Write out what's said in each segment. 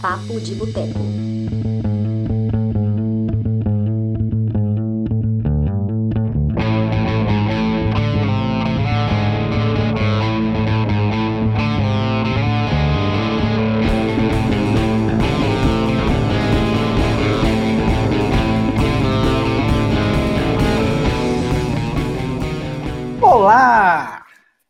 Papo de Boteco. Olá!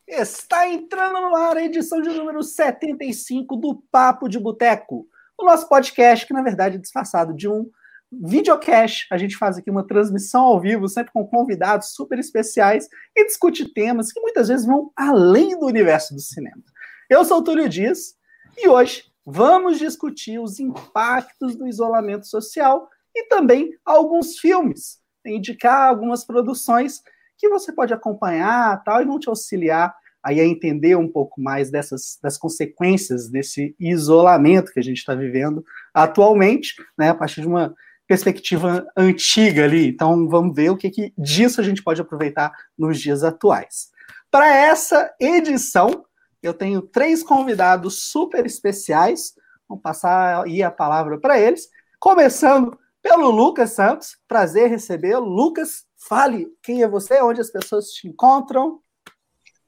Está entrando no ar a edição de número 75 do Papo de Boteco, nosso podcast que, na verdade, é disfarçado de um videocast. A gente faz aqui uma transmissão ao vivo, sempre com convidados super especiais e discute temas que muitas vezes vão além do universo do cinema. Eu sou o Túlio Dias e hoje vamos discutir os impactos do isolamento social e também alguns filmes, indicar algumas produções que você pode acompanhar tal, e vão te auxiliar aí a entender um pouco mais dessas das consequências desse isolamento que a gente está vivendo atualmente, né, a partir de uma perspectiva antiga ali. Então, vamos ver o que, que disso a gente pode aproveitar nos dias atuais. Para essa edição, eu tenho três convidados super especiais. Vamos passar aí a palavra para eles, começando pelo Lucas Santos. Prazer recebê-lo. Lucas, Fale quem é você, onde as pessoas te encontram.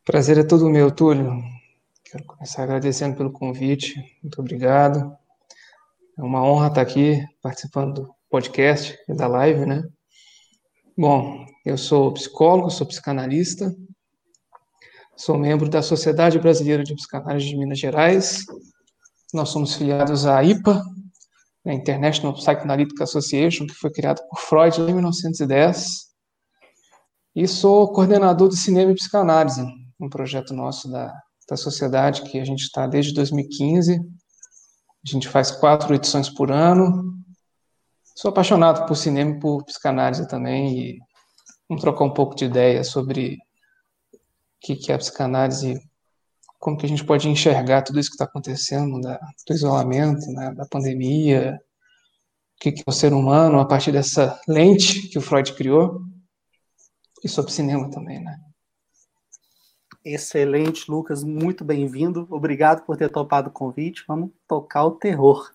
Prazer é todo meu, Túlio. Quero começar agradecendo pelo convite. Muito obrigado. É uma honra estar aqui participando do podcast e da live, né? Bom, eu sou psicólogo, sou psicanalista, sou membro da Sociedade Brasileira de Psicanálise de Minas Gerais. Nós somos filiados à IPA, a International Psychoanalytic Association, que foi criada por Freud em 1910 e sou coordenador do Cinema e Psicanálise, um projeto nosso da, da sociedade que a gente está desde 2015. A gente faz quatro edições por ano. Sou apaixonado por cinema e por psicanálise também, e vamos trocar um pouco de ideia sobre o que, que é a psicanálise, como que a gente pode enxergar tudo isso que está acontecendo, da, do isolamento, né, da pandemia, o que, que é o ser humano a partir dessa lente que o Freud criou. E sobre cinema também, né? Excelente, Lucas, muito bem-vindo. Obrigado por ter topado o convite. Vamos tocar o terror.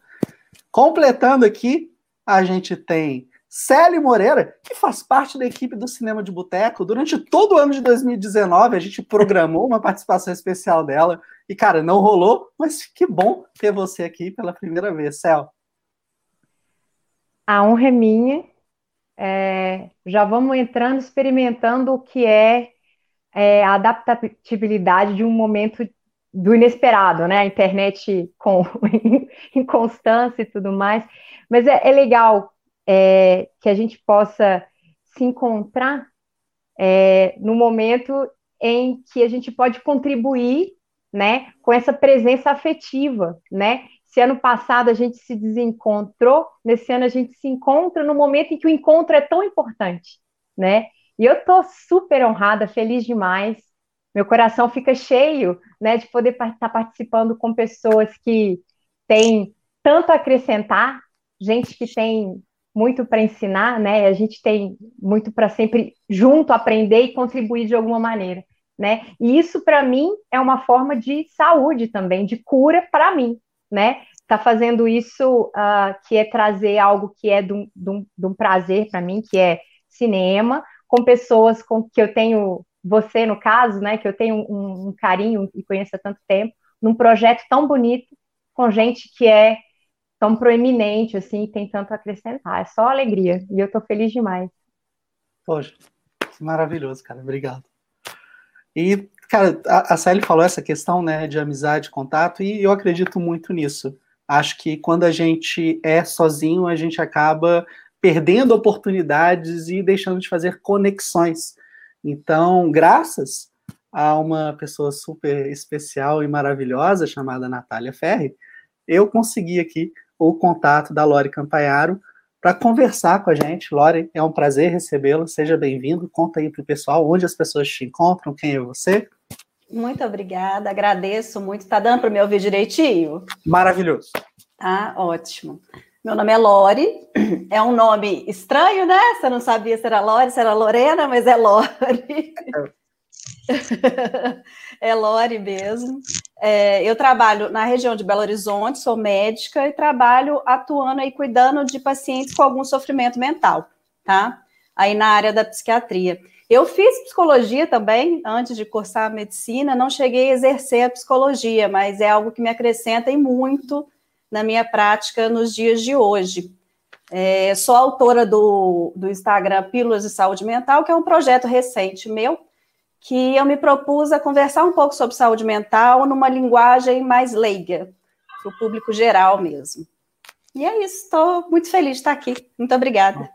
Completando aqui, a gente tem Célia Moreira, que faz parte da equipe do Cinema de Boteco. Durante todo o ano de 2019, a gente programou uma participação especial dela. E, cara, não rolou, mas que bom ter você aqui pela primeira vez, Célia. A honra é minha é, já vamos entrando, experimentando o que é, é, a adaptabilidade de um momento do inesperado, né? A internet com inconstância e tudo mais. Mas é, é legal é, que a gente possa se encontrar é, no momento em que a gente pode contribuir, né, com essa presença afetiva, né, se ano passado a gente se desencontrou, nesse ano a gente se encontra no momento em que o encontro é tão importante, né? E eu estou super honrada, feliz demais. Meu coração fica cheio, né, de poder estar tá participando com pessoas que têm tanto a acrescentar, gente que tem muito para ensinar, né? A gente tem muito para sempre junto aprender e contribuir de alguma maneira, né? E isso para mim é uma forma de saúde também, de cura para mim, né? Tá fazendo isso uh, que é trazer algo que é de um, prazer para mim, que é cinema, com pessoas com que eu tenho, você no caso, né, que eu tenho um, um carinho e conheço há tanto tempo, num projeto tão bonito, com gente que é tão proeminente, assim, tem tanto a acrescentar. É só alegria. E eu tô feliz demais. Poxa, maravilhoso, cara. Obrigado. E Cara, a, a Sally falou essa questão, né, de amizade, contato, e eu acredito muito nisso. Acho que quando a gente é sozinho, a gente acaba perdendo oportunidades e deixando de fazer conexões. Então, graças a uma pessoa super especial e maravilhosa chamada Natália Ferri, eu consegui aqui o contato da Lori Campaiaro para conversar com a gente. Lore, é um prazer recebê-la. Seja bem-vindo. Conta aí para o pessoal onde as pessoas te encontram, quem é você. Muito obrigada, agradeço muito. Está dando para me ouvir direitinho? Maravilhoso. Ah, ótimo. Meu nome é Lore, é um nome estranho, né? Você não sabia se era Lore, se era Lorena, mas é Lore. é Lore mesmo. É, eu trabalho na região de Belo Horizonte, sou médica e trabalho atuando e cuidando de pacientes com algum sofrimento mental, tá? Aí na área da psiquiatria. Eu fiz psicologia também, antes de cursar medicina, não cheguei a exercer a psicologia, mas é algo que me acrescenta e muito na minha prática nos dias de hoje. É, sou autora do, do Instagram Pílulas de Saúde Mental, que é um projeto recente meu, que eu me propus a conversar um pouco sobre saúde mental numa linguagem mais leiga, para o público geral mesmo. E é isso, estou muito feliz de estar aqui. Muito obrigada.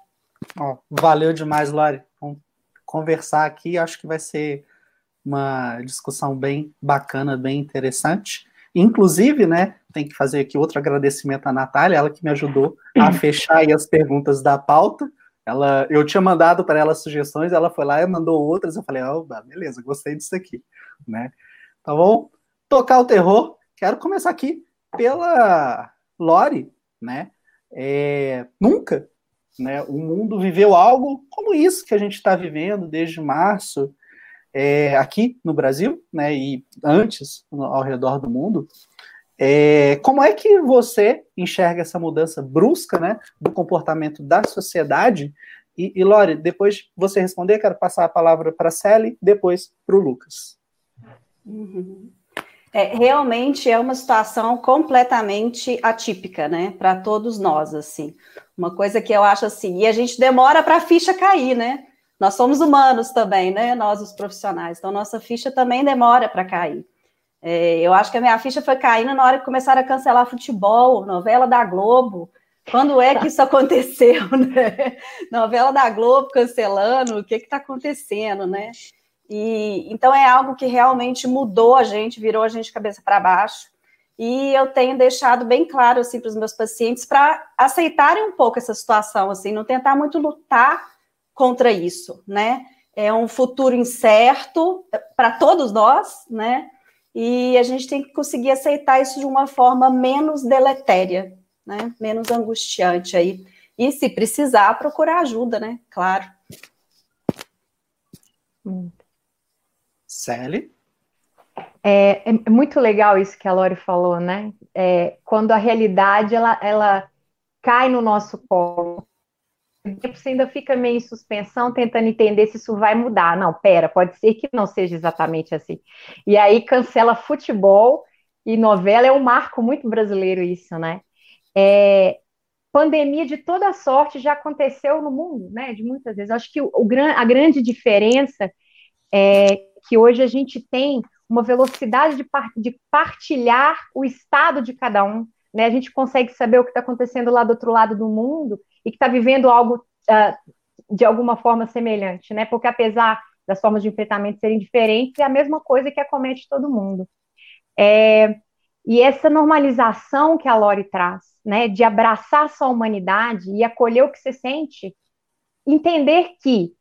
Valeu demais, Lori. Vamos conversar aqui, acho que vai ser uma discussão bem bacana, bem interessante. Inclusive, né, tem que fazer aqui outro agradecimento à Natália, ela que me ajudou a fechar as perguntas da pauta. Ela, eu tinha mandado para ela sugestões, ela foi lá e mandou outras. Eu falei, oh, beleza, gostei disso aqui, né? Então vamos tocar o terror. Quero começar aqui pela Lore, né? É, nunca, né? O mundo viveu algo como isso que a gente está vivendo desde março é, aqui no Brasil, né? E antes ao redor do mundo. É, como é que você enxerga essa mudança brusca né, do comportamento da sociedade? E, e Lore, depois você responder, quero passar a palavra para a Sally, depois para o Lucas. Uhum. É, realmente é uma situação completamente atípica, né, para todos nós, assim. Uma coisa que eu acho assim, e a gente demora para a ficha cair, né? Nós somos humanos também, né? Nós, os profissionais. Então, nossa ficha também demora para cair. É, eu acho que a minha ficha foi caindo na hora que começaram a cancelar futebol, novela da Globo. Quando é que isso aconteceu, né? Novela da Globo cancelando, o que está acontecendo, né? E então é algo que realmente mudou a gente, virou a gente cabeça para baixo. E eu tenho deixado bem claro assim para os meus pacientes para aceitarem um pouco essa situação, assim, não tentar muito lutar contra isso, né? É um futuro incerto para todos nós, né? E a gente tem que conseguir aceitar isso de uma forma menos deletéria, né? Menos angustiante aí. E se precisar, procurar ajuda, né? Claro. Sally? É, é, muito legal isso que a Lori falou, né? É, quando a realidade ela, ela cai no nosso colo, você ainda fica meio em suspensão, tentando entender se isso vai mudar. Não, pera, pode ser que não seja exatamente assim. E aí cancela futebol e novela, é um marco muito brasileiro isso, né? É, pandemia de toda sorte já aconteceu no mundo, né? De muitas vezes. Acho que o, o, a grande diferença é que hoje a gente tem uma velocidade de, de partilhar o estado de cada um. Né? A gente consegue saber o que está acontecendo lá do outro lado do mundo e que está vivendo algo uh, de alguma forma semelhante, né? Porque apesar das formas de enfrentamento serem diferentes, é a mesma coisa que acomete todo mundo. É, e essa normalização que a Lori traz, né, de abraçar a sua humanidade e acolher o que você sente, entender que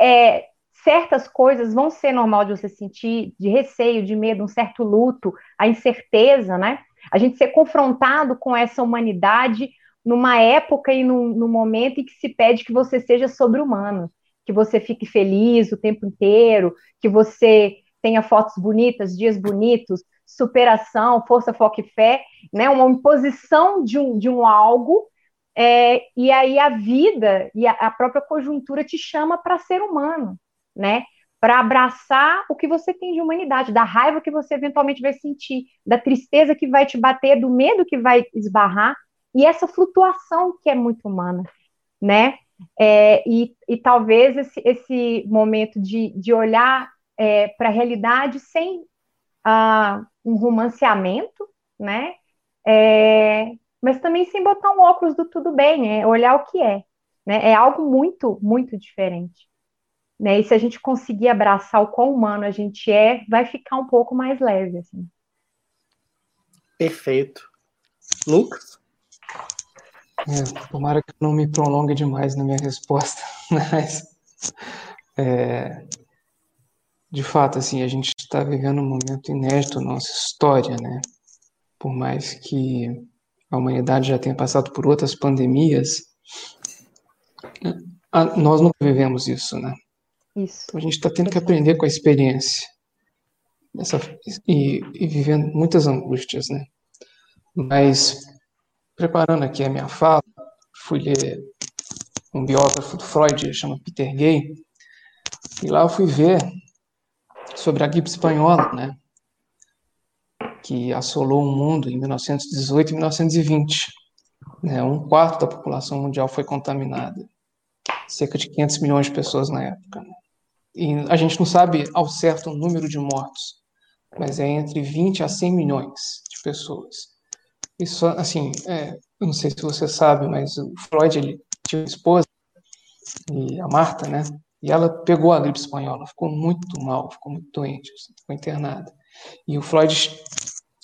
é, certas coisas vão ser normal de você sentir, de receio, de medo, um certo luto, a incerteza, né? A gente ser confrontado com essa humanidade numa época e num, num momento em que se pede que você seja sobre-humano, que você fique feliz o tempo inteiro, que você tenha fotos bonitas, dias bonitos, superação, força, foco e fé, né? Uma imposição de um, de um algo, é, e aí a vida e a, a própria conjuntura te chama para ser humano, né? Para abraçar o que você tem de humanidade, da raiva que você eventualmente vai sentir, da tristeza que vai te bater, do medo que vai esbarrar, e essa flutuação que é muito humana, né? É, e, e talvez esse, esse momento de, de olhar é, para a realidade sem uh, um romanceamento, né? É, mas também sem botar um óculos do tudo bem, é olhar o que é. Né? É algo muito, muito diferente. Né? E se a gente conseguir abraçar o quão humano a gente é, vai ficar um pouco mais leve. Assim. Perfeito. Lucas? É, tomara que não me prolongue demais na minha resposta, mas é, de fato, assim, a gente está vivendo um momento inédito na nossa história, né? Por mais que a humanidade já tenha passado por outras pandemias, nós nunca vivemos isso, né? Isso. Então a gente está tendo que aprender com a experiência. E, e vivendo muitas angústias, né? Mas, preparando aqui a minha fala, fui ler um biógrafo do Freud, chama Peter Gay, e lá eu fui ver sobre a gripe espanhola, né? Que assolou o mundo em 1918 e 1920. Né? Um quarto da população mundial foi contaminada. Cerca de 500 milhões de pessoas na época. Né? E a gente não sabe ao certo o número de mortos, mas é entre 20 a 100 milhões de pessoas. Isso, assim, é, eu não sei se você sabe, mas o Freud ele tinha uma esposa, e a Marta, né? E ela pegou a gripe espanhola, ficou muito mal, ficou muito doente, ficou internada. E o Freud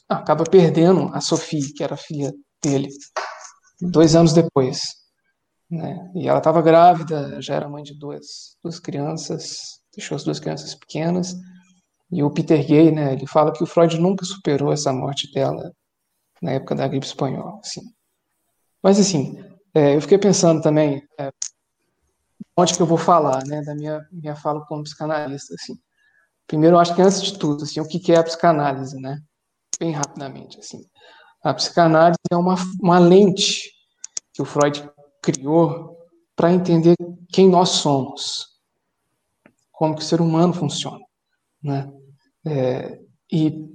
acaba perdendo a Sophie, que era filha dele, dois anos depois. Né? E ela estava grávida, já era mãe de duas, duas crianças, deixou as duas crianças pequenas. E o Peter Gay, né, ele fala que o Freud nunca superou essa morte dela na época da gripe espanhola. Assim. Mas, assim, é, eu fiquei pensando também, é, onde que eu vou falar, né, da minha, minha fala como psicanalista, assim. Primeiro, eu acho que antes de tudo, assim, o que, que é a psicanálise, né? Bem rapidamente, assim. A psicanálise é uma, uma lente que o Freud criou para entender quem nós somos, como que o ser humano funciona, né? É, e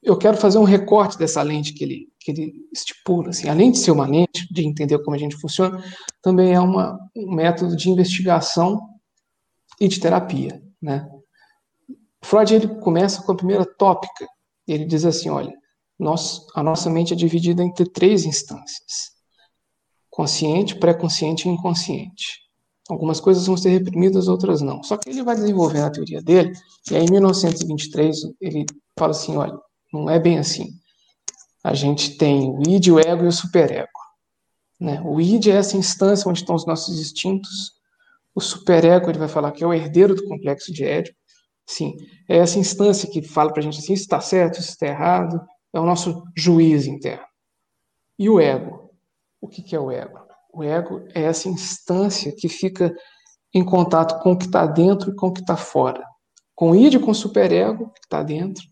eu quero fazer um recorte dessa lente que ele, que ele estipula. Assim, além de ser uma lente, de entender como a gente funciona, também é uma, um método de investigação e de terapia. Né? Freud ele começa com a primeira tópica. Ele diz assim: olha, nós, a nossa mente é dividida entre três instâncias: consciente, pré-consciente e inconsciente. Algumas coisas vão ser reprimidas, outras não. Só que ele vai desenvolver a teoria dele, e aí em 1923 ele fala assim: olha, não é bem assim. A gente tem o id, o ego e o superego. Né? O id é essa instância onde estão os nossos instintos. O superego, ele vai falar que é o herdeiro do complexo de Édipo. Sim, é essa instância que fala para a gente assim, isso está certo, isso está errado. É o nosso juiz interno. E o ego? O que, que é o ego? O ego é essa instância que fica em contato com o que está dentro e com o que está fora. Com o id, com o superego, que está dentro,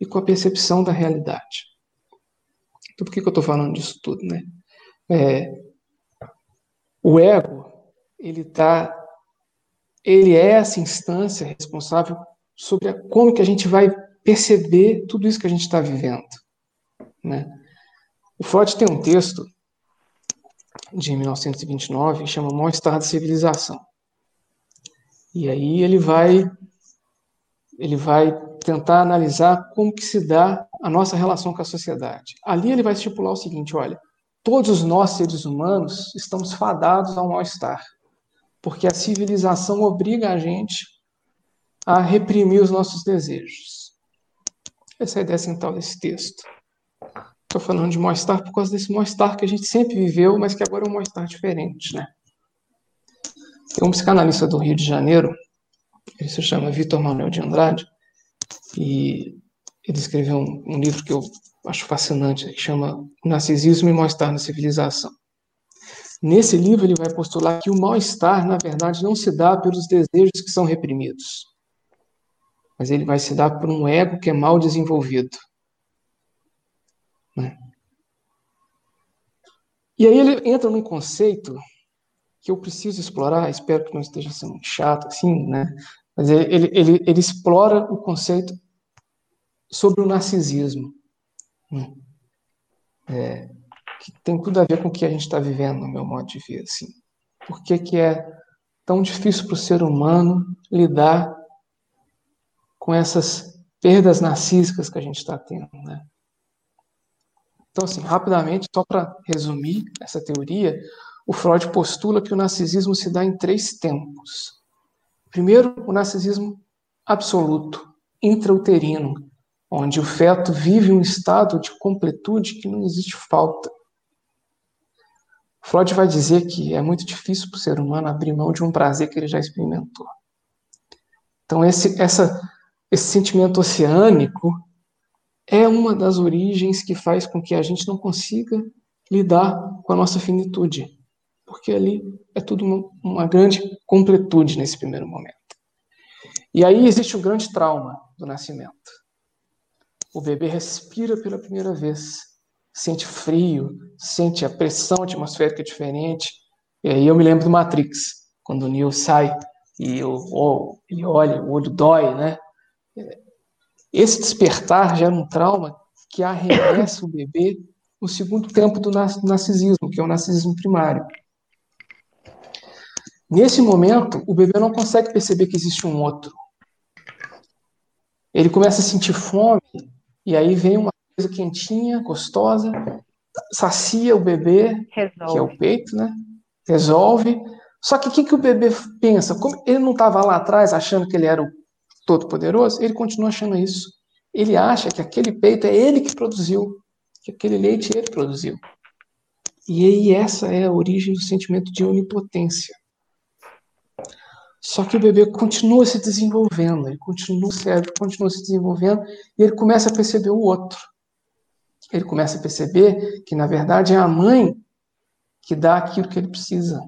e com a percepção da realidade. Então, por que, que eu estou falando disso tudo, né? É, o ego, ele tá, ele é essa instância responsável sobre a, como que a gente vai perceber tudo isso que a gente está vivendo, né? O Freud tem um texto de 1929 que chama Mal-Estar da Civilização. E aí ele vai ele vai tentar analisar como que se dá a nossa relação com a sociedade. Ali ele vai estipular o seguinte, olha, todos nós seres humanos estamos fadados ao mal-estar, porque a civilização obriga a gente a reprimir os nossos desejos. Essa é a ideia central desse texto. Estou falando de mal-estar por causa desse mal-estar que a gente sempre viveu, mas que agora é um mal-estar diferente, né? Tem um psicanalista do Rio de Janeiro, ele se chama Vitor Manuel de Andrade, e ele escreveu um, um livro que eu acho fascinante, que chama Narcisismo e Mal-Estar na Civilização. Nesse livro, ele vai postular que o mal-estar, na verdade, não se dá pelos desejos que são reprimidos, mas ele vai se dar por um ego que é mal desenvolvido. E aí ele entra num conceito que eu preciso explorar, espero que não esteja sendo chato assim, né? Mas ele, ele, ele explora o conceito sobre o narcisismo, né? é, que tem tudo a ver com o que a gente está vivendo, no meu modo de ver. Assim. Por que, que é tão difícil para o ser humano lidar com essas perdas narcísicas que a gente está tendo, né? Então, assim, rapidamente, só para resumir essa teoria, o Freud postula que o narcisismo se dá em três tempos. Primeiro, o narcisismo absoluto, intrauterino, onde o feto vive um estado de completude que não existe falta. Freud vai dizer que é muito difícil para o ser humano abrir mão de um prazer que ele já experimentou. Então, esse, essa, esse sentimento oceânico é uma das origens que faz com que a gente não consiga lidar com a nossa finitude porque ali é tudo uma, grande completude nesse primeiro momento. E aí existe um grande trauma do nascimento. O bebê respira pela primeira vez, sente frio, sente a pressão atmosférica diferente. E aí eu me lembro do Matrix, quando o Neo sai e o, ele olha, o olho dói, né? Esse despertar gera um trauma que arremessa o bebê no segundo tempo do narcisismo, que é o narcisismo primário. Nesse momento, o bebê não consegue perceber que existe um outro. Ele começa a sentir fome, e aí vem uma coisa quentinha, gostosa, sacia o bebê, Resolve. que é o peito, né? Resolve. Só que o que, que o bebê pensa? Como ele não estava lá atrás achando que ele era o todo-poderoso, ele continua achando isso. Ele acha que aquele peito é ele que produziu, que aquele leite ele produziu. E aí essa é a origem do sentimento de onipotência. Só que o bebê continua se desenvolvendo, ele continua, o cérebro continua se desenvolvendo e ele começa a perceber o outro. Ele começa a perceber que, na verdade, é a mãe que dá aquilo que ele precisa.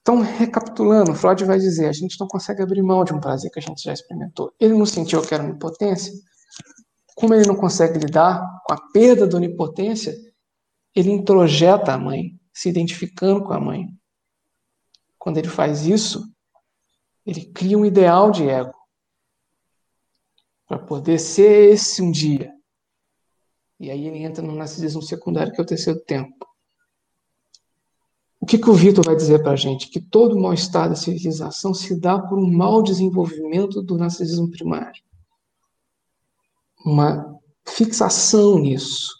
Então, recapitulando, Freud vai dizer: a gente não consegue abrir mão de um prazer que a gente já experimentou. Ele não sentiu que era onipotência. Como ele não consegue lidar com a perda da onipotência, ele introjeta a mãe, se identificando com a mãe. Quando ele faz isso, ele cria um ideal de ego para poder ser esse um dia. E aí ele entra no narcisismo secundário, que é o terceiro tempo. O que, que o Vitor vai dizer para a gente? Que todo o mal-estar da civilização se dá por um mau desenvolvimento do narcisismo primário. Uma fixação nisso.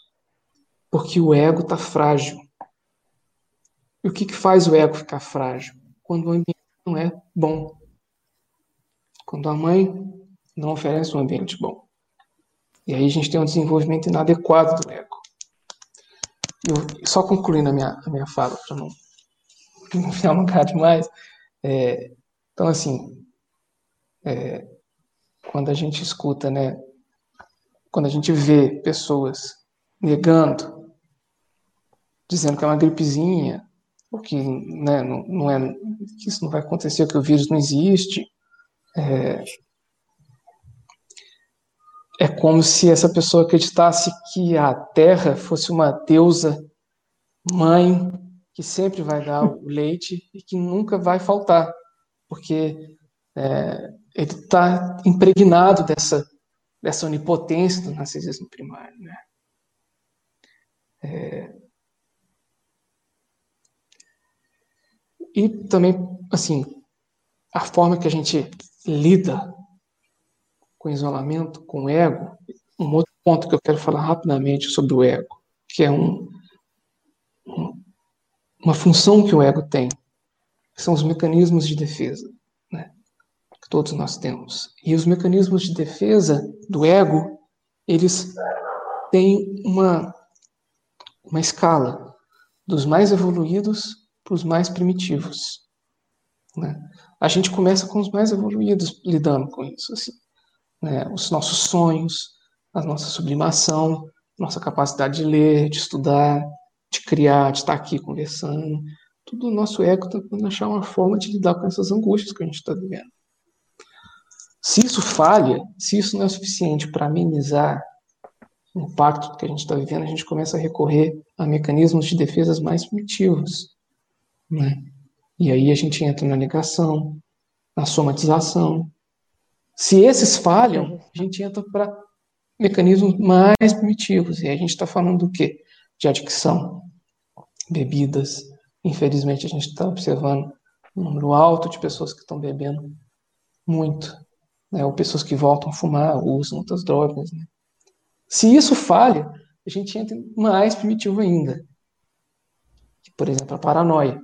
Porque o ego está frágil. E o que, que faz o ego ficar frágil? quando o ambiente não é bom. Quando a mãe não oferece um ambiente bom. E aí a gente tem um desenvolvimento inadequado do ego. Eu, só concluindo a minha, a minha fala, para não, não me alongar demais. É, então, assim, é, quando a gente escuta, né, quando a gente vê pessoas negando, dizendo que é uma gripezinha, o que né, não, não, é que isso não vai acontecer, que o vírus não existe. É, é como se essa pessoa acreditasse que a Terra fosse uma deusa mãe que sempre vai dar o leite e que nunca vai faltar, porque é, ele está impregnado dessa, dessa onipotência do narcisismo primário. Né? É, E também, assim, a forma que a gente lida com isolamento, com o ego, um outro ponto que eu quero falar rapidamente sobre o ego, que é um uma função que o ego tem, que são os mecanismos de defesa, né, que todos nós temos. E os mecanismos de defesa do ego, eles têm uma, uma escala dos mais evoluídos para os mais primitivos. Né? A gente começa com os mais evoluídos lidando com isso, assim, né? os nossos sonhos, a nossa sublimação, nossa capacidade de ler, de estudar, de criar, de estar aqui conversando. Tudo o nosso ego tentando achar uma forma de lidar com essas angústias que a gente está vivendo. Se isso falha, se isso não é suficiente para amenizar o impacto que a gente está vivendo, a gente começa a recorrer a mecanismos de defesas mais primitivos, né? E aí a gente entra na negação, na somatização. Se esses falham, a gente entra para mecanismos mais primitivos. E a gente está falando do quê? De adicção, bebidas. Infelizmente a gente está observando um número alto de pessoas que estão bebendo muito, né? ou pessoas que voltam a fumar, usam outras drogas. Né? Se isso falha, a gente entra mais primitivo ainda. Por exemplo, a paranoia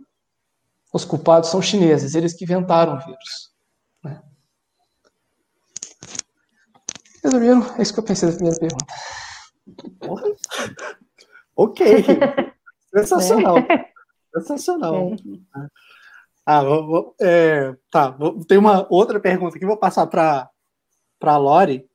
os culpados são chineses, eles que inventaram o vírus. Né? Resumindo, é isso que eu pensei da primeira pergunta. Ok. Sensacional. É. Sensacional. É. Ah, vou, é, tá, vou, tem uma outra pergunta que vou passar para a Lori.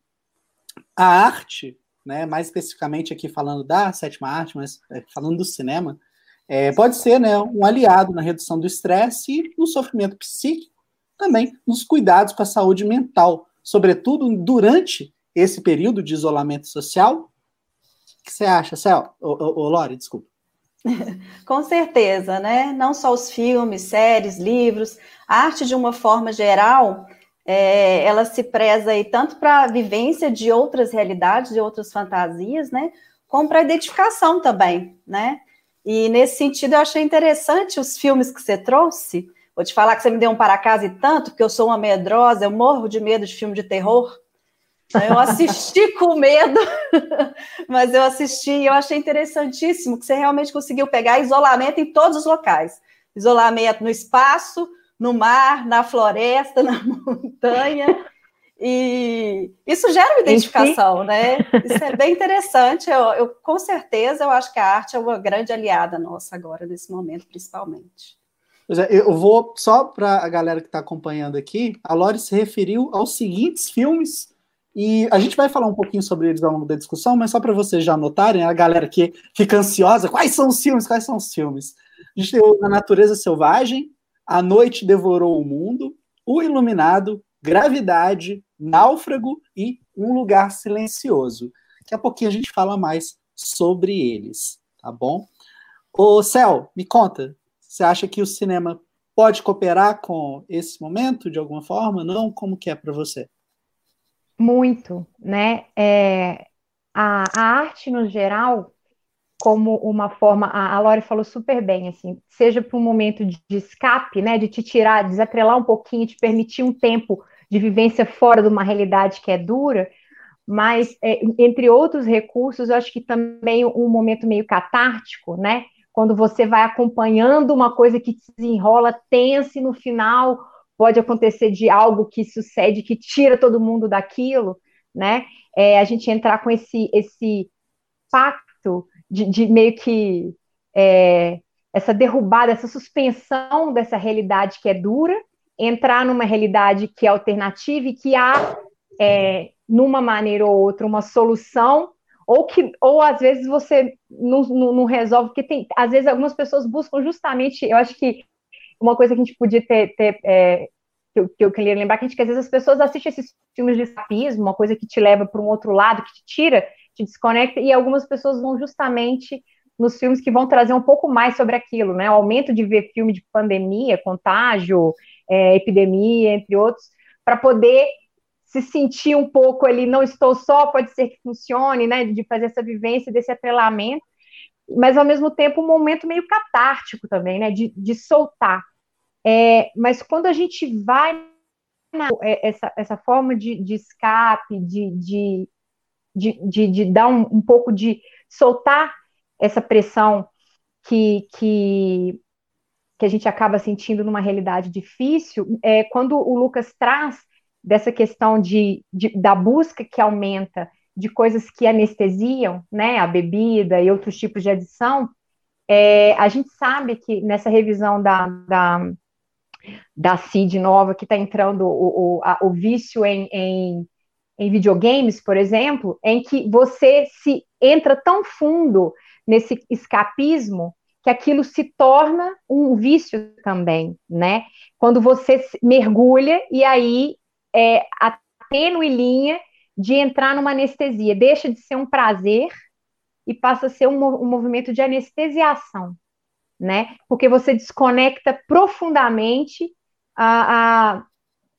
A arte, né, mais especificamente aqui falando da sétima arte, mas é, falando do cinema, é, pode ser né, um aliado na redução do estresse e no sofrimento psíquico, também nos cuidados com a saúde mental, sobretudo durante esse período de isolamento social. Que você acha, ô, ô Lore, desculpa. Com certeza, né? Não só os filmes, séries, livros, a arte de uma forma geral, é, ela se preza aí tanto para a vivência de outras realidades, de outras fantasias, né? Como para a identificação também, né? E nesse sentido eu achei interessante os filmes que você trouxe. Vou te falar que você me deu um para casa e tanto, porque eu sou uma medrosa, eu morro de medo de filme de terror. Eu assisti com medo, mas eu assisti e eu achei interessantíssimo que você realmente conseguiu pegar isolamento em todos os locais. Isolamento no espaço, no mar, na floresta, na montanha. E isso gera uma identificação, né? Isso é bem interessante. Eu, eu, com certeza, eu acho que a arte é uma grande aliada nossa agora, nesse momento, principalmente. É, eu vou, só para a galera que está acompanhando aqui, a Lori se referiu aos seguintes filmes e a gente vai falar um pouquinho sobre eles ao longo da discussão, mas só para vocês já anotarem, a galera que fica ansiosa, quais são os filmes? Quais são os filmes? A gente tem A Natureza Selvagem, A Noite Devorou o Mundo, O Iluminado, Gravidade, Náufrago e Um Lugar Silencioso. Daqui a pouquinho a gente fala mais sobre eles, tá bom? Ô, Cel, me conta, você acha que o cinema pode cooperar com esse momento de alguma forma? Não? Como que é para você? Muito, né? É, a, a arte no geral, como uma forma, a, a Lori falou super bem, assim, seja para um momento de, de, escape, né? De te tirar, desatrelar um pouquinho, te permitir um tempo de vivência fora de uma realidade que é dura, mas é, entre outros recursos, eu acho que também um momento meio catártico, né? Quando você vai acompanhando uma coisa que se desenrola tensa e no final pode acontecer de algo que sucede, que tira todo mundo daquilo, né? É, a gente entrar com esse, esse pacto de, de meio que é, essa derrubada, essa suspensão dessa realidade que é dura, entrar numa realidade que é alternativa e que há, é, numa maneira ou outra, uma solução, ou que, ou às vezes você não, não, não resolve, porque tem, às vezes algumas pessoas buscam justamente, eu acho que uma coisa que a gente podia ter, ter é, que, eu, que eu queria lembrar, que, a gente, que às vezes as pessoas assistem esses filmes de escapismo, uma coisa que te leva para um outro lado, que te tira, te desconecta, e algumas pessoas vão justamente nos filmes que vão trazer um pouco mais sobre aquilo, né? O aumento de ver filme de pandemia, contágio, é, epidemia, entre outros, para poder se sentir um pouco ali, não estou só, pode ser que funcione, né? De fazer essa vivência, desse atrelamento, mas ao mesmo tempo um momento meio catártico também, né? De, de soltar. É, mas quando a gente vai na, é, essa, essa forma de, de escape, de, de, de, de, dar um, um, pouco de soltar essa pressão que, que, que a gente acaba sentindo numa realidade difícil, é, quando o Lucas traz dessa questão de, de, da busca que aumenta de coisas que anestesiam, né, a bebida e outros tipos de adição, é, a gente sabe que nessa revisão da, da, da CID nova, que está entrando o, o, a, o vício em, em, em, videogames, por exemplo, em que você se entra tão fundo nesse escapismo que aquilo se torna um vício também, né? Quando você mergulha e aí é, a tênue linha de entrar numa anestesia, deixa de ser um prazer e passa a ser um, um movimento de anestesiação, né? Porque você desconecta profundamente a, a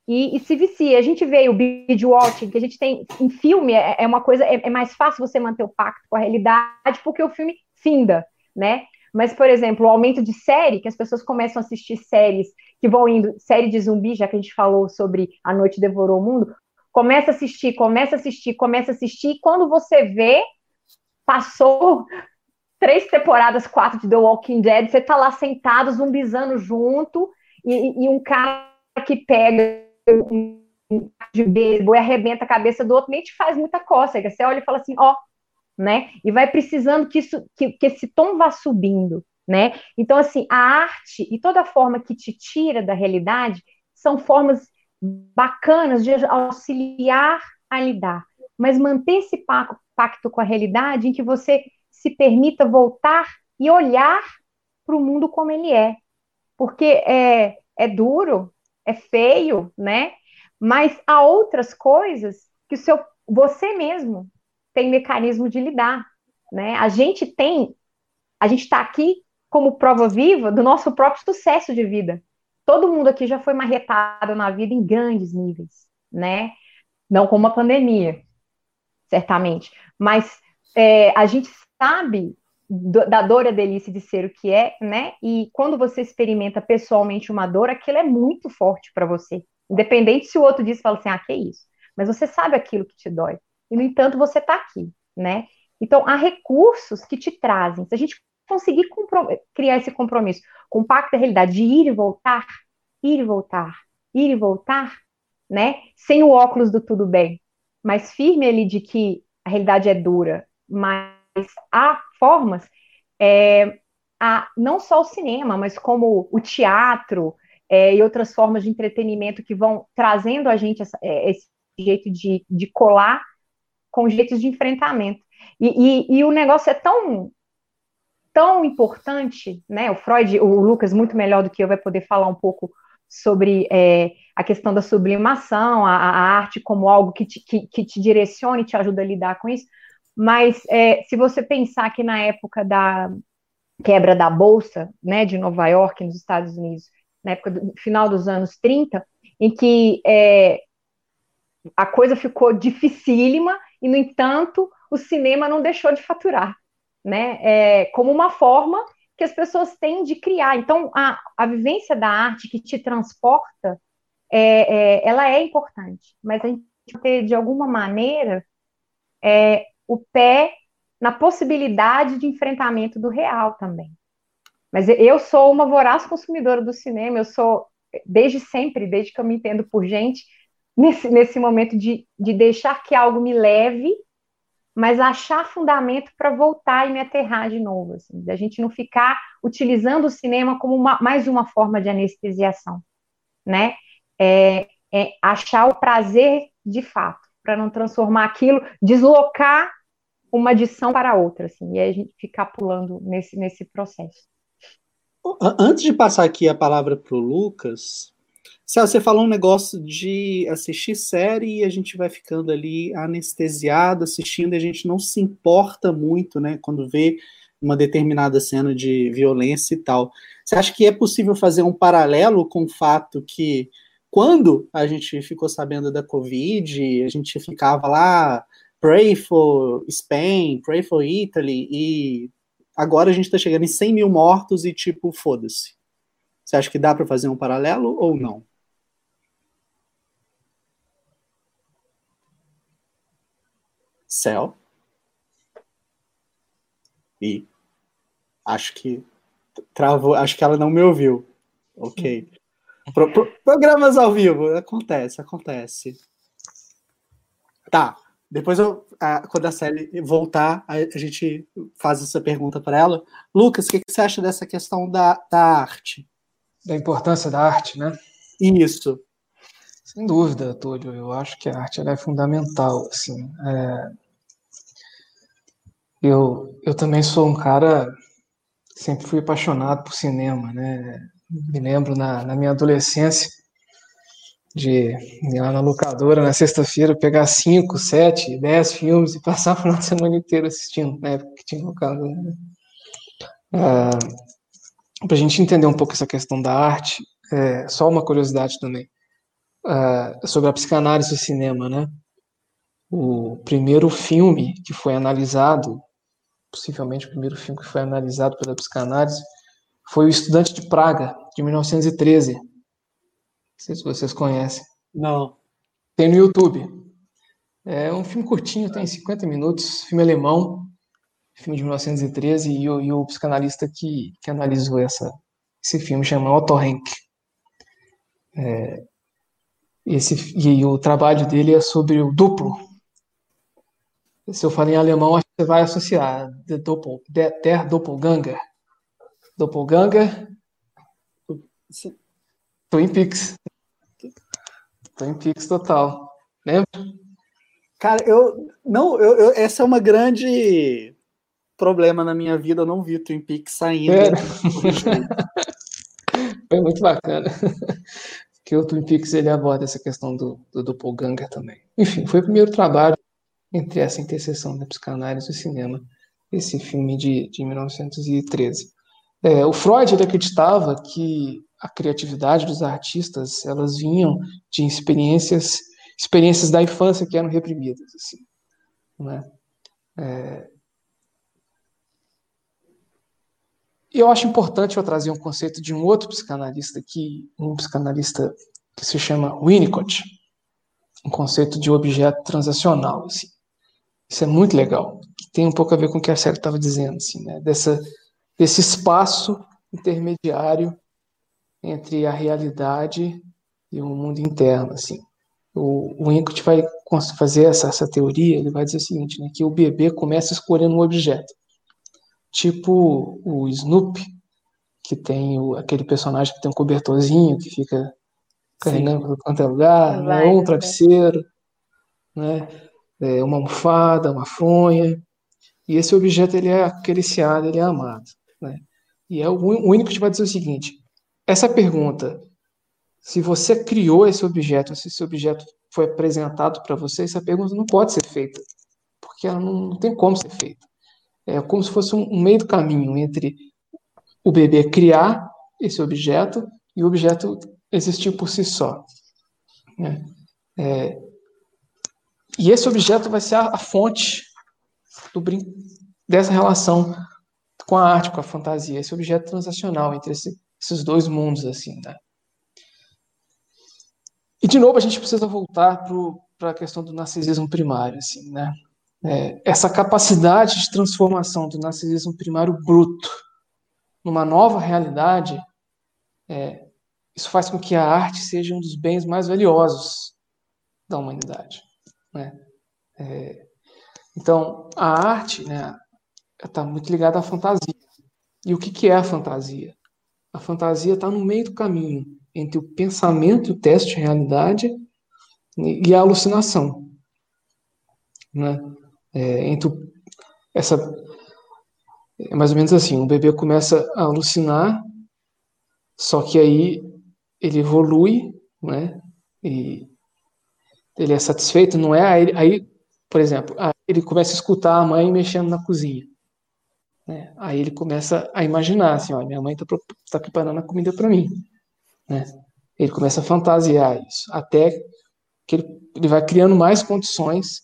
e, e, se vicia. A gente vê o binge watching, que a gente tem em filme, é, é uma coisa, é, é, mais fácil você manter o pacto com a realidade, porque o filme finda, né? Mas, por exemplo, o aumento de série, que as pessoas começam a assistir séries que vão indo, série de zumbi, já que a gente falou sobre A Noite Devorou o Mundo, começa a assistir, começa a assistir, começa a assistir, e quando você vê, passou três temporadas, quatro de The Walking Dead, você tá lá sentado, zumbizando junto, e, e um cara que pega um de beisebol e arrebenta a cabeça do outro, nem te faz muita cócega. Você olha e fala assim, ó, né? E vai precisando que, isso, que, que esse tom vá subindo, né? Então, assim, a arte e toda forma que te tira da realidade são formas bacanas de auxiliar a lidar, mas manter esse pacto com a realidade em que você se permita voltar e olhar para o mundo como ele é. Porque é, é duro, é feio, né? Mas há outras coisas que o seu, você mesmo tem mecanismo de lidar, né? A gente tem, a gente está aqui como prova viva do nosso próprio sucesso de vida. Todo mundo aqui já foi marretado na vida em grandes níveis, né? Não como uma pandemia, certamente, mas é, a gente sabe do, da dor e a delícia de ser o que é, né? E quando você experimenta pessoalmente uma dor, aquilo é muito forte para você. Independente se o outro diz, fala assim, ah, que isso. Mas você sabe aquilo que te dói. E, no entanto, você está aqui, né? Então, há recursos que te trazem. Se a gente conseguir criar esse compromisso com o pacto da realidade de ir e voltar, ir e voltar, ir e voltar, né? Sem o óculos do tudo bem, mas firme ali de que a realidade é dura, mas há formas, é, há não só o cinema, mas como o teatro é, e outras formas de entretenimento que vão trazendo a gente essa, é, esse jeito de, de colar com jeitos de enfrentamento. E, e, e, o negócio é tão tão importante, né? O Freud, o Lucas, muito melhor do que eu, vai poder falar um pouco sobre é, a questão da sublimação, a, a, arte como algo que te, que, que te direcione e te ajuda a lidar com isso. Mas é, se você pensar que na época da quebra da Bolsa, né, de Nova York, nos Estados Unidos, na época do final dos anos 30, em que é, a coisa ficou dificílima e, no entanto, o cinema não deixou de faturar, né, é, como uma forma que as pessoas têm de criar. Então, a, a vivência da arte que te transporta, é, é, ela é importante, mas a gente ter, de alguma maneira, é, o pé na possibilidade de enfrentamento do real também. Mas eu sou uma voraz consumidora do cinema, eu sou, desde sempre, desde que eu me entendo por gente, nesse, nesse momento de, de deixar que algo me leve, mas achar fundamento para voltar e me aterrar de novo, assim, da gente não ficar utilizando o cinema como uma, mais uma forma de anestesiação, né? É, é achar o prazer de fato para não transformar aquilo, deslocar uma adição para outra, assim, e aí a gente ficar pulando nesse, nesse processo. Antes de passar aqui a palavra para o Lucas, você falou um negócio de assistir série e a gente vai ficando ali anestesiado assistindo e a gente não se importa muito, né, quando vê uma determinada cena de violência e tal. Você acha que é possível fazer um paralelo com o fato que quando a gente ficou sabendo da Covid, a gente ficava lá, pray for Spain, pray for Italy, e agora a gente está chegando em 100 mil mortos e tipo, foda-se. Você acha que dá para fazer um paralelo ou não? Céu. E acho que travou, acho que ela não me ouviu. Ok. Pro, pro, programas ao vivo, acontece, acontece. Tá. Depois, eu, a, quando a Sally voltar, a, a, gente faz essa pergunta para ela. Lucas, o que, que, você acha dessa questão da, da arte? Da importância da arte, né? Isso. Sem dúvida, Túlio. Eu acho que a arte é fundamental. Assim, é... eu, eu também sou um cara sempre fui apaixonado por cinema, né? Me lembro na, na minha adolescência de ir lá na locadora na sexta-feira, pegar cinco, sete, dez filmes e passar o final de semana inteiro assistindo, na época que tinha locadora. Né? Ah, Para a gente entender um pouco essa questão da arte, é, só uma curiosidade também, ah, sobre a psicanálise do cinema, né? O primeiro filme que foi analisado, possivelmente o primeiro filme que foi analisado pela psicanálise, foi O Estudante de Praga, de 1913. Não sei se vocês conhecem. Não. Tem no YouTube. É um filme curtinho, tem 50 minutos, filme alemão, filme de 1913, e o, e o psicanalista que, que analisou essa, esse filme chama Otto Henk. É, esse, e o trabalho dele é sobre o duplo. Se eu falar em alemão, acho que você vai associar der, Doppel, der, der Doppelganger Doppelganger. Twin Peaks. Twin Peaks total. Lembra? Cara, eu. Não, eu, eu, essa é uma grande problema na minha vida. Eu não vi Twin Peaks saindo. É. Foi muito bacana. porque o Twin Peaks ele aborda essa questão do, do doppelganger também. Enfim, foi o primeiro trabalho entre essa interseção da psicanálise e o cinema, esse filme de, de 1913. É, o Freud ele acreditava que a criatividade dos artistas elas vinham de experiências experiências da infância que eram reprimidas assim né? É... eu acho importante eu trazer um conceito de um outro psicanalista aqui um psicanalista que se chama Winnicott um conceito de objeto transacional assim isso é muito legal tem um pouco a ver com o que a série estava dizendo assim né? dessa desse espaço intermediário entre a realidade e o mundo interno, assim. O, o Winnicott vai fazer essa, essa teoria, ele vai dizer o seguinte, né, que o bebê começa escolhendo um objeto, tipo o Snoopy, que tem o, aquele personagem que tem um cobertorzinho, que fica carregando para quanto é lugar, né, um travesseiro, né, é, uma almofada, uma fronha, e esse objeto ele é acariciado, ele é amado, né. E é o, o Winnicott vai dizer o seguinte, essa pergunta, se você criou esse objeto, se esse objeto foi apresentado para você, essa pergunta não pode ser feita, porque ela não, não tem como ser feita. É como se fosse um, um meio do caminho entre o bebê criar esse objeto e o objeto existir por si só. Né? É, e esse objeto vai ser a, a fonte do, dessa relação com a arte, com a fantasia, esse objeto transacional entre esse, esses dois mundos, assim, né? E, de novo, a gente precisa voltar para a questão do narcisismo primário, assim, né? É, essa capacidade de transformação do narcisismo primário bruto numa nova realidade, é, isso faz com que a arte seja um dos bens mais valiosos da humanidade, né? É, então, a arte, né, está muito ligada à fantasia. E o que, que é a fantasia? A fantasia está no meio do caminho entre o pensamento e o teste de realidade e a alucinação. Né? É, entre o, essa, é mais ou menos assim, o bebê começa a alucinar, só que aí ele evolui, né? E ele é satisfeito, não é? Aí, aí por exemplo, aí ele começa a escutar a mãe mexendo na cozinha. Né? Aí ele começa a imaginar assim, ó, minha mãe está tá preparando a comida para mim. Né? Ele começa a fantasiar isso, até que ele, ele vai criando mais condições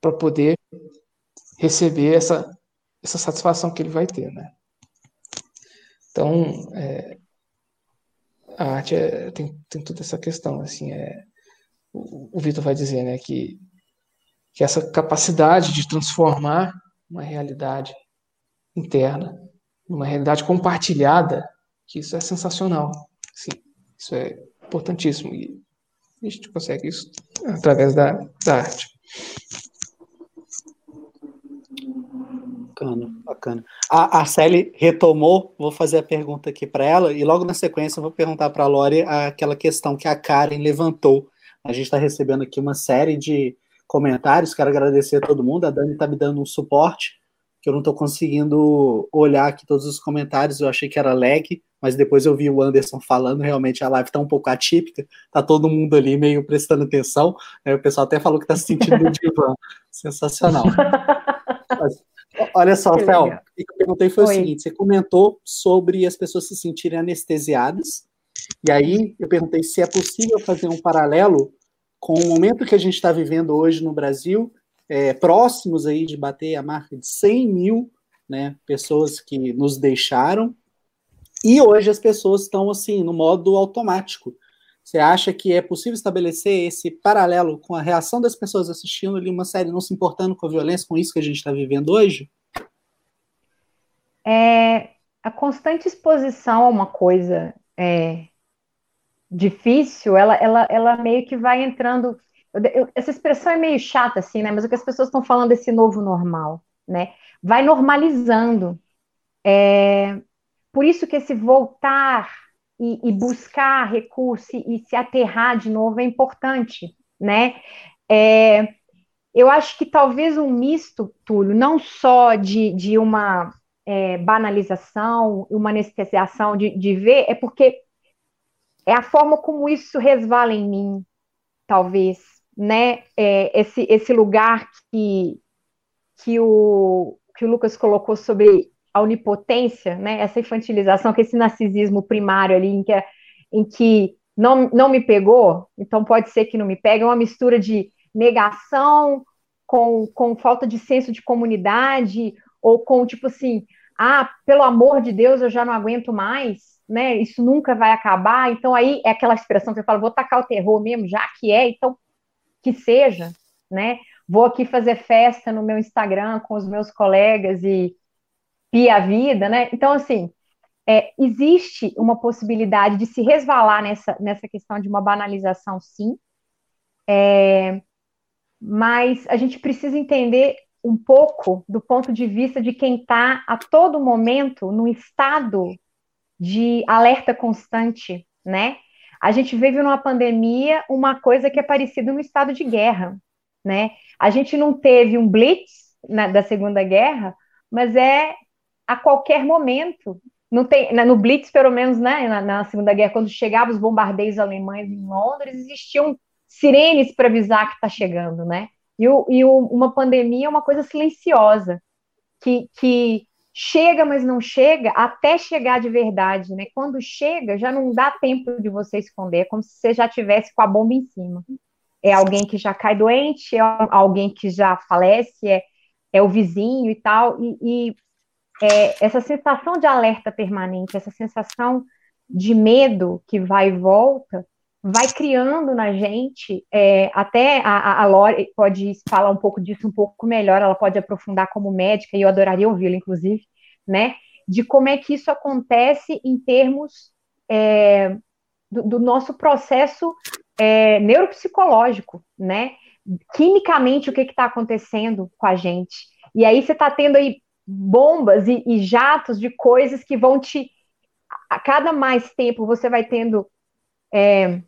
para poder receber essa, essa satisfação que ele vai ter. Né? Então, é, a arte é, tem, tem toda essa questão. Assim, é, o, o Vitor vai dizer né, que, que essa capacidade de transformar uma realidade interna, numa realidade compartilhada, que isso é sensacional. Sim, isso é importantíssimo. E a gente consegue isso através da, da arte. Bacana, bacana. A, a Sally retomou, vou fazer a pergunta aqui para ela, e logo na sequência eu vou perguntar para a Lore aquela questão que a Karen levantou. A gente está recebendo aqui uma série de comentários, quero agradecer a todo mundo, a Dani está me dando um suporte, que eu não estou conseguindo olhar aqui todos os comentários, eu achei que era lag, mas depois eu vi o Anderson falando, realmente a live está um pouco atípica, tá todo mundo ali meio prestando atenção, né? o pessoal até falou que está se sentindo no divã, sensacional. Mas, olha só, Fel, o que eu perguntei foi Oi. o seguinte, você comentou sobre as pessoas se sentirem anestesiadas, e aí eu perguntei se é possível fazer um paralelo com o momento que a gente está vivendo hoje no Brasil é, próximos aí de bater a marca de 100 mil né, pessoas que nos deixaram, e hoje as pessoas estão assim no modo automático. Você acha que é possível estabelecer esse paralelo com a reação das pessoas assistindo ali uma série, não se importando com a violência, com isso que a gente está vivendo hoje? É, a constante exposição a uma coisa é, difícil, ela, ela, ela meio que vai entrando eu, essa expressão é meio chata, assim, né? Mas o que as pessoas estão falando desse novo normal, né? Vai normalizando. É, por isso que esse voltar e, e buscar recurso e, e, se aterrar de novo é importante, né? É, eu acho que talvez um misto, Túlio, não só de, de uma é, banalização, uma anestesiação de, de ver, é porque é a forma como isso resvala em mim, talvez, né? É, esse, esse lugar que, que, o, que o Lucas colocou sobre a onipotência, né? Essa infantilização, que esse narcisismo primário ali, em que, em que não, não me pegou, então pode ser que não me pegue, é uma mistura de negação com, com falta de senso de comunidade, ou com tipo assim, ah, pelo amor de Deus, eu já não aguento mais, né? Isso nunca vai acabar. Então aí é aquela expressão que eu falo, vou tacar o terror mesmo, já que é, então que seja, né? Vou aqui fazer festa no meu Instagram com os meus colegas e pia a vida, né? Então assim, é, existe uma possibilidade de se resvalar nessa, nessa questão de uma banalização, sim. É, mas a gente precisa entender um pouco do ponto de vista de quem está a todo momento no estado de alerta constante, né? A gente vive numa pandemia uma coisa que é parecida no estado de guerra, né? A gente não teve um blitz na, da Segunda Guerra, mas é a qualquer momento. Não tem, no blitz, pelo menos, né, na, na Segunda Guerra, quando chegavam os bombardeios alemães em Londres, existiam sirenes para avisar que está chegando, né? E, o, e o, uma pandemia é uma coisa silenciosa, que, que chega, mas não chega, até chegar de verdade, né? Quando chega, já não dá tempo de você esconder, é como se você já tivesse com a bomba em cima. É alguém que já cai doente, é alguém que já falece, é, é o vizinho e tal, e, e é, essa sensação de alerta permanente, essa sensação de medo que vai e volta, vai criando na gente, é, até a, a Lore pode falar um pouco disso um pouco melhor, ela pode aprofundar como médica, e eu adoraria ouvi-la, inclusive, né, de como é que isso acontece em termos é, do, do, nosso processo é, neuropsicológico, né, quimicamente o que está acontecendo com a gente, e aí você está tendo aí bombas e, e jatos de coisas que vão te, a cada mais tempo você vai tendo é,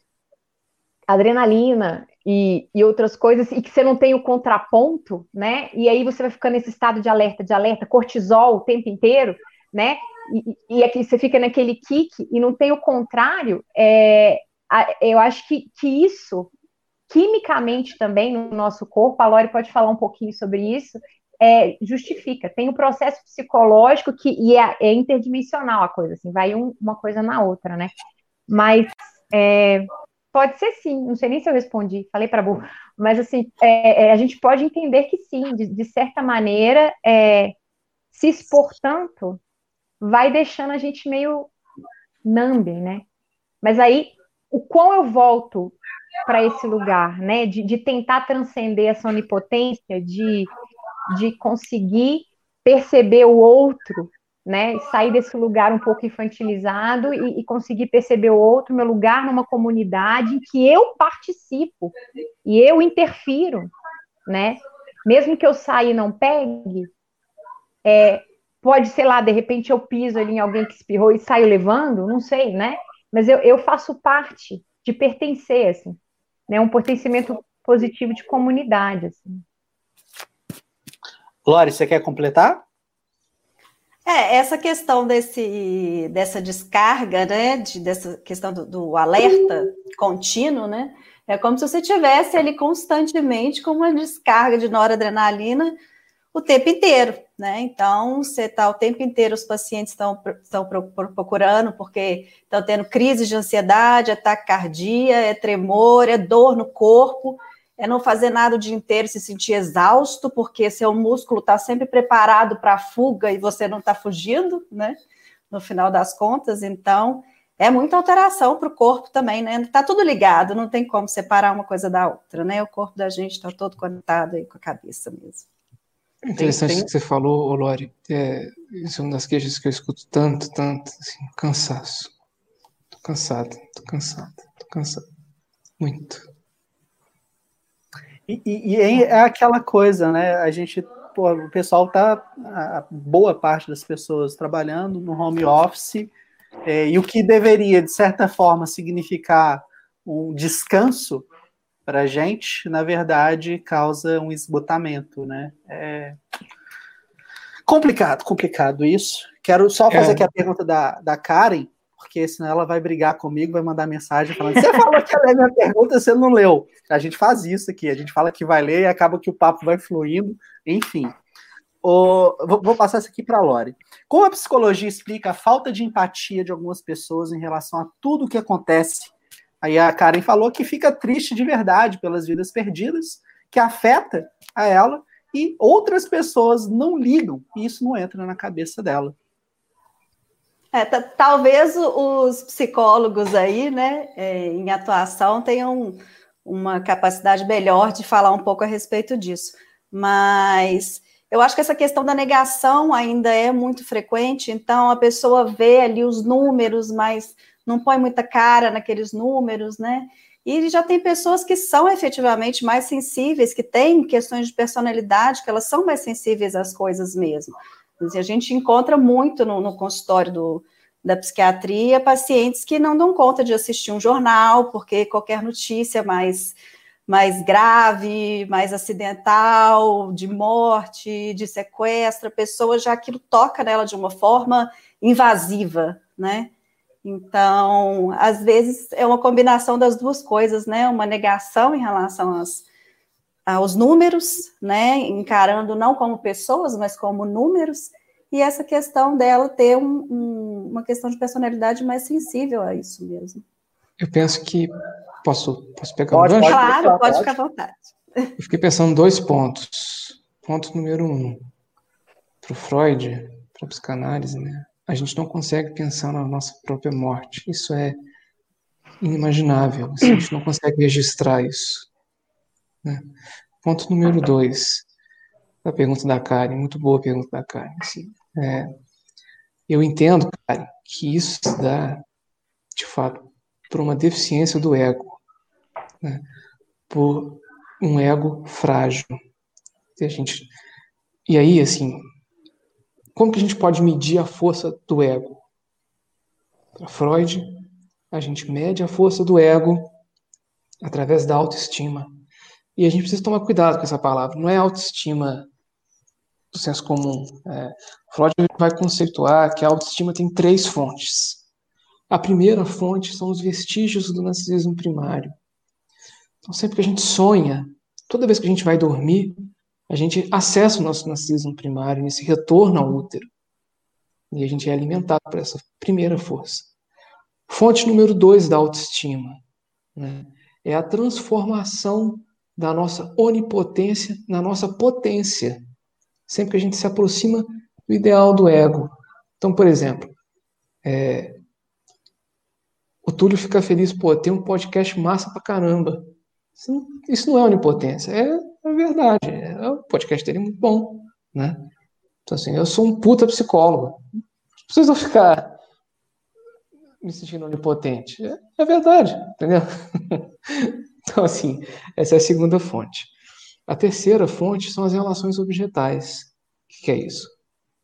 adrenalina e, e, outras coisas, e que você não tem o contraponto, né? E aí você vai ficando nesse estado de alerta, de alerta, cortisol o tempo inteiro, né? E, e aqui você fica naquele kick e não tem o contrário. É, eu acho que, que isso, quimicamente também no nosso corpo, a Lori pode falar um pouquinho sobre isso, é, justifica. Tem o um processo psicológico que e é, é, interdimensional a coisa, assim, vai um, uma coisa na outra, né? Mas é, Pode ser sim, não sei nem se eu respondi, falei para burro, mas assim, é, é, a gente pode entender que sim, de, de certa maneira, é, se expor tanto vai deixando a gente meio nambe, né? Mas aí, o quão eu volto para esse lugar, né? De, de tentar transcender essa onipotência, de, de conseguir perceber o outro né? Sair desse lugar um pouco infantilizado e, e, conseguir perceber o outro, meu lugar numa comunidade em que eu participo e eu interfiro, né? Mesmo que eu saia e não pegue, é, pode, sei lá, de repente eu piso ali em alguém que espirrou e saio levando, não sei, né? Mas eu, eu faço parte de pertencer, assim, né? Um pertencimento positivo de comunidade, assim. Lore, você quer completar? É, essa questão desse, dessa descarga, né, de, dessa questão do, do, alerta contínuo, né, é como se você tivesse ali constantemente com uma descarga de noradrenalina o tempo inteiro, né, então você está o tempo inteiro, os pacientes estão, estão procurando porque estão tendo crises de ansiedade, é taquicardia, é tremor, é dor no corpo, é não fazer nada o dia inteiro e se sentir exausto, porque seu músculo está sempre preparado para a fuga e você não está fugindo, né? No final das contas, então é muita alteração para o corpo também, né? Está tudo ligado, não tem como separar uma coisa da outra, né? O corpo da gente está todo conectado aí com a cabeça mesmo. Interessante o que você falou, Lori. É, isso é uma das queixas que eu escuto tanto, tanto, assim, cansaço. Tô cansado, tô cansado, tô cansado. Muito. E, e, e, é aquela coisa, né? A gente, pô, o pessoal tá, a boa parte das pessoas trabalhando no home office, é, e o que deveria, de certa forma, significar um descanso para a gente, na verdade, causa um esgotamento, né? É complicado, complicado isso. Quero só fazer é. aqui a pergunta da, da Karen. Porque senão ela vai brigar comigo, vai mandar mensagem falando: você falou que ia ler minha pergunta, você não leu. A gente faz isso aqui, a gente fala que vai ler e acaba que o papo vai fluindo, enfim. O, vou, vou, passar isso aqui para a Lore. Como a psicologia explica a falta de empatia de algumas pessoas em relação a tudo o que acontece? Aí a Karen falou que fica triste de verdade pelas vidas perdidas, que afeta a ela, e outras pessoas não ligam, e isso não entra na cabeça dela. É, talvez os psicólogos aí, né, é, em atuação, tenham uma capacidade melhor de falar um pouco a respeito disso. Mas eu acho que essa questão da negação ainda é muito frequente, então a pessoa vê ali os números, mas não põe muita cara naqueles números, né? E já tem pessoas que são efetivamente mais sensíveis, que têm questões de personalidade, que elas são mais sensíveis às coisas mesmo. A gente encontra muito no, no consultório do, da psiquiatria pacientes que não dão conta de assistir um jornal, porque qualquer notícia mais mais grave, mais acidental, de morte, de sequestro, a pessoa já aquilo toca nela de uma forma invasiva, né? Então, às vezes é uma combinação das duas coisas, né? Uma negação em relação às, aos números, né? Encarando não como pessoas, mas como números, e essa questão dela ter um, um, uma questão de personalidade mais sensível a isso mesmo. Eu penso que Posso, posso pegar pode, um gancho? Claro, pode, ficar à vontade. Eu fiquei pensando em dois pontos. Ponto número um. Para o Freud, para a psicanálise, né? A gente não consegue pensar na nossa própria morte. Isso é inimaginável. Assim, a gente não consegue registrar isso. Né? Ponto número dois. A pergunta da Karen, muito boa a pergunta da Karen. Assim, é, eu entendo, Karen, que isso dá, de fato, por uma deficiência do ego, né? por um ego frágil. E, a gente, e aí, assim, como que a gente pode medir a força do ego? Para Freud, a gente mede a força do ego através da autoestima. E a gente precisa tomar cuidado com essa palavra. Não é autoestima do senso comum. É, Freud vai conceituar que a autoestima tem três fontes. A primeira fonte são os vestígios do narcisismo primário. Então, sempre que a gente sonha, toda vez que a gente vai dormir, a gente acessa o nosso narcisismo primário, esse retorno ao útero. E a gente é alimentado por essa primeira força. Fonte número dois da autoestima né, é a transformação da nossa onipotência na nossa potência. Sempre que a gente se aproxima do ideal do ego. Então, por exemplo, é, o Túlio fica feliz, pô, tem um podcast massa pra caramba. Isso, isso não é onipotência, é, é verdade. É, o podcast dele é muito bom, né? Então, assim, eu sou um puta psicólogo. Não preciso ficar me sentindo onipotente. É, é verdade, entendeu? então, assim, essa é a segunda fonte. A terceira fonte são as relações objetais. O que é isso?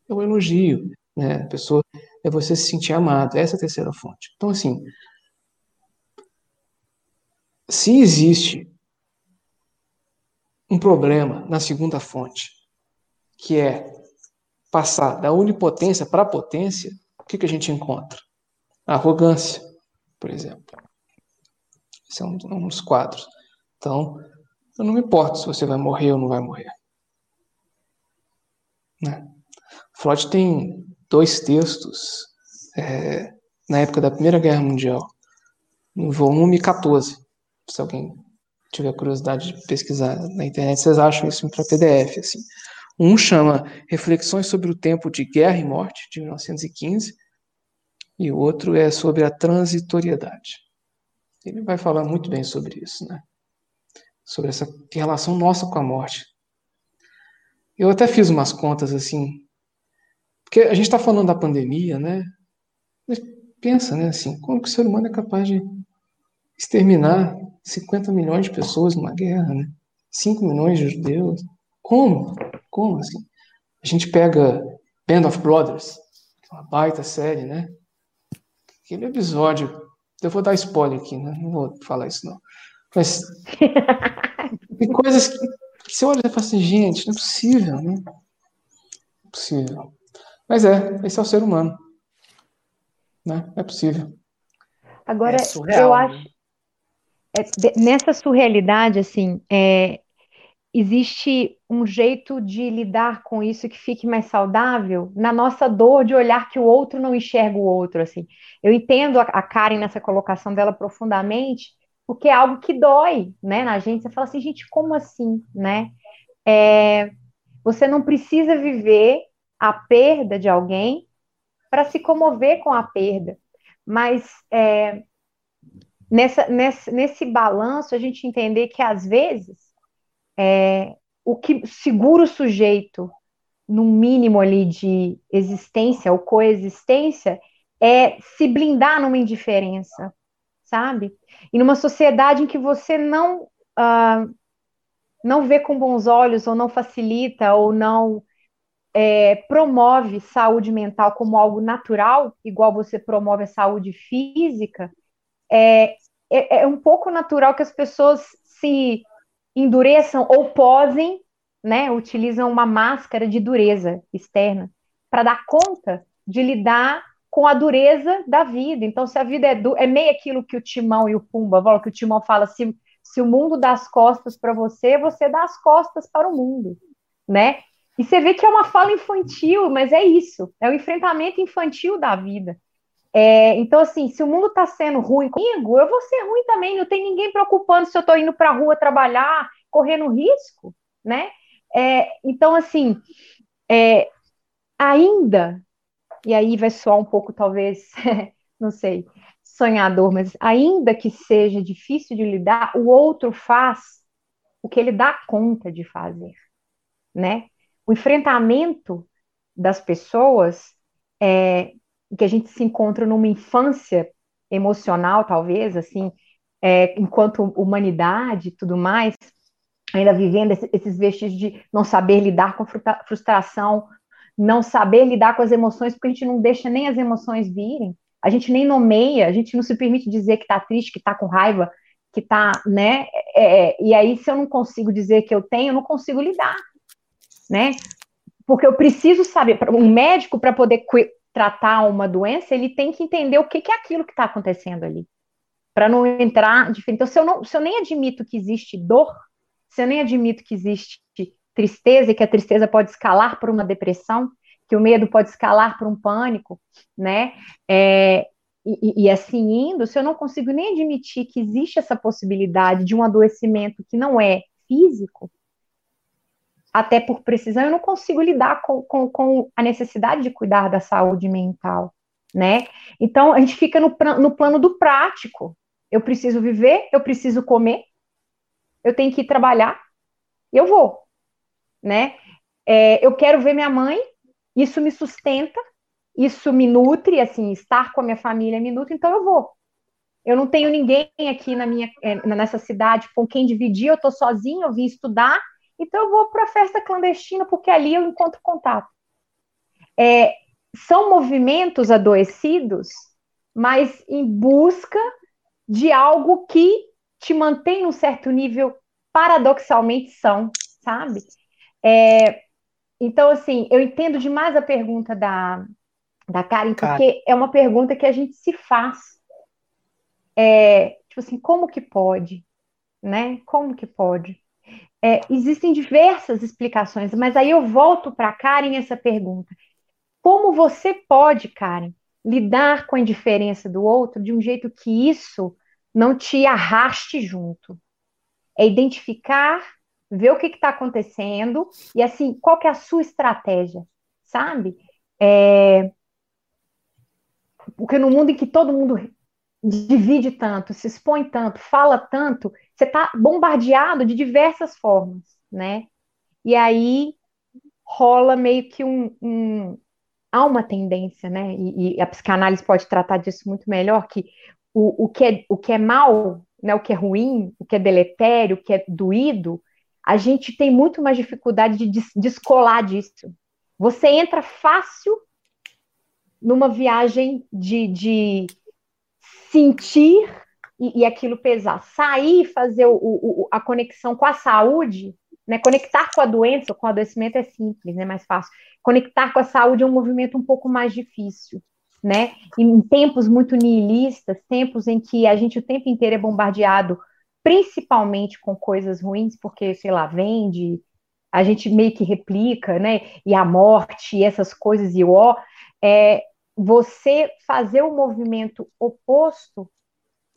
É o elogio, né? A pessoa é você se sentir amado. Essa é a terceira fonte. Então, assim, se existe um problema na segunda fonte, que é passar da onipotência para a potência, o que, que a gente encontra? A arrogância, por exemplo. Um dos quadros. Então, eu não me importo se você vai morrer ou não vai morrer. Né? Freud tem dois textos é, na época da Primeira Guerra Mundial, no volume 14, se alguém tiver curiosidade de pesquisar na internet, vocês acham isso para PDF. Assim. Um chama Reflexões sobre o Tempo de Guerra e Morte, de 1915, e o outro é sobre a transitoriedade. Ele vai falar muito bem sobre isso, né? Sobre essa relação nossa com a morte. Eu até fiz umas contas assim, porque a gente está falando da pandemia, né? Mas pensa, né? Assim, como que o ser humano é capaz de exterminar 50 milhões de pessoas numa guerra, né? 5 milhões de judeus. Como? Como assim? A gente pega Band of Brothers, uma baita série, né? Aquele episódio. Eu vou dar spoiler aqui, né? Não vou falar isso, não. Mas. tem coisas que, que você olha e fala assim, gente, não é possível, né? Não é possível. Mas é, esse é o ser humano. Né? É possível. Agora, é surreal, eu acho. Né? É, nessa surrealidade, assim, é, existe um jeito de lidar com isso que fique mais saudável na nossa dor de olhar que o outro não enxerga o outro, assim. Eu entendo a, Karen nessa colocação dela profundamente, porque é algo que dói, né, na gente. Você fala assim, gente, como assim, né? É, você não precisa viver a perda de alguém para se comover com a perda, mas é, nessa, nesse, nesse balanço a gente entender que às vezes é, o que segura o sujeito num mínimo ali de existência ou coexistência é se blindar numa indiferença, sabe? E numa sociedade em que você não uh, não vê com bons olhos ou não facilita ou não é, promove saúde mental como algo natural, igual você promove a saúde física, é, é, é um pouco natural que as pessoas se endureçam ou posem, né, utilizam uma máscara de dureza externa para dar conta de lidar com a dureza da vida. Então, se a vida é, é meio aquilo que o Timão e o Pumba falam, que o Timão fala, se, se o mundo dá as costas para você, você dá as costas para o mundo, né? E você vê que é uma fala infantil, mas é isso, é o enfrentamento infantil da vida. É, então, assim, se o mundo está sendo ruim comigo, eu vou ser ruim também. Não tem ninguém preocupando se eu estou indo para a rua trabalhar, correndo risco, né? É, então, assim, é, ainda, e aí vai soar um pouco, talvez, não sei, sonhador, mas ainda que seja difícil de lidar, o outro faz o que ele dá conta de fazer, né? O enfrentamento das pessoas é, que a gente se encontra numa infância emocional, talvez, assim, é, enquanto humanidade e tudo mais, ainda vivendo esses vestígios de não saber lidar com frustração, não saber lidar com as emoções, porque a gente não deixa nem as emoções virem, a gente nem nomeia, a gente não se permite dizer que está triste, que está com raiva, que está, né? É, é, e aí, se eu não consigo dizer que eu tenho, eu não consigo lidar, né? Porque eu preciso saber, um médico, para poder tratar uma doença, ele tem que entender o que, que é aquilo que está acontecendo ali. Para não entrar. Então, se eu, não, se eu nem admito que existe dor, se eu nem admito que existe tristeza e que a tristeza pode escalar para uma depressão, que o medo pode escalar para um pânico, né? É, e, e, assim indo, se eu não consigo nem admitir que existe essa possibilidade de um adoecimento que não é físico, até por precisão, eu não consigo lidar com, com, com, a necessidade de cuidar da saúde mental, né? Então, a gente fica no, no plano do prático. Eu preciso viver, eu preciso comer, eu tenho que ir trabalhar, eu vou, né? É, eu quero ver minha mãe, isso me sustenta, isso me nutre, assim, estar com a minha família me nutre, então eu vou. Eu não tenho ninguém aqui na minha, é, nessa cidade com quem dividir, eu estou sozinha, eu vim estudar, então eu vou para a festa clandestina porque ali eu encontro contato. É, são movimentos adoecidos, mas em busca de algo que te mantém num certo nível, paradoxalmente são, sabe? É, então, assim, eu entendo demais a pergunta da, da Karen, porque é uma pergunta que a gente se faz. É, tipo assim, como que pode? Né? Como que pode? É, existem diversas explicações, mas aí eu volto para Karen essa pergunta. Como você pode, Karen, lidar com a indiferença do outro de um jeito que isso não te arraste junto? É identificar, ver o que está acontecendo e assim, qual que é a sua estratégia, sabe? É... Porque no mundo em que todo mundo divide tanto, se expõe tanto, fala tanto, você está bombardeado de diversas formas, né? E aí rola meio que um, um há uma tendência, né? E, e, a psicanálise pode tratar disso muito melhor, que o, o, que, é, o que é mal, né, o que é ruim, o que é deletério, o que é doído, a gente tem muito mais dificuldade de des descolar disso. Você entra fácil numa viagem de, de sentir e, e aquilo pesar. Sair, fazer o, o, a conexão com a saúde, né? Conectar com a doença, com o adoecimento é simples, né? mais fácil. Conectar com a saúde é um movimento um pouco mais difícil, né? Em tempos muito nihilistas, tempos em que a gente o tempo inteiro é bombardeado principalmente com coisas ruins, porque, sei lá, vende, a gente meio que replica, né? E a morte, e essas coisas, e o ó, é você fazer o movimento oposto,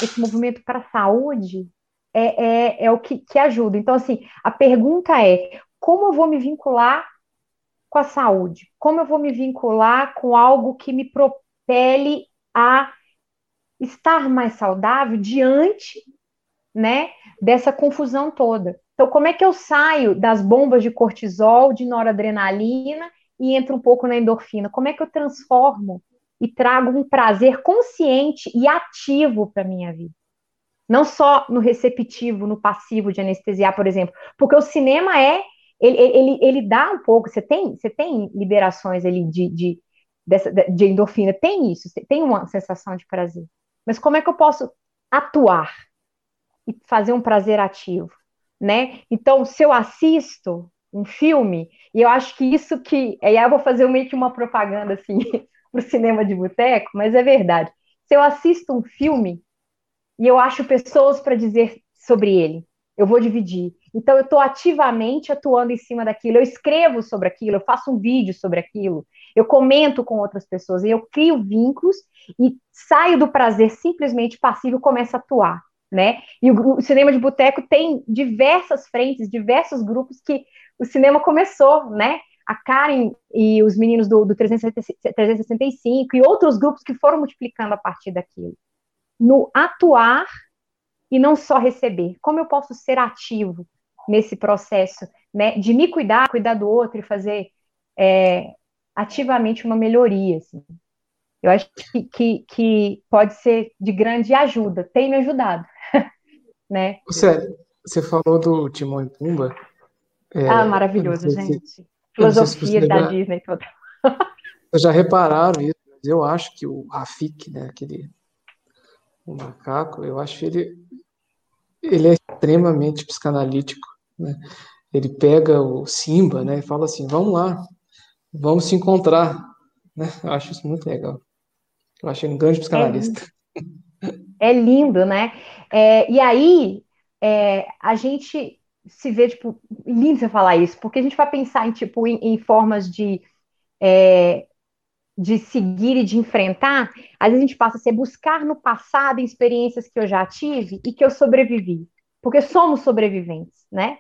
esse movimento para a saúde, é, é, é o que, que ajuda. Então, assim, a pergunta é: como eu vou me vincular com a saúde? Como eu vou me vincular com algo que me propele a estar mais saudável diante, né, dessa confusão toda? Então, como é que eu saio das bombas de cortisol, de noradrenalina e entro um pouco na endorfina? Como é que eu transformo e trago um prazer consciente e ativo para minha vida? Não só no receptivo, no passivo de anestesiar, por exemplo, porque o cinema é ele, ele, ele dá um pouco, você tem, você tem liberações ali de, de, dessa, de endorfina, tem isso, tem uma sensação de prazer. Mas como é que eu posso atuar e fazer um prazer ativo, né? Então, se eu assisto um filme, e eu acho que isso que, aí eu vou fazer meio que uma propaganda assim para o cinema de boteco, mas é verdade. Se eu assisto um filme e eu acho pessoas para dizer sobre ele, eu vou dividir. Então, eu estou ativamente atuando em cima daquilo, eu escrevo sobre aquilo, eu faço um vídeo sobre aquilo, eu comento com outras pessoas, eu crio vínculos e saio do prazer simplesmente passivo e começo a atuar. Né? E o, o cinema de boteco tem diversas frentes, diversos grupos que o cinema começou, né? A Karen e os meninos do, do 365 e outros grupos que foram multiplicando a partir daquilo. No atuar e não só receber. Como eu posso ser ativo nesse processo, né, de me cuidar, cuidar do outro e fazer é, ativamente uma melhoria, assim. Eu acho que, que, que, pode ser de grande ajuda, tem me ajudado, né? Você, você falou do Timão e Pumba. É, ah, maravilhoso, gente. Se, Filosofia da Disney toda. já repararam isso, eu acho que o Rafik, né, aquele o macaco, eu acho ele ele é extremamente psicanalítico, né? Ele pega o Simba, né, e fala assim: "Vamos lá, vamos se encontrar", né? Eu acho isso muito legal. Eu acho ele um grande psicanalista. É, é lindo, né? É, e aí é, a gente se vê tipo lindo você falar isso, porque a gente vai pensar em tipo em, em formas de é, de seguir e de enfrentar, às vezes a gente passa a ser buscar no passado experiências que eu já tive e que eu sobrevivi, porque somos sobreviventes, né?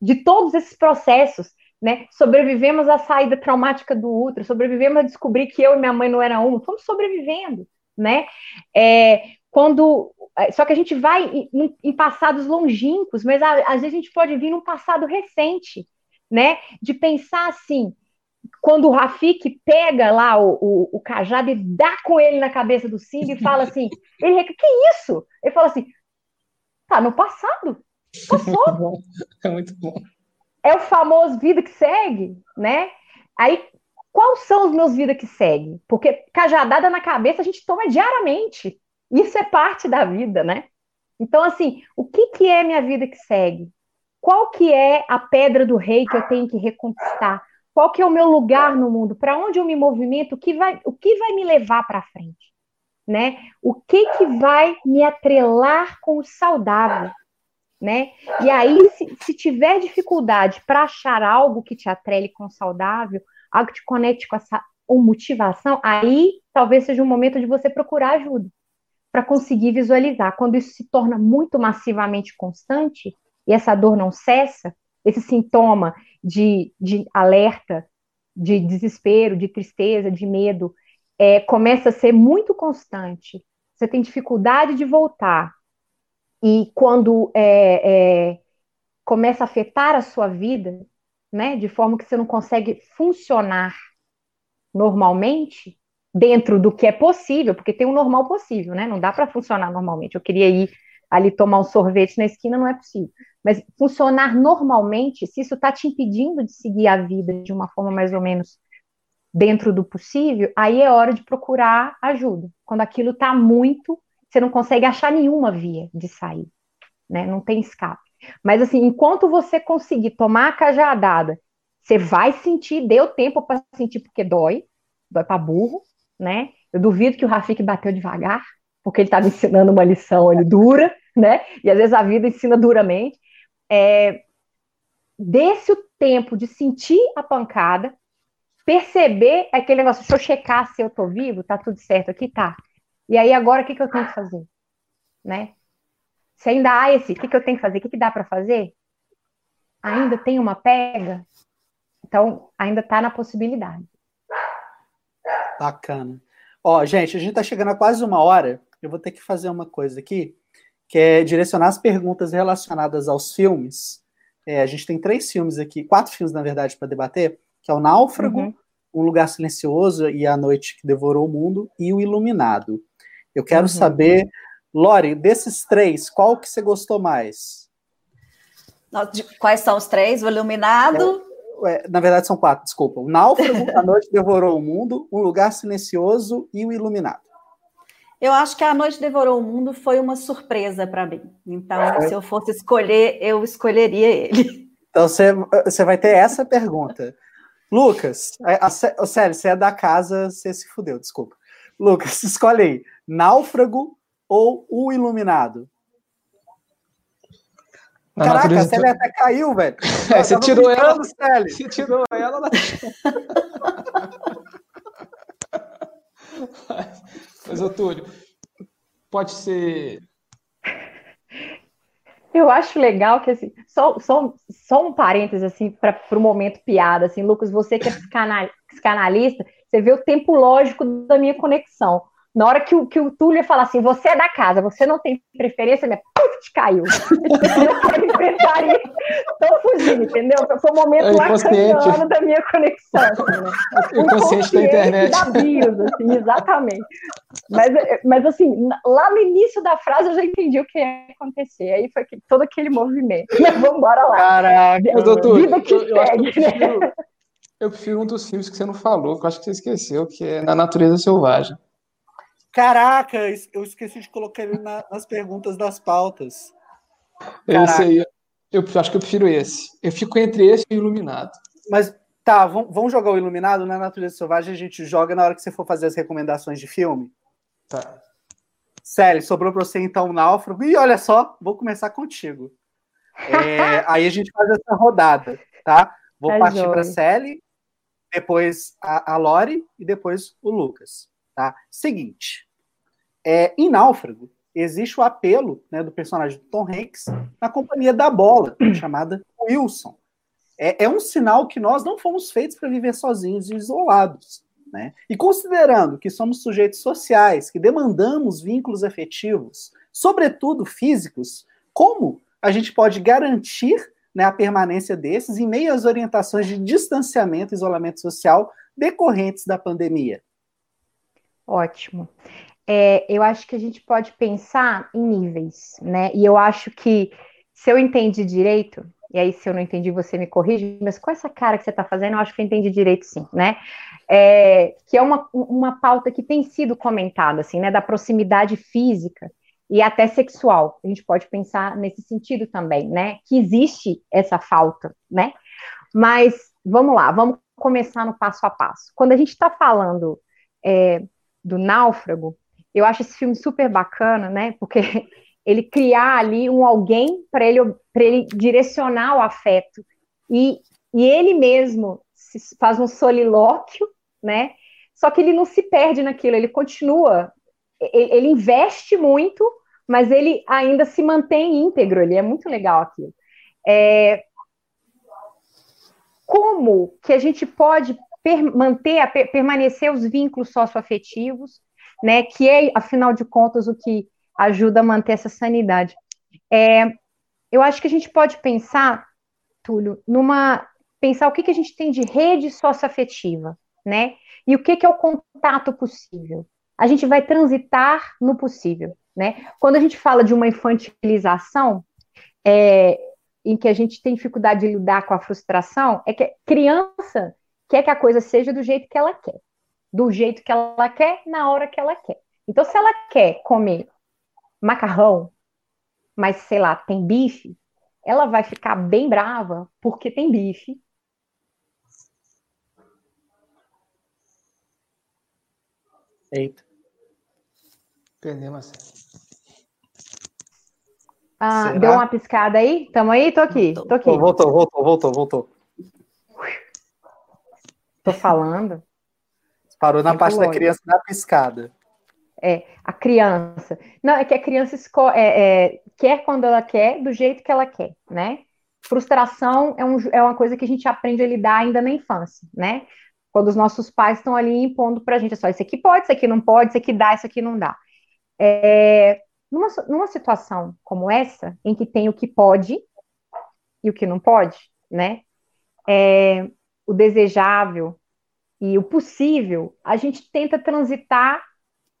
De todos esses processos, né? Sobrevivemos à saída traumática do útero, sobrevivemos a descobrir que eu e minha mãe não eram um, fomos sobrevivendo, né? É, quando é, só que a gente vai em, em passados longínquos, mas às vezes a gente pode vir num passado recente, né? De pensar assim, quando o Rafik pega lá o, o, o, cajado e dá com ele na cabeça do Simba e fala assim, ele que isso? Ele fala assim, tá no passado, passou. É muito bom. É o famoso vida que segue, né? Aí, quais são os meus vida que segue? Porque cajadada na cabeça a gente toma diariamente. Isso é parte da vida, né? Então, assim, o que, que é minha vida que segue? Qual que é a pedra do rei que eu tenho que reconquistar? Qual que é o meu lugar no mundo? Para onde eu me movimento? O que vai, o que vai me levar para frente? Né? O que que vai me atrelar com o saudável? Né? E aí, se, se tiver dificuldade para achar algo que te atrele com o saudável, algo que te conecte com essa motivação, aí talvez seja o momento de você procurar ajuda para conseguir visualizar. Quando isso se torna muito massivamente constante e essa dor não cessa, esse sintoma de, de alerta, de desespero, de tristeza, de medo, é, começa a ser muito constante. Você tem dificuldade de voltar. E quando é, é, começa a afetar a sua vida, né, de forma que você não consegue funcionar normalmente, dentro do que é possível, porque tem um normal possível, né? Não dá para funcionar normalmente. Eu queria ir ali tomar um sorvete na esquina não é possível. Mas funcionar normalmente, se isso está te impedindo de seguir a vida de uma forma mais ou menos dentro do possível, aí é hora de procurar ajuda. Quando aquilo está muito, você não consegue achar nenhuma via de sair, né? Não tem escape. Mas assim, enquanto você conseguir tomar a cajadada, você vai sentir, deu tempo para sentir porque dói, dói para burro, né? Eu duvido que o Rafik bateu devagar, porque ele estava ensinando uma lição dura, né? E às vezes a vida ensina duramente. É, desse o tempo de sentir a pancada, perceber aquele negócio, deixa eu checar se eu tô vivo, tá tudo certo aqui, tá. E aí agora o que, que eu tenho que fazer? Né? Se ainda há esse, o que, que eu tenho que fazer? O que, que dá para fazer? Ainda tem uma pega? Então, ainda está na possibilidade. Bacana. Ó, gente, a gente está chegando a quase uma hora. Eu vou ter que fazer uma coisa aqui, que é direcionar as perguntas relacionadas aos filmes. É, a gente tem três filmes aqui, quatro filmes, na verdade, para debater, que é o Náufrago, uhum. Um Lugar Silencioso e A Noite que Devorou o Mundo e O Iluminado. Eu quero uhum. saber, Lori, desses três, qual que você gostou mais? Quais são os três? O Iluminado? É, é, na verdade, são quatro, desculpa. O Náufrago, A Noite Devorou o Mundo, Um Lugar Silencioso e O Iluminado. Eu acho que A Noite Devorou o Mundo foi uma surpresa para mim. Então, é. se eu fosse escolher, eu escolheria ele. Então, você, vai ter essa pergunta. Lucas, a, a, a, sério, você é da casa, você se fudeu, desculpa. Lucas, escolhe aí, Náufrago ou O Iluminado? Na Caraca, natureza... a Célia até caiu, velho. É, você tirou ela. Você tirou ela. Ela... mas, mas, Otúlio, pode ser eu acho legal que, assim, só, só, só um parênteses, assim, para o momento piada, assim, Lucas, você que é psicanalista, você vê o tempo lógico da minha conexão. Na hora que o, que o Túlio fala assim, você é da casa, você não tem preferência, minha caiu. não pode enfrentar isso. Tô fugindo, entendeu? Foi o momento é lacaniano da minha conexão. Assim, né? O inconsciente da internet. Da BIOS, assim, exatamente. Mas, mas, assim, lá no início da frase eu já entendi o que ia acontecer. Aí foi todo aquele movimento. Vamos embora lá. Caraca, doutor, Vida que eu, segue, eu, que eu, prefiro, né? eu prefiro um dos filmes que você não falou, que eu acho que você esqueceu, que é Na Natureza Selvagem. Caraca, eu esqueci de colocar ele na, nas perguntas das pautas. Esse aí, eu acho que eu prefiro esse. Eu fico entre esse e o Iluminado. Mas tá, vamos jogar o Iluminado na Natureza Selvagem, a gente joga na hora que você for fazer as recomendações de filme. Tá. Célio, sobrou para você então o Náufrago. E olha só, vou começar contigo. É, aí a gente faz essa rodada, tá? Vou é partir para a Célia, depois a, a Lori e depois o Lucas. Tá? Seguinte, é, em Náufrago, existe o apelo né, do personagem do Tom Hanks na companhia da bola, chamada Wilson. É, é um sinal que nós não fomos feitos para viver sozinhos e isolados. Né? E considerando que somos sujeitos sociais, que demandamos vínculos afetivos, sobretudo físicos, como a gente pode garantir né, a permanência desses em meio às orientações de distanciamento e isolamento social decorrentes da pandemia? Ótimo. É, eu acho que a gente pode pensar em níveis, né? E eu acho que se eu entendi direito, e aí se eu não entendi, você me corrige, mas com essa cara que você está fazendo, eu acho que eu entendi direito sim, né? É, que é uma, uma pauta que tem sido comentada, assim, né? Da proximidade física e até sexual. A gente pode pensar nesse sentido também, né? Que existe essa falta, né? Mas vamos lá, vamos começar no passo a passo. Quando a gente está falando é, do Náufrago, eu acho esse filme super bacana, né? Porque ele criar ali um alguém para ele, ele direcionar o afeto. E, e ele mesmo faz um solilóquio, né? Só que ele não se perde naquilo, ele continua, ele, ele investe muito, mas ele ainda se mantém íntegro, ele é muito legal aquilo. É, como que a gente pode per, manter, a, per, permanecer os vínculos socioafetivos, né, que é, afinal de contas, o que ajuda a manter essa sanidade. É, eu acho que a gente pode pensar, Túlio, numa pensar o que, que a gente tem de rede socioafetiva, né? E o que, que é o contato possível. A gente vai transitar no possível, né? Quando a gente fala de uma infantilização, é, em que a gente tem dificuldade de lidar com a frustração, é que criança quer que a coisa seja do jeito que ela quer. Do jeito que ela quer, na hora que ela quer. Então, se ela quer comer macarrão, mas sei lá, tem bife, ela vai ficar bem brava porque tem bife. Eita. Perdeu, Marcelo. Ah, Será? deu uma piscada aí? Tamo aí? Tô aqui, tô aqui. Voltou, voltou, voltou, voltou. Tô falando. Parou na parte da longe. criança na piscada. É, a criança. Não, é que a criança é, é, quer quando ela quer, do jeito que ela quer, né? Frustração é, um, é uma coisa que a gente aprende a lidar ainda na infância, né? Quando os nossos pais estão ali impondo pra gente, é só isso aqui pode, isso aqui não pode, isso aqui dá, isso aqui não dá. É, numa, numa situação como essa, em que tem o que pode e o que não pode, né? É, o desejável e o possível, a gente tenta transitar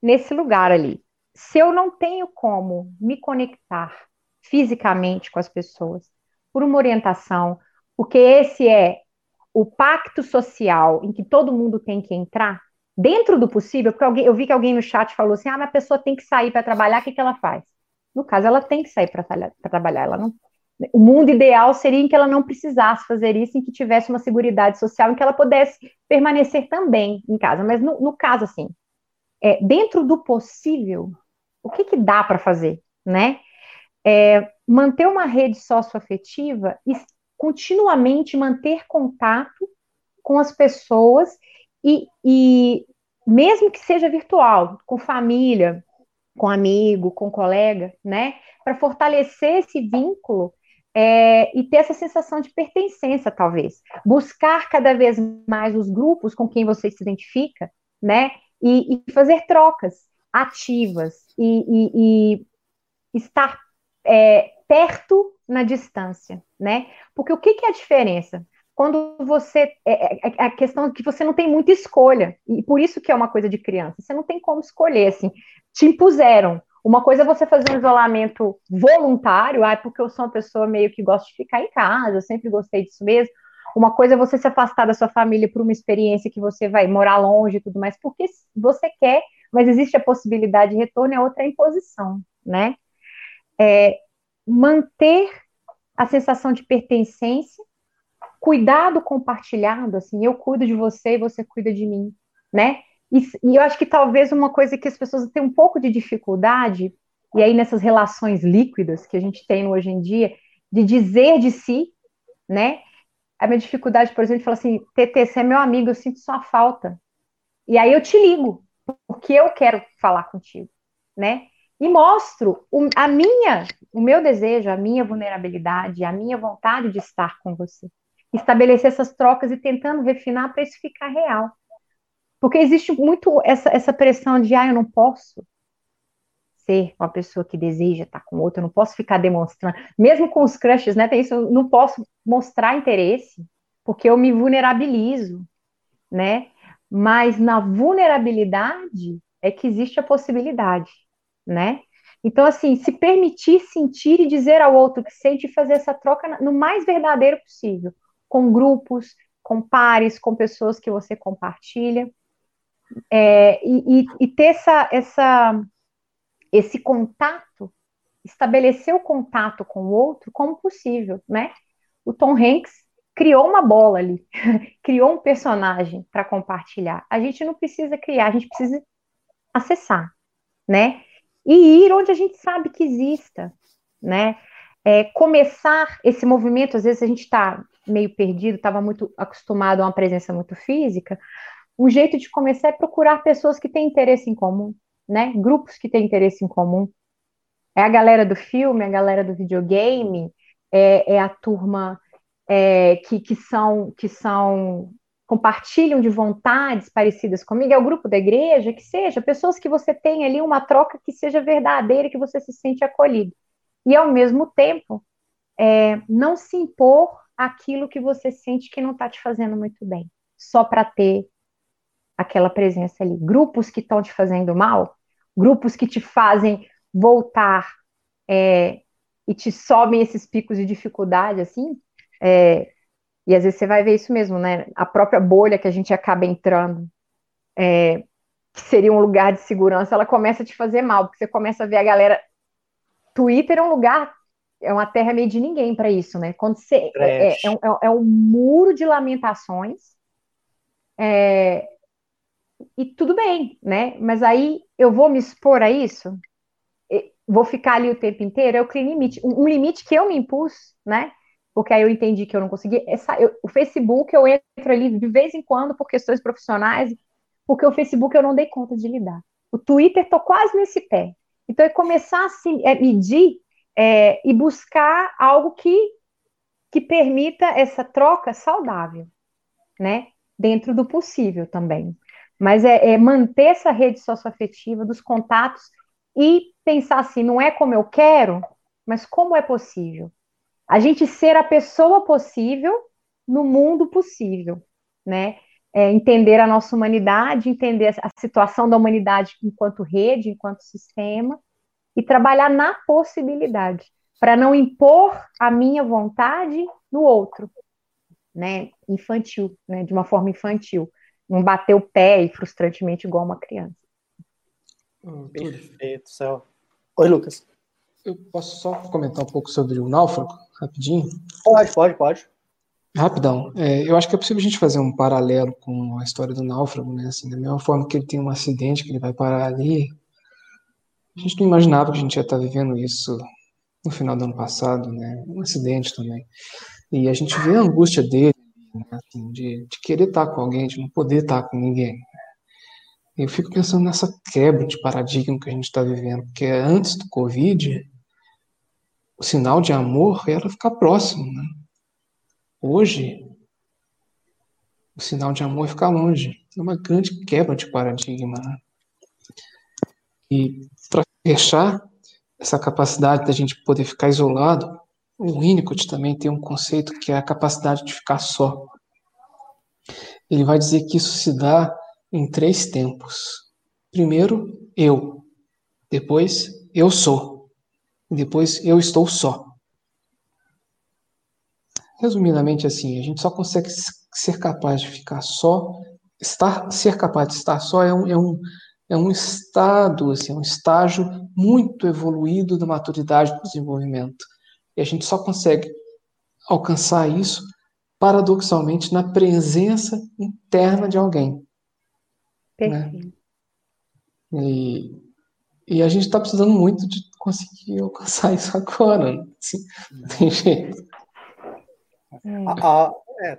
nesse lugar ali. Se eu não tenho como me conectar fisicamente com as pessoas, por uma orientação, porque esse é o pacto social em que todo mundo tem que entrar, dentro do possível, porque alguém, eu vi que alguém no chat falou assim: ah, mas a pessoa tem que sair para trabalhar, o que, que ela faz? No caso, ela tem que sair para trabalhar, ela não. O mundo ideal seria em que ela não precisasse fazer isso, em que tivesse uma seguridade social, em que ela pudesse permanecer também em casa. Mas no, no caso, assim, é, dentro do possível, o que, que dá para fazer, né? É, manter uma rede socioafetiva e continuamente manter contato com as pessoas e, e mesmo que seja virtual, com família, com amigo, com colega, né? Para fortalecer esse vínculo é, e ter essa sensação de pertencência, talvez. Buscar cada vez mais os grupos com quem você se identifica, né? E, e fazer trocas ativas e, e, e estar é, perto na distância, né? Porque o que, que é a diferença? Quando você. É, é, a questão é que você não tem muita escolha, e por isso que é uma coisa de criança, você não tem como escolher, assim, te impuseram. Uma coisa é você fazer um isolamento voluntário, ah, porque eu sou uma pessoa meio que gosta de ficar em casa, eu sempre gostei disso mesmo. Uma coisa é você se afastar da sua família por uma experiência que você vai morar longe e tudo mais, porque você quer, mas existe a possibilidade de retorno, outra é a imposição, né? É, manter a sensação de pertencência, cuidado compartilhado, assim, eu cuido de você e você cuida de mim, né? E, e, eu acho que talvez uma coisa que as pessoas têm um pouco de dificuldade, e aí nessas relações líquidas que a gente tem hoje em dia, de dizer de si, né? A minha dificuldade, por exemplo, de falar assim, TT, você é meu amigo, eu sinto sua falta. E aí eu te ligo, porque eu quero falar contigo, né? E mostro o, a minha, o meu desejo, a minha vulnerabilidade, a minha vontade de estar com você. Estabelecer essas trocas e tentando refinar para isso ficar real. Porque existe muito essa, essa pressão de, ah, eu não posso ser uma pessoa que deseja estar com outra, eu não posso ficar demonstrando. Mesmo com os crushes, né? Tem isso, eu não posso mostrar interesse, porque eu me vulnerabilizo, né? Mas na vulnerabilidade é que existe a possibilidade, né? Então, assim, se permitir sentir e dizer ao outro que sente e fazer essa troca no mais verdadeiro possível, com grupos, com pares, com pessoas que você compartilha, é, e, e, ter essa, essa, esse contato, estabelecer o contato com o outro como possível, né? O Tom Hanks criou uma bola ali, criou um personagem para compartilhar. A gente não precisa criar, a gente precisa acessar, né? E ir onde a gente sabe que exista, né? É, começar esse movimento, às vezes a gente está meio perdido, estava muito acostumado a uma presença muito física. Um jeito de começar é procurar pessoas que têm interesse em comum, né? Grupos que têm interesse em comum. É a galera do filme, a galera do videogame, é, é a turma é, que, que são que são compartilham de vontades parecidas comigo, é o grupo da igreja, que seja, pessoas que você tem ali uma troca que seja verdadeira, que você se sente acolhido. E, ao mesmo tempo, é, não se impor aquilo que você sente que não está te fazendo muito bem, só para ter aquela presença ali. Grupos que estão te fazendo mal, grupos que te fazem voltar é, e te sobem esses picos de dificuldade, assim, é, e às vezes você vai ver isso mesmo, né? A própria bolha que a gente acaba entrando, é, que seria um lugar de segurança, ela começa a te fazer mal, porque você começa a ver a galera. Twitter é um lugar, é uma terra meio de ninguém para isso, né? Quando você. É, é, um, é, um, muro de lamentações. E tudo bem, né? Mas aí eu vou me expor a isso? Vou ficar ali o tempo inteiro? É o clean limite. Um, um limite que eu me impus, né? Porque aí eu entendi que eu não consegui. Essa, eu, o Facebook eu entro ali de vez em quando por questões profissionais, porque o Facebook eu não dei conta de lidar. O Twitter tô quase nesse pé. Então é começar a se, é, medir é, e buscar algo que, que permita essa troca saudável, né? Dentro do possível também. Mas é, é manter essa rede socioafetiva dos contatos e pensar assim, não é como eu quero, mas como é possível. A gente ser a pessoa possível no mundo possível, né? É, entender a nossa humanidade, entender a situação da humanidade enquanto rede, enquanto sistema, e trabalhar na possibilidade, para não impor a minha vontade no outro, né? Infantil, né? De uma forma infantil não bater o pé e frustrantemente igual uma criança. Perfeito, céu. Oi, Lucas. Eu posso só comentar um pouco sobre o náufrago, rapidinho? Pode, pode, pode. Rapidão. É, eu acho que é possível a gente fazer um paralelo com a história do náufrago, né? Assim, da mesma forma que ele tem um acidente, que ele vai parar ali. A gente não imaginava que a gente ia estar vivendo isso no final do ano passado, né? Um acidente também. E a gente vê a angústia dele? Assim, de, de, querer estar com alguém, de não poder estar com ninguém. Eu fico pensando nessa quebra de paradigma que a gente está vivendo, porque antes do Covid, o sinal de amor era ficar próximo. Né? Hoje, o sinal de amor é ficar longe. É uma grande quebra de paradigma. Né? E para fechar essa capacidade da gente poder ficar isolado, o Winnicott também tem um conceito que é a capacidade de ficar só. Ele vai dizer que isso se dá em três tempos. Primeiro, eu. Depois, eu sou. Depois, eu estou só. Resumidamente assim, a gente só consegue ser capaz de ficar só, estar, ser capaz de estar só é um, é um, é um estado, assim, é um estágio muito evoluído da maturidade do desenvolvimento. E a gente só consegue alcançar isso, paradoxalmente, na presença interna de alguém. Né? E, e a gente está precisando muito de conseguir alcançar isso agora. Né? Assim, não tem jeito. É. é,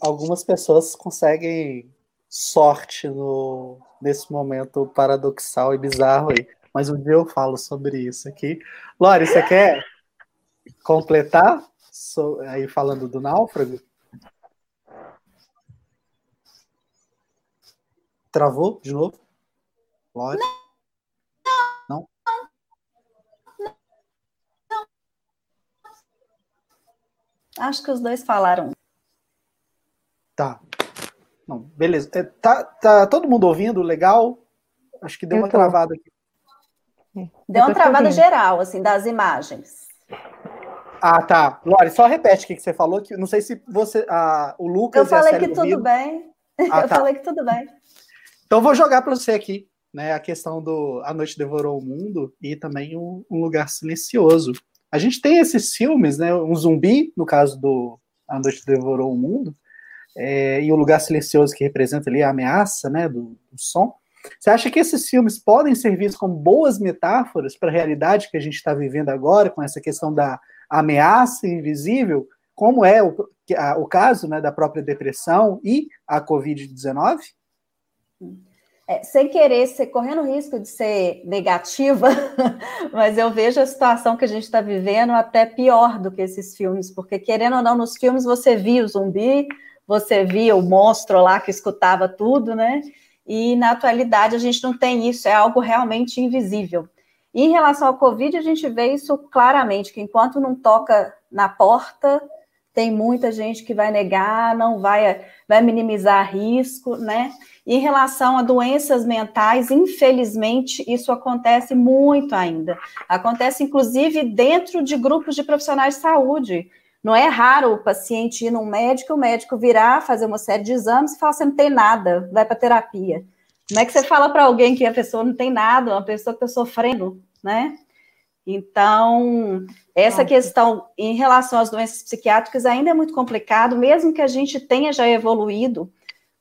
algumas pessoas conseguem sorte no, nesse momento paradoxal e bizarro aí. Mas um dia eu falo sobre isso aqui. Lore, você quer completar, so, aí falando do náufrago? Travou de novo? Lógico. Não. Não? Acho que os dois falaram. Tá. Não, beleza. É, tá, tá todo mundo ouvindo? Legal? Acho que deu Eu uma tô. travada aqui. Deu uma travada geral, assim, das imagens. Ah, tá. Lore, só repete o que você falou, que não sei se você. Ah, o Lucas. Eu falei que tudo bem. Ah, eu tá. falei que tudo bem. Então vou jogar para você aqui, né? A questão do A Noite Devorou o Mundo e também um, um Lugar Silencioso. A gente tem esses filmes, né? Um zumbi, no caso do A Noite Devorou o Mundo, é, e o Lugar Silencioso que representa ali a ameaça, né? Do, do som. Você acha que esses filmes podem ser vistos como boas metáforas para a realidade que a gente está vivendo agora, com essa questão da ameaça invisível, como é o, a, o caso né, da própria depressão e a Covid-19? É, sem querer, ser, correndo risco de ser negativa, mas eu vejo a situação que a gente está vivendo até pior do que esses filmes, porque querendo ou não, nos filmes você via o zumbi, você via o monstro lá que escutava tudo, né? E na atualidade a gente não tem isso, é algo realmente invisível. Em relação ao Covid, a gente vê isso claramente, que enquanto não toca na porta, tem muita gente que vai negar, não vai, vai minimizar risco, né? Em relação a doenças mentais, infelizmente, isso acontece muito ainda. Acontece, inclusive, dentro de grupos de profissionais de saúde. Não é raro o paciente ir num médico, o médico virar, fazer uma série de exames e falar: você não tem nada, vai para terapia. Como é que você fala para alguém que a pessoa não tem nada, uma pessoa que está sofrendo, né? Então, essa questão em relação às doenças psiquiátricas ainda é muito complicado, mesmo que a gente tenha já evoluído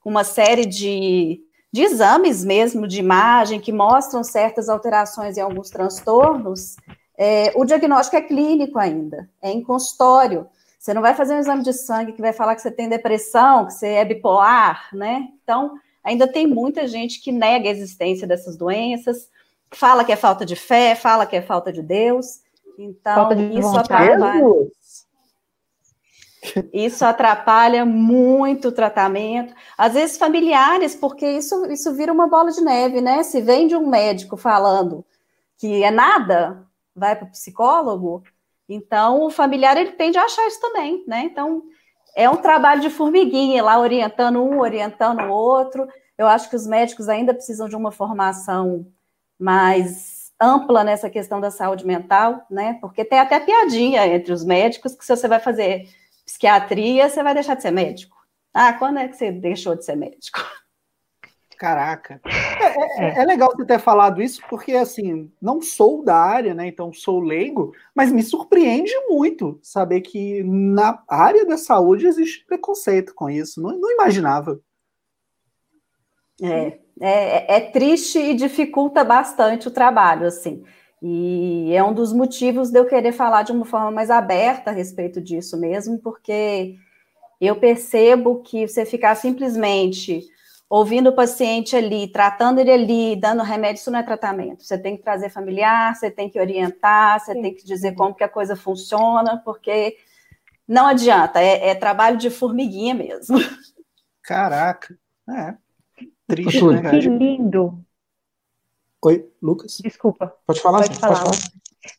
com uma série de, de exames mesmo, de imagem, que mostram certas alterações em alguns transtornos, é, o diagnóstico é clínico ainda, é em consultório. Você não vai fazer um exame de sangue que vai falar que você tem depressão, que você é bipolar, né? Então, ainda tem muita gente que nega a existência dessas doenças, fala que é falta de fé, fala que é falta de Deus. Então, isso atrapalha. Isso atrapalha muito o tratamento. Às vezes, familiares, porque isso, isso vira uma bola de neve, né? Se vem de um médico falando que é nada, vai para o psicólogo, então o familiar ele tende a achar isso também, né? Então, é um trabalho de formiguinha, lá orientando um, orientando o outro. Eu acho que os médicos ainda precisam de uma formação mais ampla nessa questão da saúde mental, né? Porque tem até piadinha entre os médicos que se você vai fazer psiquiatria, você vai deixar de ser médico. Ah, quando é que você deixou de ser médico? Caraca. É, é, é, é, legal você ter falado isso, porque, assim, não sou da área, né? Então sou leigo, mas me surpreende muito saber que na área da saúde existe preconceito com isso. Não, não imaginava. É, é, é triste e dificulta bastante o trabalho, assim. E é um dos motivos de eu querer falar de uma forma mais aberta a respeito disso mesmo, porque eu percebo que você ficar simplesmente ouvindo o paciente ali, tratando ele ali, dando remédio, isso não é tratamento. Você tem que trazer familiar, você tem que orientar, você Sim. tem que dizer como que a coisa funciona, porque não adianta, é, é trabalho de formiguinha mesmo. Caraca, é. Triste, né? Que lindo. Oi, Lucas? Desculpa. Pode falar? Pode falar. Pode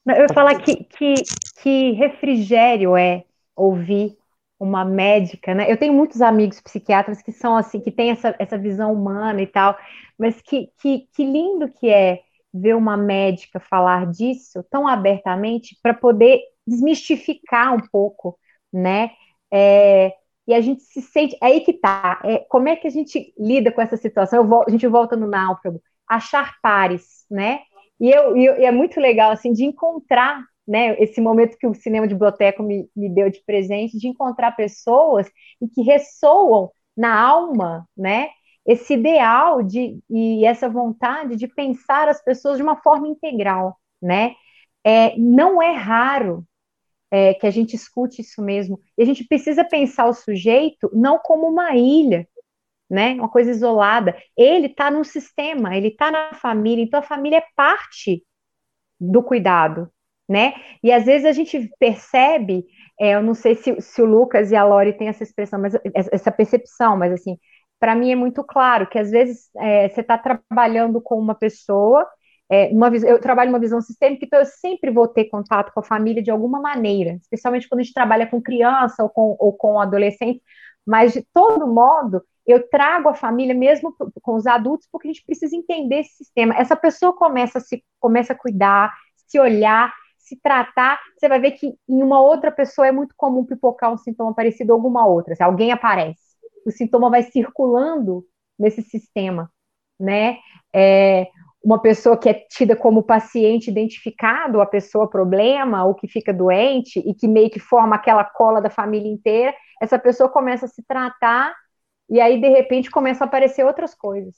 falar. Eu ia falar que, que, que refrigério é ouvir uma médica, né? Eu tenho muitos amigos psiquiatras que são assim, que têm essa, essa visão humana e tal, mas que, que, que lindo que é ver uma médica falar disso tão abertamente para poder desmistificar um pouco, né? É, e a gente se sente. É aí que tá. É, como é que a gente lida com essa situação? Eu, a gente volta no náufrago achar pares, né? E, eu, e, é muito legal, assim, de encontrar, né, esse momento que o cinema de biblioteca me, me deu de presente, de encontrar pessoas e que ressoam na alma, né, esse ideal de, e essa vontade de pensar as pessoas de uma forma integral, né? É, não é raro é, que a gente escute isso mesmo. E a gente precisa pensar o sujeito não como uma ilha, né? Uma coisa isolada. Ele está no sistema, ele está na família, então a família é parte do cuidado, né? E às vezes a gente percebe, é, eu não sei se, se, o Lucas e a Lori têm essa expressão, mas essa percepção, mas assim, para mim é muito claro que às vezes é, você está trabalhando com uma pessoa, é, uma, eu trabalho uma visão sistêmica, então eu sempre vou ter contato com a família de alguma maneira, especialmente quando a gente trabalha com criança ou com, ou com adolescente, mas de todo modo eu trago a família mesmo com os adultos, porque a gente precisa entender esse sistema. Essa pessoa começa a se começa a cuidar, se olhar, se tratar, você vai ver que em uma outra pessoa é muito comum pipocar um sintoma parecido a alguma outra. Se alguém aparece, o sintoma vai circulando nesse sistema, né? É, uma pessoa que é tida como paciente identificado, a pessoa problema, ou que fica doente e que meio que forma aquela cola da família inteira, essa pessoa começa a se tratar e aí de repente começam a aparecer outras coisas,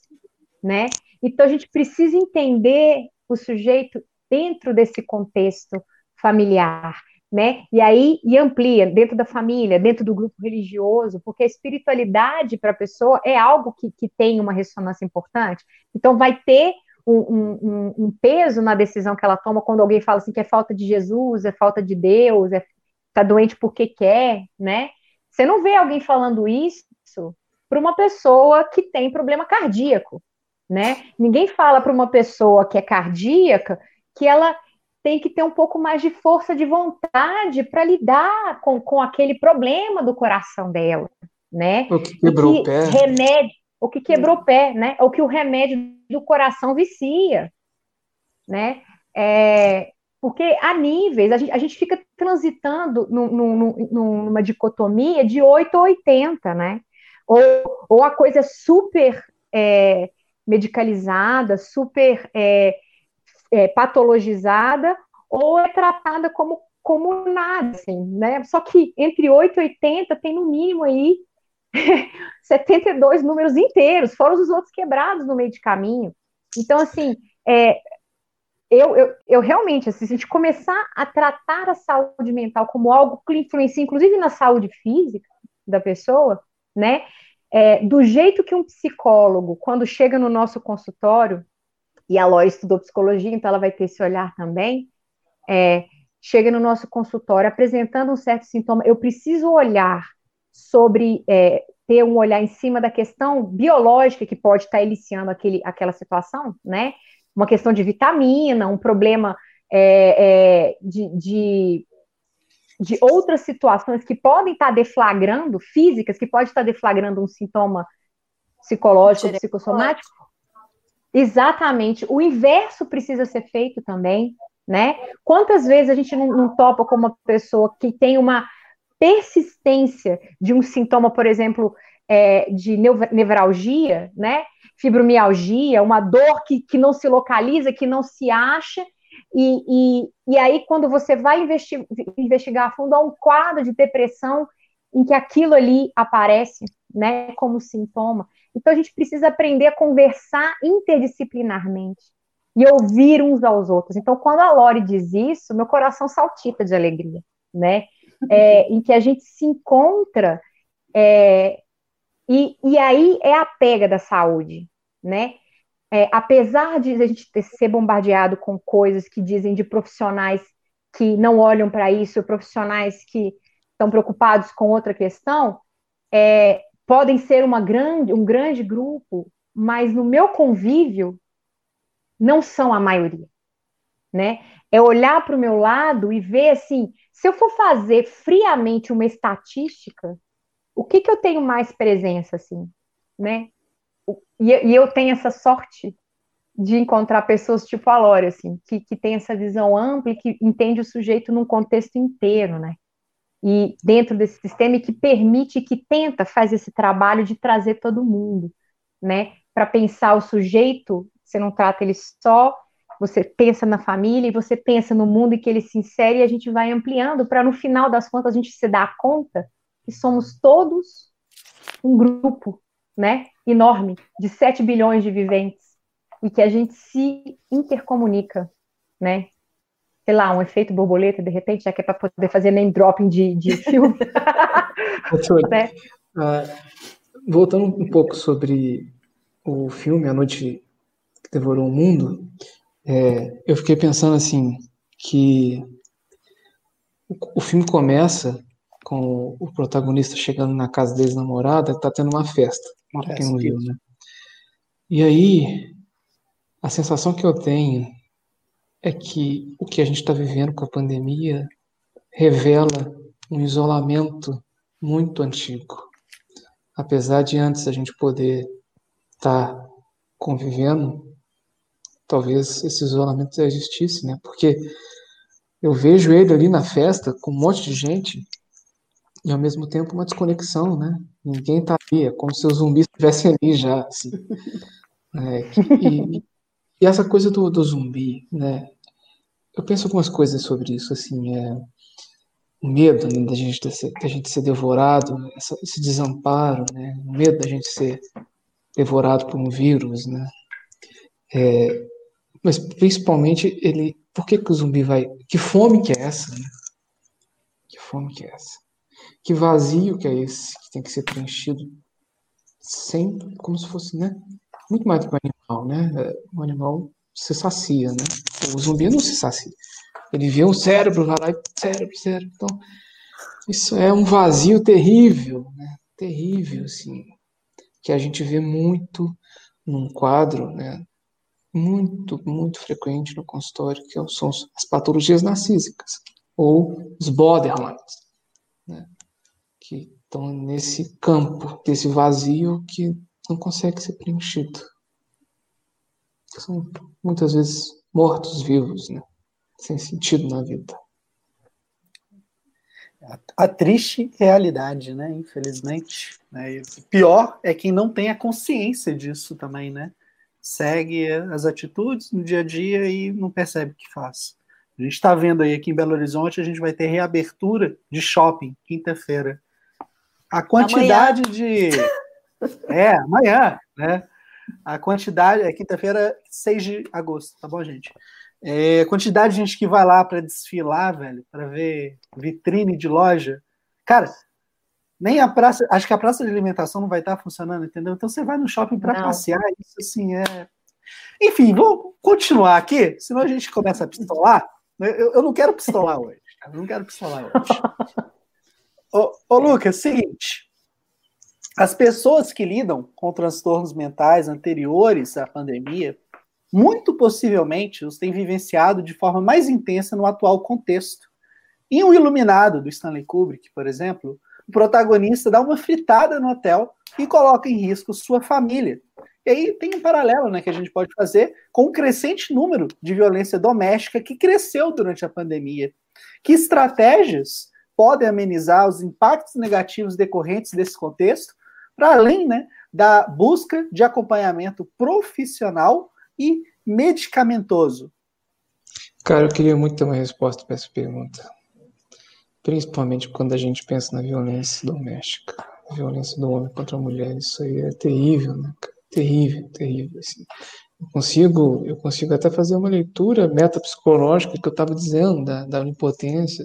né? Então a gente precisa entender o sujeito dentro desse contexto familiar, né? E aí e amplia dentro da família, dentro do grupo religioso, porque a espiritualidade para a pessoa é algo que, que tem uma ressonância importante. Então vai ter um, um, um, peso na decisão que ela toma quando alguém fala assim que é falta de Jesus, é falta de Deus, é tá doente porque quer, né? Você não vê alguém falando isso para uma pessoa que tem problema cardíaco, né? Ninguém fala para uma pessoa que é cardíaca que ela tem que ter um pouco mais de força de vontade para lidar com, com aquele problema do coração dela, né? O que quebrou que o pé. Remédio, o que quebrou o pé, né? O que o remédio do coração vicia, né? É, porque há níveis, a gente, a gente fica transitando num, num, numa dicotomia de 8 ou 80, né? ou, ou a coisa é super é, medicalizada, super é, é, patologizada, ou é tratada como, como nada, assim, né? Só que entre 8 e 80 tem no mínimo aí 72 números inteiros, fora os outros quebrados no meio de caminho. Então, assim, é, eu, eu, eu realmente, assim, se a gente começar a tratar a saúde mental como algo que influencia, inclusive na saúde física da pessoa, né? É, do jeito que um psicólogo, quando chega no nosso consultório, e a Ló estudou psicologia, então ela vai ter esse olhar também, é, chega no nosso consultório apresentando um certo sintoma, eu preciso olhar sobre, é, ter um olhar em cima da questão biológica que pode estar eliciando aquele, aquela situação, né? Uma questão de vitamina, um problema é, é, de, de, de, outras situações que podem estar deflagrando, físicas, que pode estar deflagrando um sintoma psicológico, psicossomático. Exatamente. O inverso precisa ser feito também, né? Quantas vezes a gente não, não topa com uma pessoa que tem uma persistência de um sintoma, por exemplo, é, de nevralgia, né? Fibromialgia, uma dor que, que não se localiza, que não se acha, e, e, e aí, quando você vai investigar, investigar a fundo, há um quadro de depressão em que aquilo ali aparece, né, como sintoma. Então, a gente precisa aprender a conversar interdisciplinarmente e ouvir uns aos outros. Então, quando a Lori diz isso, meu coração saltita de alegria, né? É, em que a gente se encontra, é, e, e aí é a pega da saúde, né? É, apesar de a gente ter, ser bombardeado com coisas que dizem de profissionais que não olham para isso, profissionais que estão preocupados com outra questão, é, podem ser uma grande, um grande grupo, mas no meu convívio não são a maioria, né? É olhar para o meu lado e ver assim, se eu for fazer friamente uma estatística, o que que eu tenho mais presença assim, né? E, e eu tenho essa sorte de encontrar pessoas tipo a Lore, assim, que, que tem essa visão ampla e que entende o sujeito num contexto inteiro, né? E dentro desse sistema e que permite, que tenta fazer esse trabalho de trazer todo mundo, né? Para pensar o sujeito, você não trata ele só, você pensa na família e você pensa no mundo em que ele se insere e a gente vai ampliando para no final das contas a gente se dar conta que somos todos um grupo, né? Enorme de 7 bilhões de viventes e que a gente se intercomunica, né? Sei lá, um efeito borboleta, de repente, já que é para poder fazer name dropping de, de filme. né? uh, voltando um pouco sobre o filme A Noite que Devorou o Mundo, é, eu fiquei pensando assim, que o, o filme começa com o protagonista chegando na casa deles, namorada, tá tendo uma festa, quem não viu, né? E aí, a sensação que eu tenho é que o que a gente está vivendo com a pandemia revela um isolamento muito antigo. Apesar de antes a gente poder estar tá convivendo, talvez esse isolamento já existisse, né? Porque eu vejo ele ali na festa com um monte de gente e ao mesmo tempo uma desconexão, né? Ninguém tá ali, é como se os zumbis estivessem ali já, assim. É, e, e essa coisa do, do zumbi, né? Eu penso algumas coisas sobre isso, assim, é, o medo né, da, gente da gente ser devorado, esse desamparo, né? O medo da gente ser devorado por um vírus, né? É, mas principalmente ele, por que, que o zumbi vai? Que fome que é essa? Né? Que fome que é essa? Que vazio que é esse que tem que ser preenchido sempre, como se fosse, né? muito mais do que o animal, né? O animal se sacia, né? O zumbi não se sacia. Ele vê um cérebro, vai lá e cérebro, cérebro. Então, isso é um vazio terrível, né? Terrível, assim, que a gente vê muito num quadro, né? Muito, muito frequente no consultório, que são as patologias narcísicas, ou os borderlines, né? Que estão nesse campo, desse vazio que não consegue ser preenchido. São muitas vezes mortos-vivos, né? sem sentido na vida. A, triste realidade, né? Infelizmente. Né? pior é quem não tem a consciência disso também, né? Segue as atitudes no dia a dia e não percebe o que faz. A gente está vendo aí aqui em Belo Horizonte, a gente vai ter reabertura de shopping quinta-feira. A quantidade amanhã. de. É, amanhã, né? A quantidade. É quinta-feira, 6 de agosto, tá bom, gente? É, a quantidade de gente que vai lá para desfilar, velho, para ver vitrine de loja. Cara, nem a praça. Acho que a praça de alimentação não vai estar funcionando, entendeu? Então você vai no shopping para passear, isso assim é. Enfim, vou continuar aqui, senão a gente começa a pistolar. Eu, eu não quero pistolar hoje. Eu não quero pistolar hoje. ô, ô, Lucas, seguinte. As pessoas que lidam com transtornos mentais anteriores à pandemia, muito possivelmente os têm vivenciado de forma mais intensa no atual contexto. Em um Iluminado, do Stanley Kubrick, por exemplo, o protagonista dá uma fritada no hotel e coloca em risco sua família. E aí tem um paralelo né, que a gente pode fazer com o crescente número de violência doméstica que cresceu durante a pandemia. Que estratégias podem amenizar os impactos negativos decorrentes desse contexto, para além né, da busca de acompanhamento profissional e medicamentoso? Cara, eu queria muito ter uma resposta para essa pergunta. Principalmente quando a gente pensa na violência doméstica. A violência do homem contra a mulher, isso aí é terrível, né? Terrível, terrível. Assim. Eu consigo, eu consigo até fazer uma leitura metapsicológica que eu estava dizendo, da, da onipotência,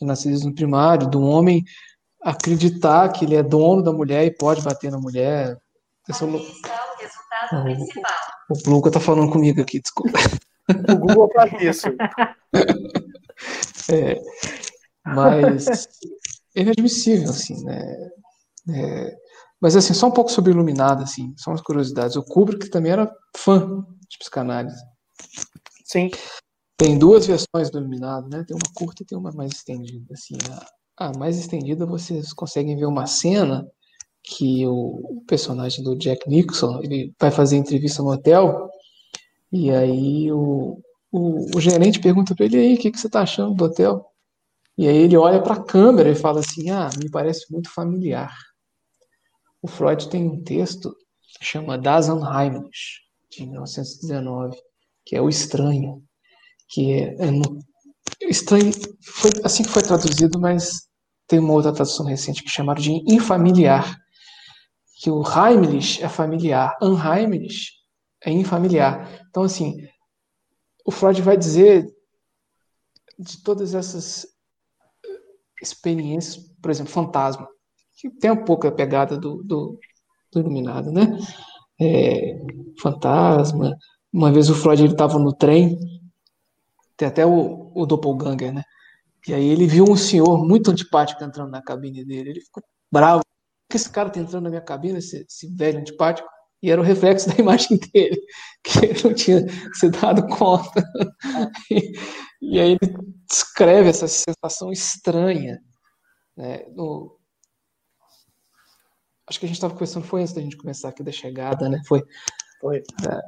do narcisismo primário, do homem acreditar que ele é dono da mulher e pode bater na mulher. Esse é o... o, o Luca tá falando comigo aqui, desculpa. O Google faz isso. é, mas é inadmissível, assim, né? É, mas assim, só um pouco sobre Iluminado, assim, só umas curiosidades. O Kubrick também era fã de psicanálise. Sim. Tem duas versões do Iluminado, né? Tem uma curta e tem uma mais estendida. Assim, a, a mais estendida vocês conseguem ver uma cena que o, personagem do Jack Nixon ele vai fazer entrevista no hotel e aí o, o, o gerente pergunta para ele aí o que, que você está achando do hotel e aí ele olha para a câmera e fala assim: Ah, me parece muito familiar. O Freud tem um texto que chama Das Unheimlich, de 1919, que é o estranho, que é, é no, estranho foi assim que foi traduzido, mas tem uma outra tradução recente que chamaram de infamiliar, que o Heimlich é familiar, Unheimlich é infamiliar. Então assim, o Freud vai dizer de todas essas experiências, por exemplo, fantasma, que tem um pouco a pegada do, do, do Iluminado, né? É, fantasma. Uma vez o Freud estava no trem, tem até o, o Doppelganger, né? E aí ele viu um senhor muito antipático entrando na cabine dele. Ele ficou bravo. Por que esse cara tá entrando na minha cabine, esse, esse velho antipático? E era o reflexo da imagem dele, que ele não tinha se dado conta. E, e aí ele descreve essa sensação estranha. Né? No... Acho que a gente estava conversando, foi antes da gente começar aqui da chegada, né? Foi, foi. É,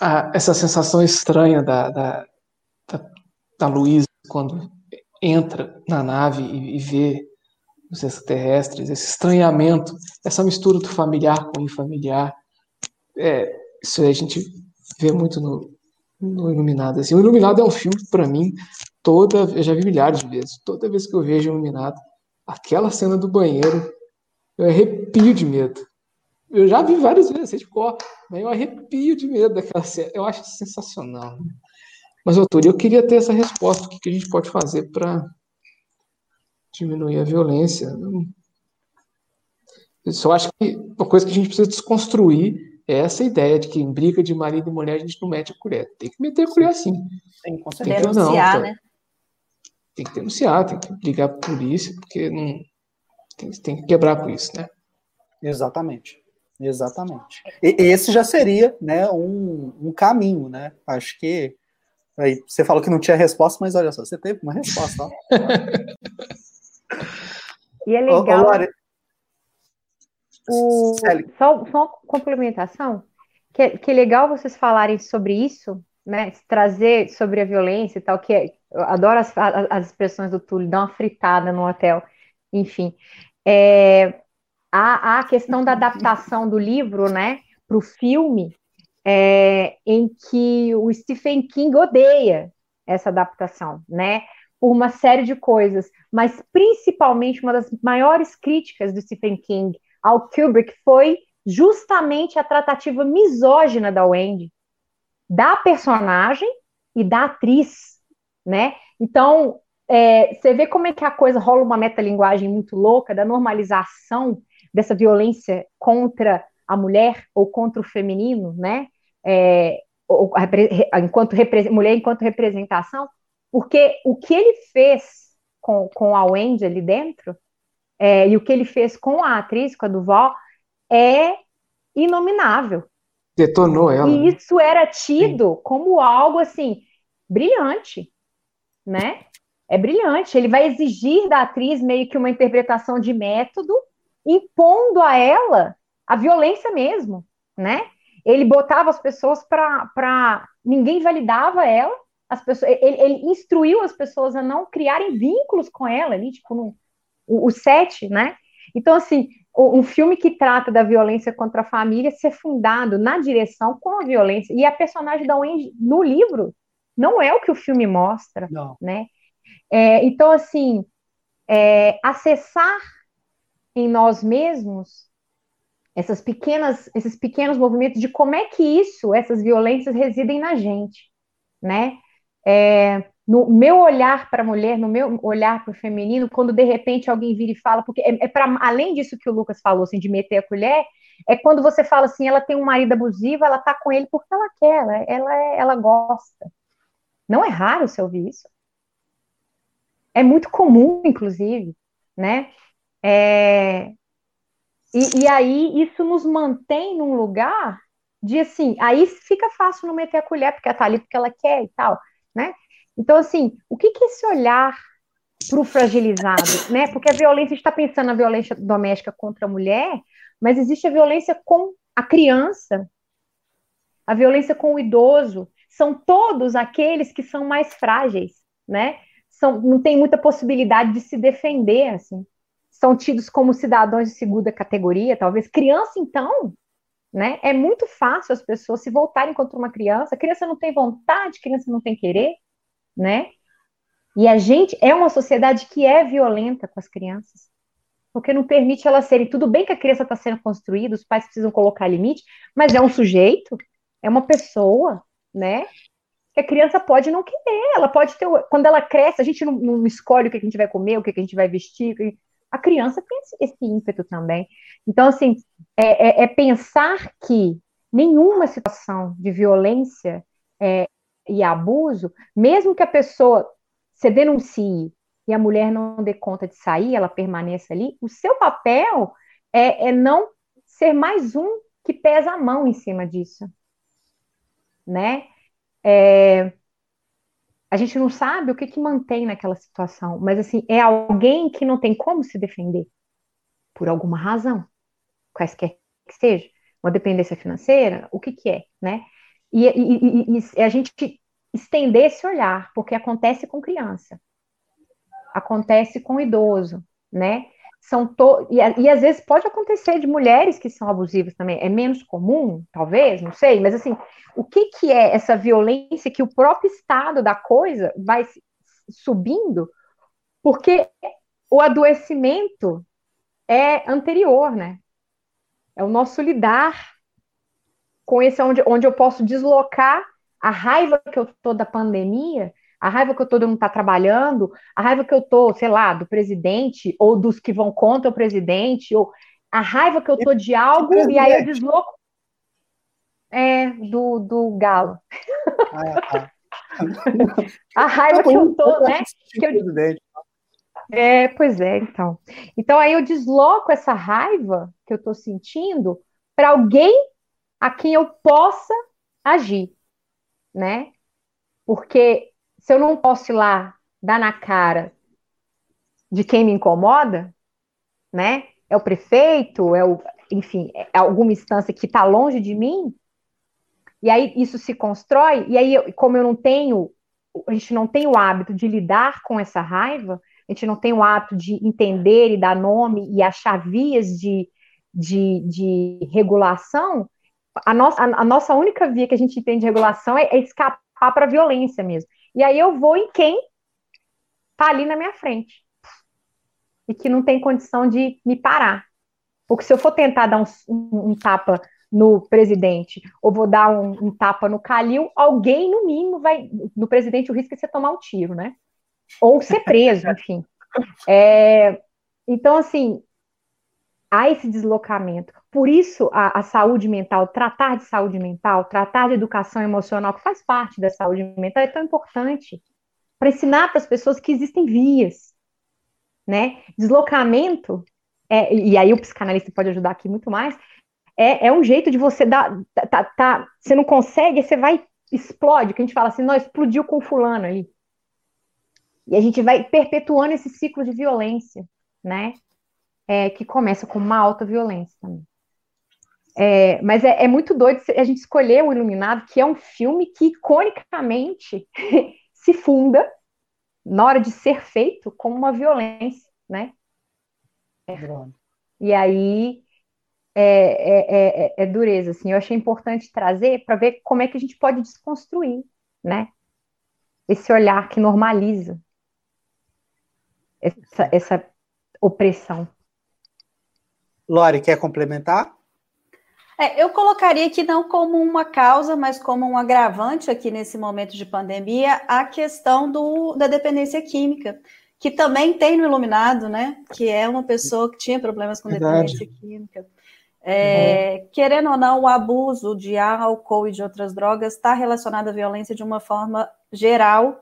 a, essa sensação estranha da, da, da, da Luísa quando entra na nave e, e vê os extraterrestres, esse estranhamento, essa mistura do familiar com o infamiliar. É, isso a gente vê muito no, no Iluminado. Assim, o Iluminado é um filme que, para mim, toda, eu já vi milhares de vezes, toda vez que eu vejo Iluminado, aquela cena do banheiro, eu arrepio de medo. Eu já vi várias vezes, de cor, mas eu arrepio de medo daquela cena. Eu acho sensacional. Né? Mas, doutor, eu queria ter essa resposta. O que a gente pode fazer para diminuir a violência? Eu só acho que uma coisa que a gente precisa desconstruir é essa ideia de que em briga de marido e mulher a gente não mete a colher. Tem que meter a colher sim. Tem, certeza. Tem que denunciar, não, né? Tem que denunciar, tem que ligar para a polícia, porque não tem, tem que quebrar com isso, né? Exatamente. Exatamente. E, esse já seria né, um, um caminho, né? Acho que. Aí, você falou que não tinha resposta, mas olha só, você teve uma resposta. e é legal. Ô, o, só, só uma complementação, que, é, que é legal vocês falarem sobre isso, né? Trazer sobre a violência e tal, que é, eu adoro as, as expressões do Túlio, dar uma fritada no hotel, enfim. É, a, a questão da adaptação do livro, né, para o filme, é, em que o Stephen King odeia essa adaptação, né? por uma série de coisas, mas principalmente uma das maiores críticas do Stephen King ao Kubrick foi justamente a tratativa misógina da Wendy, da personagem e da atriz, né? Então, é, você vê como é que a coisa rola uma metalinguagem muito louca da normalização dessa violência contra a mulher ou contra o feminino, né? É, ou, enquanto mulher enquanto representação, porque o que ele fez com, com a Wendy ali dentro é, e o que ele fez com a atriz, com a Duval, é inominável. Detonou ela. E isso era tido Sim. como algo assim brilhante, né? É brilhante. Ele vai exigir da atriz meio que uma interpretação de método, impondo a ela a violência mesmo, né? Ele botava as pessoas para. Ninguém validava ela, as pessoas, ele, ele, instruiu as pessoas a não criarem vínculos com ela ali, tipo, no, o, o set, né? Então, assim, um filme que trata da violência contra a família ser fundado na direção com a violência. E a personagem da Wendy no livro não é o que o filme mostra, não. né? É, então, assim, é, acessar em nós mesmos essas pequenas, esses pequenos movimentos de como é que isso, essas violências residem na gente, né? É, no meu olhar para a mulher, no meu olhar para o feminino, quando de repente alguém vira e fala, porque é, é para além disso que o Lucas falou, assim, de meter a colher, é quando você fala assim, ela tem um marido abusivo, ela tá com ele porque ela quer, ela, ela, é, ela gosta. Não é raro você ouvir isso. É muito comum, inclusive, né? É... E, e aí isso nos mantém num lugar de assim, aí fica fácil não meter a colher, porque ela tá ali porque ela quer e tal, né? Então, assim, o que, que é esse olhar para o fragilizado, né? Porque a violência, a gente está pensando na violência doméstica contra a mulher, mas existe a violência com a criança, a violência com o idoso, são todos aqueles que são mais frágeis, né? São, não tem muita possibilidade de se defender, assim. São tidos como cidadãos de segunda categoria, talvez. Criança, então, né? É muito fácil as pessoas se voltarem contra uma criança. A criança não tem vontade, criança não tem querer né? E a gente é uma sociedade que é violenta com as crianças, porque não permite elas serem. Tudo bem que a criança está sendo construída, os pais precisam colocar limite, mas é um sujeito, é uma pessoa, né? Que a criança pode não querer, ela pode ter. Quando ela cresce, a gente não, não escolhe o que a gente vai comer, o que a gente vai vestir. A criança tem esse, esse ímpeto também. Então, assim, é, é, é pensar que nenhuma situação de violência é, e abuso, mesmo que a pessoa se denuncie e a mulher não dê conta de sair, ela permaneça ali, o seu papel é, é não ser mais um que pesa a mão em cima disso, né? É, a gente não sabe o que, que mantém naquela situação, mas assim, é alguém que não tem como se defender por alguma razão, quaisquer que seja, uma dependência financeira, o que que é, né? E, e, e, e a gente estender esse olhar, porque acontece com criança, acontece com idoso, né? São to... e, e às vezes pode acontecer de mulheres que são abusivas também, é menos comum, talvez, não sei, mas assim, o que, que é essa violência que o próprio estado da coisa vai subindo, porque o adoecimento é anterior, né? É o nosso lidar com esse onde, onde eu posso deslocar a raiva que eu tô da pandemia, a raiva que eu tô de não estar tá trabalhando, a raiva que eu tô, sei lá, do presidente, ou dos que vão contra o presidente, ou a raiva que eu tô de algo, e aí eu desloco. É, do, do galo. Ah, tá. a raiva que eu tô, né? Que eu... É, pois é, então. Então aí eu desloco essa raiva que eu tô sentindo para alguém a quem eu possa agir né? Porque se eu não posso ir lá dar na cara de quem me incomoda, né? É o prefeito, é o, enfim, é alguma instância que está longe de mim. E aí isso se constrói. E aí, como eu não tenho, a gente não tem o hábito de lidar com essa raiva, a gente não tem o hábito de entender e dar nome e achar vias de, de, de regulação, a nossa, a, a, nossa única via que a gente tem de regulação é, é escapar para a violência mesmo. E aí eu vou em quem está ali na minha frente e que não tem condição de me parar. Porque se eu for tentar dar um, um, um tapa no presidente ou vou dar um, um, tapa no Calil, alguém, no mínimo, vai. No presidente, o risco é você tomar um tiro, né? Ou ser preso, enfim. É, então, assim, há esse deslocamento. Por isso, a, a, saúde mental, tratar de saúde mental, tratar de educação emocional, que faz parte da saúde mental, é tão importante para ensinar para as pessoas que existem vias, né? Deslocamento, é, e aí o psicanalista pode ajudar aqui muito mais, é, é um jeito de você dar, tá, tá, tá, você não consegue, você vai, explode, que a gente fala assim, não, explodiu com fulano ali. E a gente vai perpetuando esse ciclo de violência, né? É, que começa com uma alta violência também. É, mas é, é, muito doido a gente escolher o Iluminado, que é um filme que iconicamente se funda na hora de ser feito como uma violência, né? E aí é, é, é, é, dureza, assim. Eu achei importante trazer para ver como é que a gente pode desconstruir, né? Esse olhar que normaliza essa, essa opressão. Lore, quer complementar? É, eu colocaria que não como uma causa, mas como um agravante aqui nesse momento de pandemia, a questão do, da dependência química, que também tem no Iluminado, né? Que é uma pessoa que tinha problemas com Verdade. dependência química. É, uhum. Querendo ou não, o abuso de álcool e de outras drogas está relacionado à violência de uma forma geral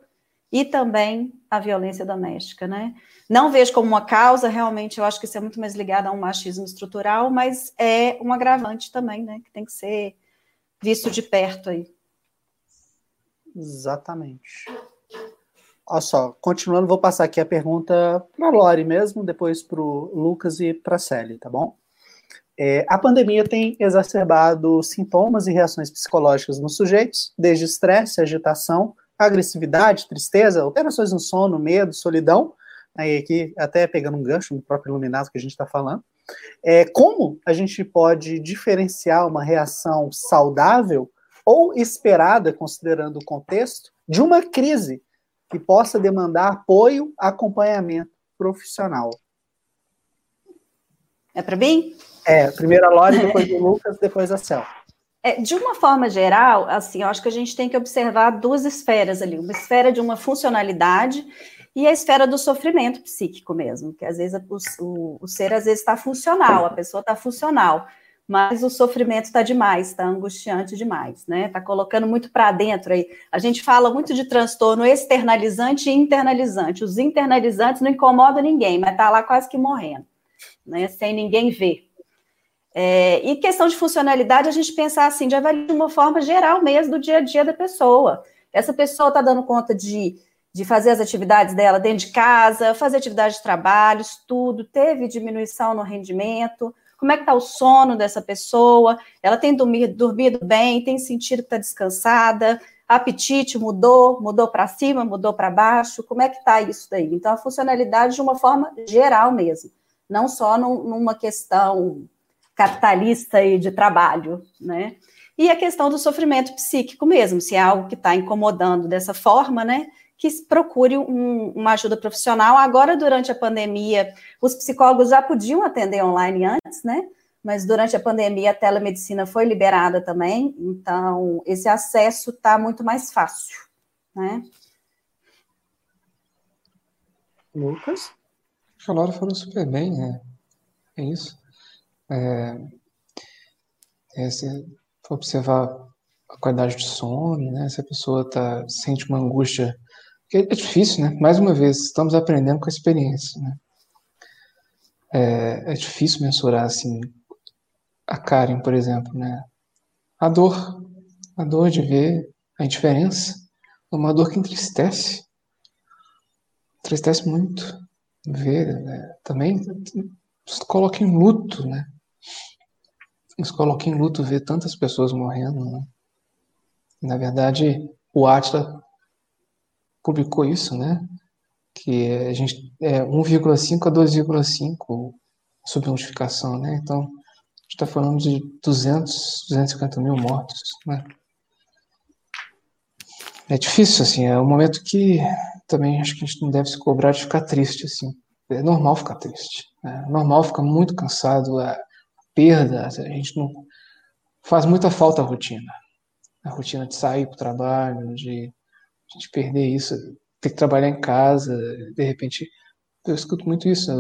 e também à violência doméstica, né? Não vejo como uma causa, realmente eu acho que isso é muito mais ligado a um machismo estrutural, mas é um agravante também, né? Que tem que ser visto de perto aí. Exatamente. Olha só, continuando, vou passar aqui a pergunta para a Lori mesmo, depois para o Lucas e para a Célia, tá bom? É, a pandemia tem exacerbado sintomas e reações psicológicas nos sujeitos, desde estresse, agitação, agressividade, tristeza, alterações no sono, medo, solidão, aí aqui até pegando um gancho no próprio iluminado que a gente está falando. É, como a gente pode diferenciar uma reação saudável ou esperada, considerando o contexto, de uma crise que possa demandar apoio, acompanhamento profissional? É para mim? É, primeiro a Lore, depois o Lucas, depois a Cel. É, de uma forma geral, assim, eu acho que a gente tem que observar duas esferas ali, uma esfera de uma funcionalidade e a esfera do sofrimento psíquico mesmo, que às vezes o, o, o ser às vezes está funcional, a pessoa está funcional, mas o sofrimento está demais, está angustiante demais, né? Está colocando muito para dentro aí. A gente fala muito de transtorno externalizante e internalizante. Os internalizantes não incomodam ninguém, mas está lá quase que morrendo, né? Sem ninguém ver. É, e questão de funcionalidade, a gente pensar assim, de avaliar de uma forma geral mesmo do dia a dia da pessoa. Essa pessoa está dando conta de, de fazer as atividades dela dentro de casa, fazer atividade de trabalho, estudo, teve diminuição no rendimento, como é que está o sono dessa pessoa, ela tem dormido, dormido bem, tem sentido que está descansada, apetite mudou, mudou para cima, mudou para baixo, como é que está isso daí? Então, a funcionalidade de uma forma geral mesmo, não só num, numa questão capitalista e de trabalho, né? E a questão do sofrimento psíquico mesmo, se é algo que está incomodando dessa forma, né? Que procure um, uma ajuda profissional. Agora, durante a pandemia, os psicólogos já podiam atender online antes, né? Mas durante a pandemia a telemedicina foi liberada também, então esse acesso está muito mais fácil, né? Lucas? Laura falou super bem, né? É isso. É, é, se for observar a qualidade de sono, né? Se a pessoa tá, sente uma angústia. É, difícil, né? Mais uma vez, estamos aprendendo com a experiência, né? É, é difícil mensurar, assim, a Karen, por exemplo, né? A dor, a dor de ver a indiferença, é uma dor que entristece, entristece muito ver, né? também coloca em luto, né? Isso coloca em luto ver tantas pessoas morrendo. Né? Na verdade, o Atila publicou isso, né? Que a gente é 1,5 a 2,5 subnotificação, né? Então, a gente está falando de 200, 250 mil mortos, né? é difícil, assim, é um momento que também acho que a gente não deve se cobrar de ficar triste, assim. É normal ficar triste, né? é normal ficar muito cansado, a perda, a gente não faz muita falta a rotina. A rotina de sair para o trabalho, de a gente perder isso, ter que trabalhar em casa, de repente, eu escuto muito isso.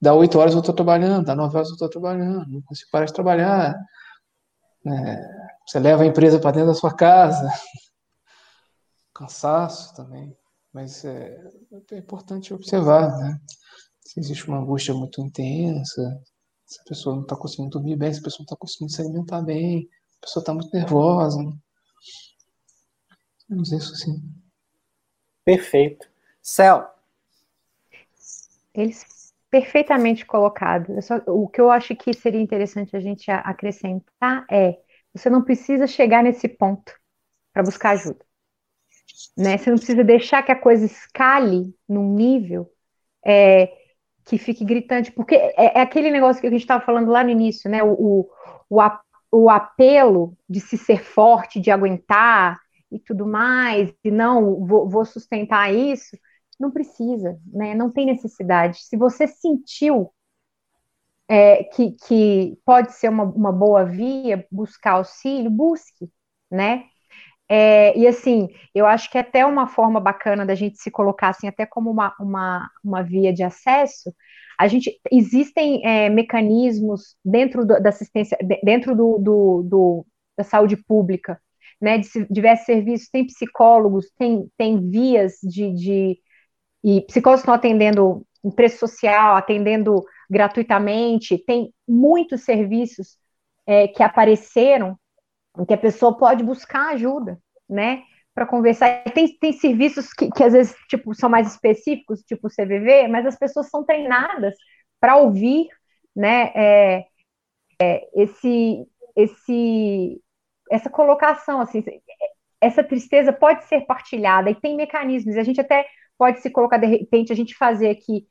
Dá oito horas eu estou trabalhando, dá nove horas eu estou trabalhando, não consigo parar de trabalhar. É, você leva a empresa para dentro da sua casa. Cansaço também. Mas é, é importante observar, né? Se existe uma angústia muito intensa, se a pessoa não está conseguindo dormir bem, se a pessoa não está conseguindo se alimentar bem, a pessoa está muito nervosa. Né? Vamos isso sim. Perfeito. Céu. Eles perfeitamente colocados. Só, o que eu acho que seria interessante a gente acrescentar é: você não precisa chegar nesse ponto para buscar ajuda. Né? Você não precisa deixar que a coisa escale num nível é, que fique gritante, porque é, é, aquele negócio que a gente estava falando lá no início, né? O, o, o apelo de se ser forte, de aguentar, e tudo mais, e não vou, vou sustentar isso, não precisa, né? Não tem necessidade. Se você sentiu é, que, que pode ser uma, uma boa via buscar auxílio, busque, né? É, e assim, eu acho que é até uma forma bacana da gente se colocar assim, até como uma, uma, uma via de acesso. A gente existem é, mecanismos dentro do, da assistência, dentro do, do, do, da saúde pública né, de diversos serviços, tem psicólogos, tem, tem vias de, de e psicólogos estão atendendo em preço social, atendendo gratuitamente, tem muitos serviços é, que apareceram em que a pessoa pode buscar ajuda, né, para conversar. Tem, tem serviços que, que às vezes tipo, são mais específicos, tipo o CVV, mas as pessoas são treinadas para ouvir, né, é, é, esse, esse essa colocação, assim, essa tristeza pode ser partilhada e tem mecanismos, a gente até pode se colocar, de repente, a gente fazer aqui,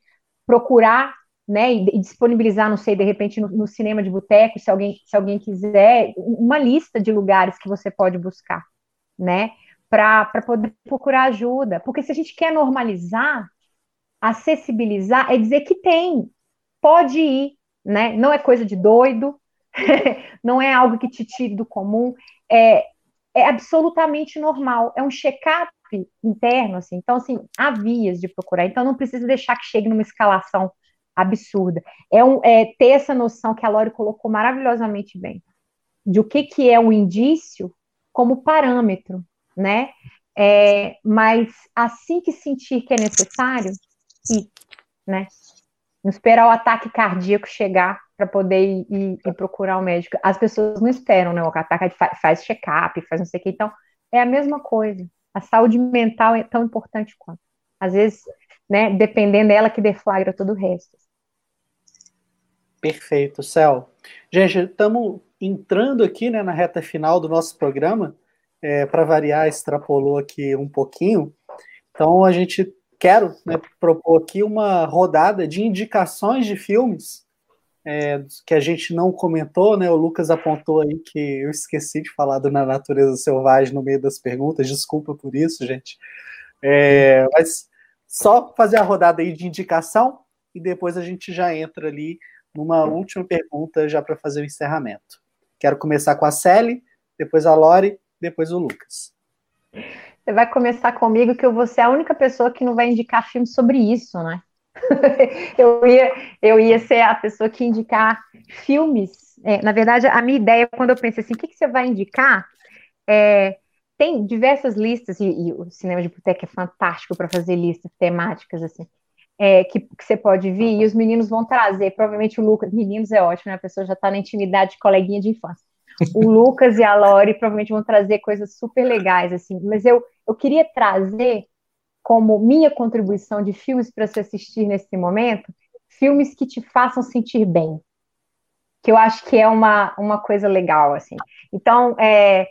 procurar, né, e, disponibilizar, não sei, de repente, no, no cinema de boteco, se alguém, se alguém quiser, uma lista de lugares que você pode buscar, né, para poder procurar ajuda, porque se a gente quer normalizar, acessibilizar, é dizer que tem, pode ir, né, não é coisa de doido, não é algo que te tire do comum, é, é absolutamente normal, é um check-up interno, assim, então, assim, há vias de procurar, então não precisa deixar que chegue numa escalação absurda, é, um, é ter essa noção que a Lori colocou maravilhosamente bem, de o que, que é um indício como parâmetro, né, é, mas assim que sentir que é necessário, ir, né, não esperar o ataque cardíaco chegar para poder ir, ir, procurar o médico. As pessoas não esperam, né? O ataque faz check-up, faz não sei o que. Então, é a mesma coisa. A saúde mental é tão importante quanto. Às vezes, né, dependendo dela que deflagra todo o resto. Perfeito, Céu. Gente, estamos entrando aqui né, na reta final do nosso programa. É, para variar, extrapolou aqui um pouquinho. Então, a gente quero né, propor aqui uma rodada de indicações de filmes é, que a gente não comentou, né? O Lucas apontou aí que eu esqueci de falar do Na Natureza Selvagem no meio das perguntas, desculpa por isso, gente. É, mas só fazer a rodada aí de indicação e depois a gente já entra ali numa última pergunta já para fazer o encerramento. Quero começar com a Sally, depois a Lori, depois o Lucas. Você vai começar comigo que eu vou ser a única pessoa que não vai indicar filme sobre isso, né? eu, ia, eu ia ser a pessoa que indicar filmes. É, na verdade, a minha ideia, quando eu pensei assim, o que, que você vai indicar? É, tem diversas listas, e, e, o cinema de boteca é fantástico para fazer listas temáticas, assim, é, que, que, você pode vir, e os meninos vão trazer, provavelmente o Lucas, meninos é ótimo, né? A pessoa já está na intimidade de coleguinha de infância. O Lucas e a Lori provavelmente vão trazer coisas super legais, assim, mas eu, eu queria trazer como minha contribuição de filmes para se assistir nesse momento, filmes que te façam sentir bem, que eu acho que é uma, uma coisa legal, assim. Então, é,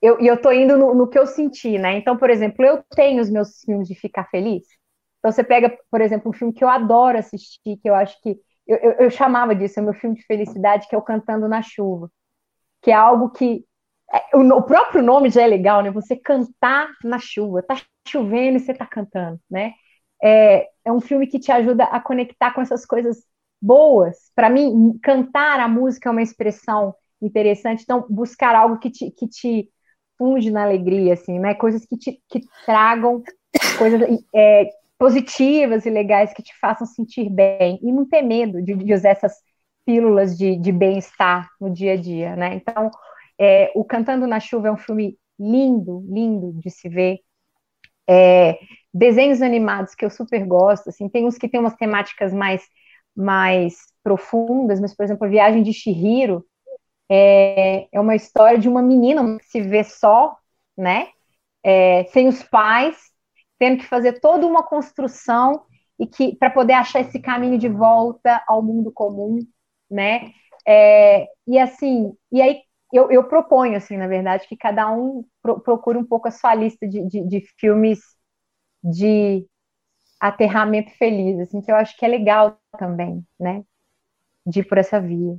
eu, eu tô indo no, no, que eu senti, né? Então, por exemplo, eu tenho os meus filmes de ficar feliz. Então, você pega, por exemplo, um filme que eu adoro assistir, que eu acho que eu, eu, eu chamava disso, é o meu filme de felicidade, que é o Cantando na Chuva que é algo que é, o, o, próprio nome já é legal, né? Você cantar na chuva, tá chovendo e você tá cantando, né? É, é um filme que te ajuda a conectar com essas coisas boas. Para mim, cantar a música é uma expressão interessante, então buscar algo que te, que te funde na alegria, assim, né? Coisas que te que tragam coisas é, positivas e legais que te façam sentir bem e não ter medo de, de usar essas pílulas de, de bem-estar no dia a dia, né? Então, é, o Cantando na Chuva é um filme lindo, lindo de se ver. É, desenhos animados que eu super gosto, assim, tem uns que tem umas temáticas mais, mais profundas, mas, por exemplo, a Viagem de Shihiro é, é uma história de uma menina que se vê só, né, é, sem os pais, tendo que fazer toda uma construção e que para poder achar esse caminho de volta ao mundo comum, né? É, e assim, e aí eu, eu, proponho, assim, na verdade, que cada um pro, procure um pouco a sua lista de, de, de, filmes de aterramento feliz, assim, que eu acho que é legal também, né? De ir por essa via.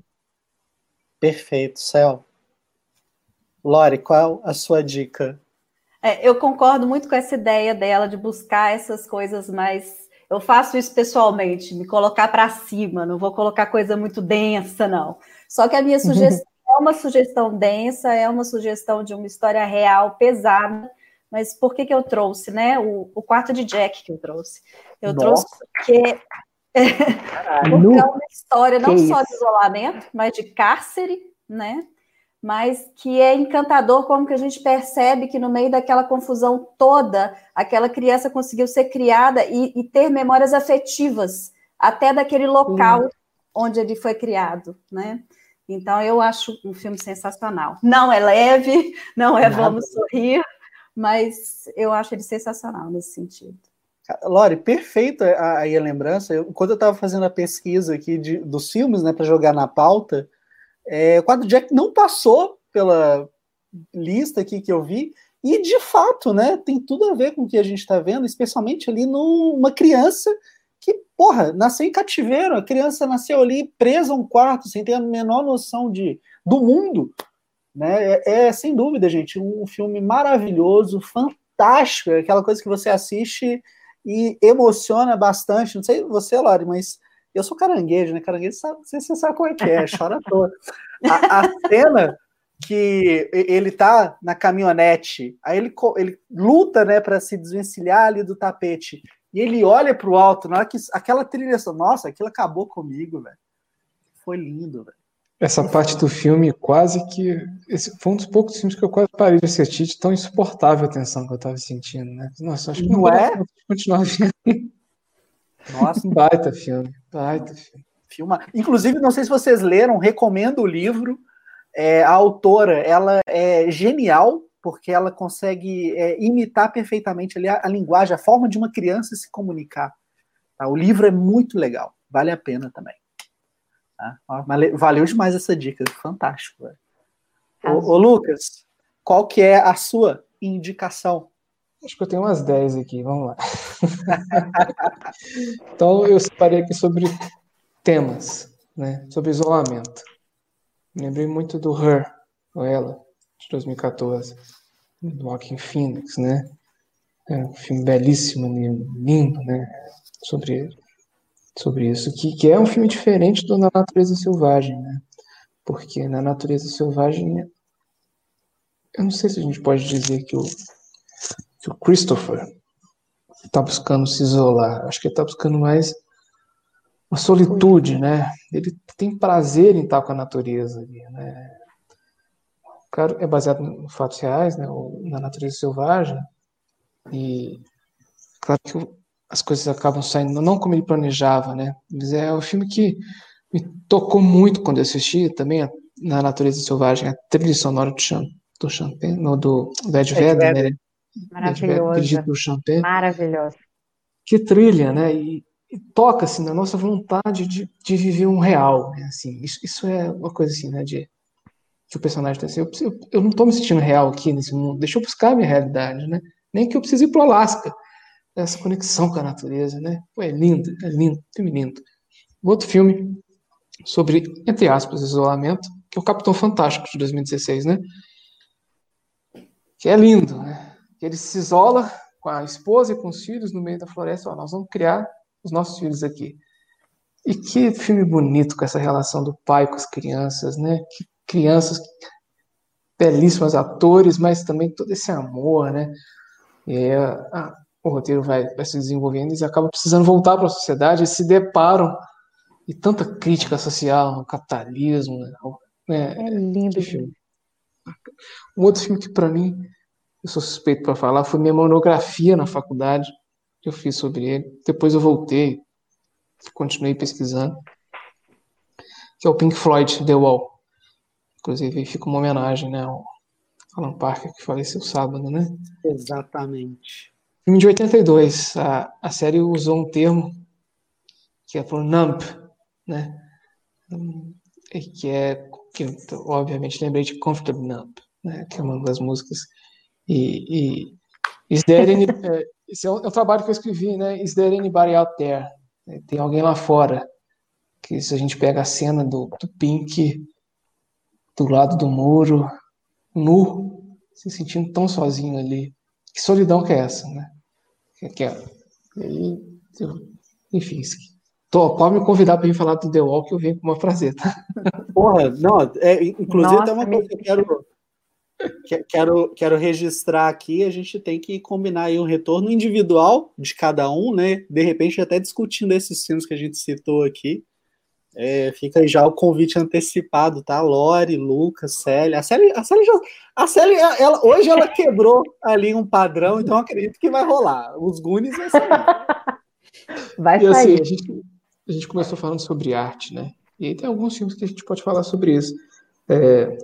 Perfeito, Céu. Lore, qual a sua dica? É, eu concordo muito com essa ideia dela de buscar essas coisas mais. Eu faço isso pessoalmente, me colocar para cima, não vou colocar coisa muito densa, não. Só que a minha sugestão é uma sugestão densa, é uma sugestão de uma história real, pesada, mas por que, que eu trouxe, né? O, o quarto de Jack que eu trouxe. Eu Nossa. trouxe porque, porque é uma história não que só isso? de isolamento, mas de cárcere, né? Mas que é encantador como que a gente percebe que no meio daquela confusão toda, aquela criança conseguiu ser criada e, e ter memórias afetivas, até daquele local Sim. onde ele foi criado, né? Então, eu acho um filme sensacional. Não é leve, não é Nada. vamos sorrir, mas eu acho ele sensacional nesse sentido. Lore, perfeita aí a lembrança. Eu, quando eu estava fazendo a pesquisa aqui de, dos filmes, né, para jogar na pauta, é, o quadro Jack não passou pela lista aqui que eu vi, e de fato, né, tem tudo a ver com o que a gente está vendo, especialmente ali numa criança que, porra, nasceu em cativeiro, a criança nasceu ali presa a um quarto, sem ter a menor noção de, do mundo. Né? É, é sem dúvida, gente, um filme maravilhoso, fantástico, é aquela coisa que você assiste e emociona bastante. Não sei você, Lari, mas eu sou caranguejo, né? Caranguejo, sabe, você, você sabe como é que é, chora à toa. A, a cena que ele tá na caminhonete, aí ele, ele luta, né, para se desvencilhar ali do tapete. E ele olha para o alto, na hora que aquela trilha, nossa, aquilo acabou comigo, velho. Foi lindo, velho. Essa parte do filme quase que. Esse foi um dos poucos filmes que eu quase parei de assistir, de tão insuportável a tensão que eu estava sentindo, né? Nossa, acho que não, não é? continuar vendo. Nossa. Baita filme, baita filme. Filma. Inclusive, não sei se vocês leram, recomendo o livro. É, a autora, ela é genial porque ela consegue é, imitar perfeitamente ali a, a, linguagem, a forma de uma criança se comunicar. Tá? O livro é muito legal, vale a pena também. Tá? Valeu demais essa dica, fantástico. Ô, ô, Lucas, qual que é a sua indicação? Acho que eu tenho umas 10 aqui, vamos lá. então eu separei aqui sobre temas, né? Sobre isolamento. lembrei muito do Her, ou ela, de 2014, do Joaquin Phoenix, né? É um filme belíssimo, lindo, né? Sobre, sobre isso, que, que é um filme diferente do Na Natureza Selvagem, né? Porque na Natureza Selvagem, eu não sei se a gente pode dizer que o, que o Christopher está buscando se isolar, acho que ele está buscando mais uma solitude, né? Ele tem prazer em estar com a natureza ali, né? Claro, é baseado em fatos reais, né, na natureza selvagem, e claro que as coisas acabam saindo não como ele planejava, né, mas é um filme que me tocou muito quando eu assisti também, na natureza selvagem, a trilha sonora do, Cham, do Champagne, do, do Ed Vedder, né, Por Champagne. Maravilhoso. Que trilha, né, e, e toca, assim, na nossa vontade de, de viver um real, né, assim, isso, isso é uma coisa, assim, né, de que o personagem tem assim, eu, eu, eu não estou me sentindo real aqui nesse mundo, deixa eu buscar a minha realidade, né? Nem que eu precise ir para o Alasca. Essa conexão com a natureza, né? Pô, é lindo, é lindo, filme lindo. Outro filme sobre, entre aspas, isolamento, que é o Capitão Fantástico de 2016, né? que é lindo, né? Ele se isola com a esposa e com os filhos no meio da floresta. Ó, nós vamos criar os nossos filhos aqui. E que filme bonito com essa relação do pai com as crianças, né? Que crianças belíssimos atores, mas também todo esse amor, né? E aí, a, o roteiro vai, vai, se desenvolvendo e eles acabam precisando voltar para a sociedade e se deparam e tanta crítica social, no capitalismo, né? É lindo. filme. Um outro filme que para mim eu sou suspeito para falar foi minha monografia na faculdade que eu fiz sobre ele. Depois eu voltei, continuei pesquisando, que é o Pink Floyd The Wall. Inclusive fica uma homenagem, né, ao Alan Parker que faleceu sábado, né? Exatamente. Filme de 82. A, a série usou um termo que é por nump, né? Que é que obviamente lembrei de Comfortable Numb, né? Que é uma das músicas. E, e is there any, é, esse é um, é um, trabalho que eu escrevi, né? Is there anybody out there? Tem alguém lá fora. Que se a gente pega a cena do, do Pink do lado do muro, nu, se sentindo tão sozinho ali. Que solidão que é essa, né? Que, que é, e, enfim, tô, pode me convidar para ir falar do The Wall que eu venho com uma frase, tá? Porra, não, é, inclusive Nossa, tem uma coisa que eu quero, quero, quero registrar aqui, a gente tem que combinar aí um retorno individual de cada um, né? De repente até discutindo esses filmes que a gente citou aqui. É, fica aí já o convite antecipado, tá? Lore, Lucas, Célia. A Célia, a Célia, já, a Célia ela, hoje ela quebrou ali um padrão, então acredito que vai rolar. Os Gunis vai sair. Vai e, sair. Assim, a, gente, a gente começou falando sobre arte, né? E aí tem alguns filmes que a gente pode falar sobre isso. É,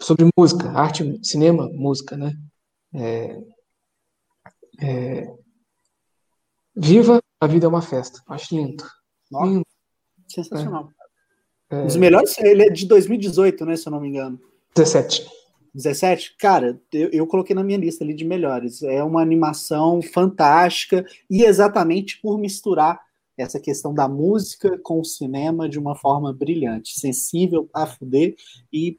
sobre música, arte, cinema, música, né? É, é, Viva, a vida é uma festa. Acho lindo. Nossa. lindo. Sensacional. É. Um dos melhores, ele é de 2018, né, se eu não me engano. 17. 17? Cara, eu, eu, coloquei na minha lista ali de melhores. É uma animação fantástica e exatamente por misturar essa questão da música com o cinema de uma forma brilhante, sensível a fuder e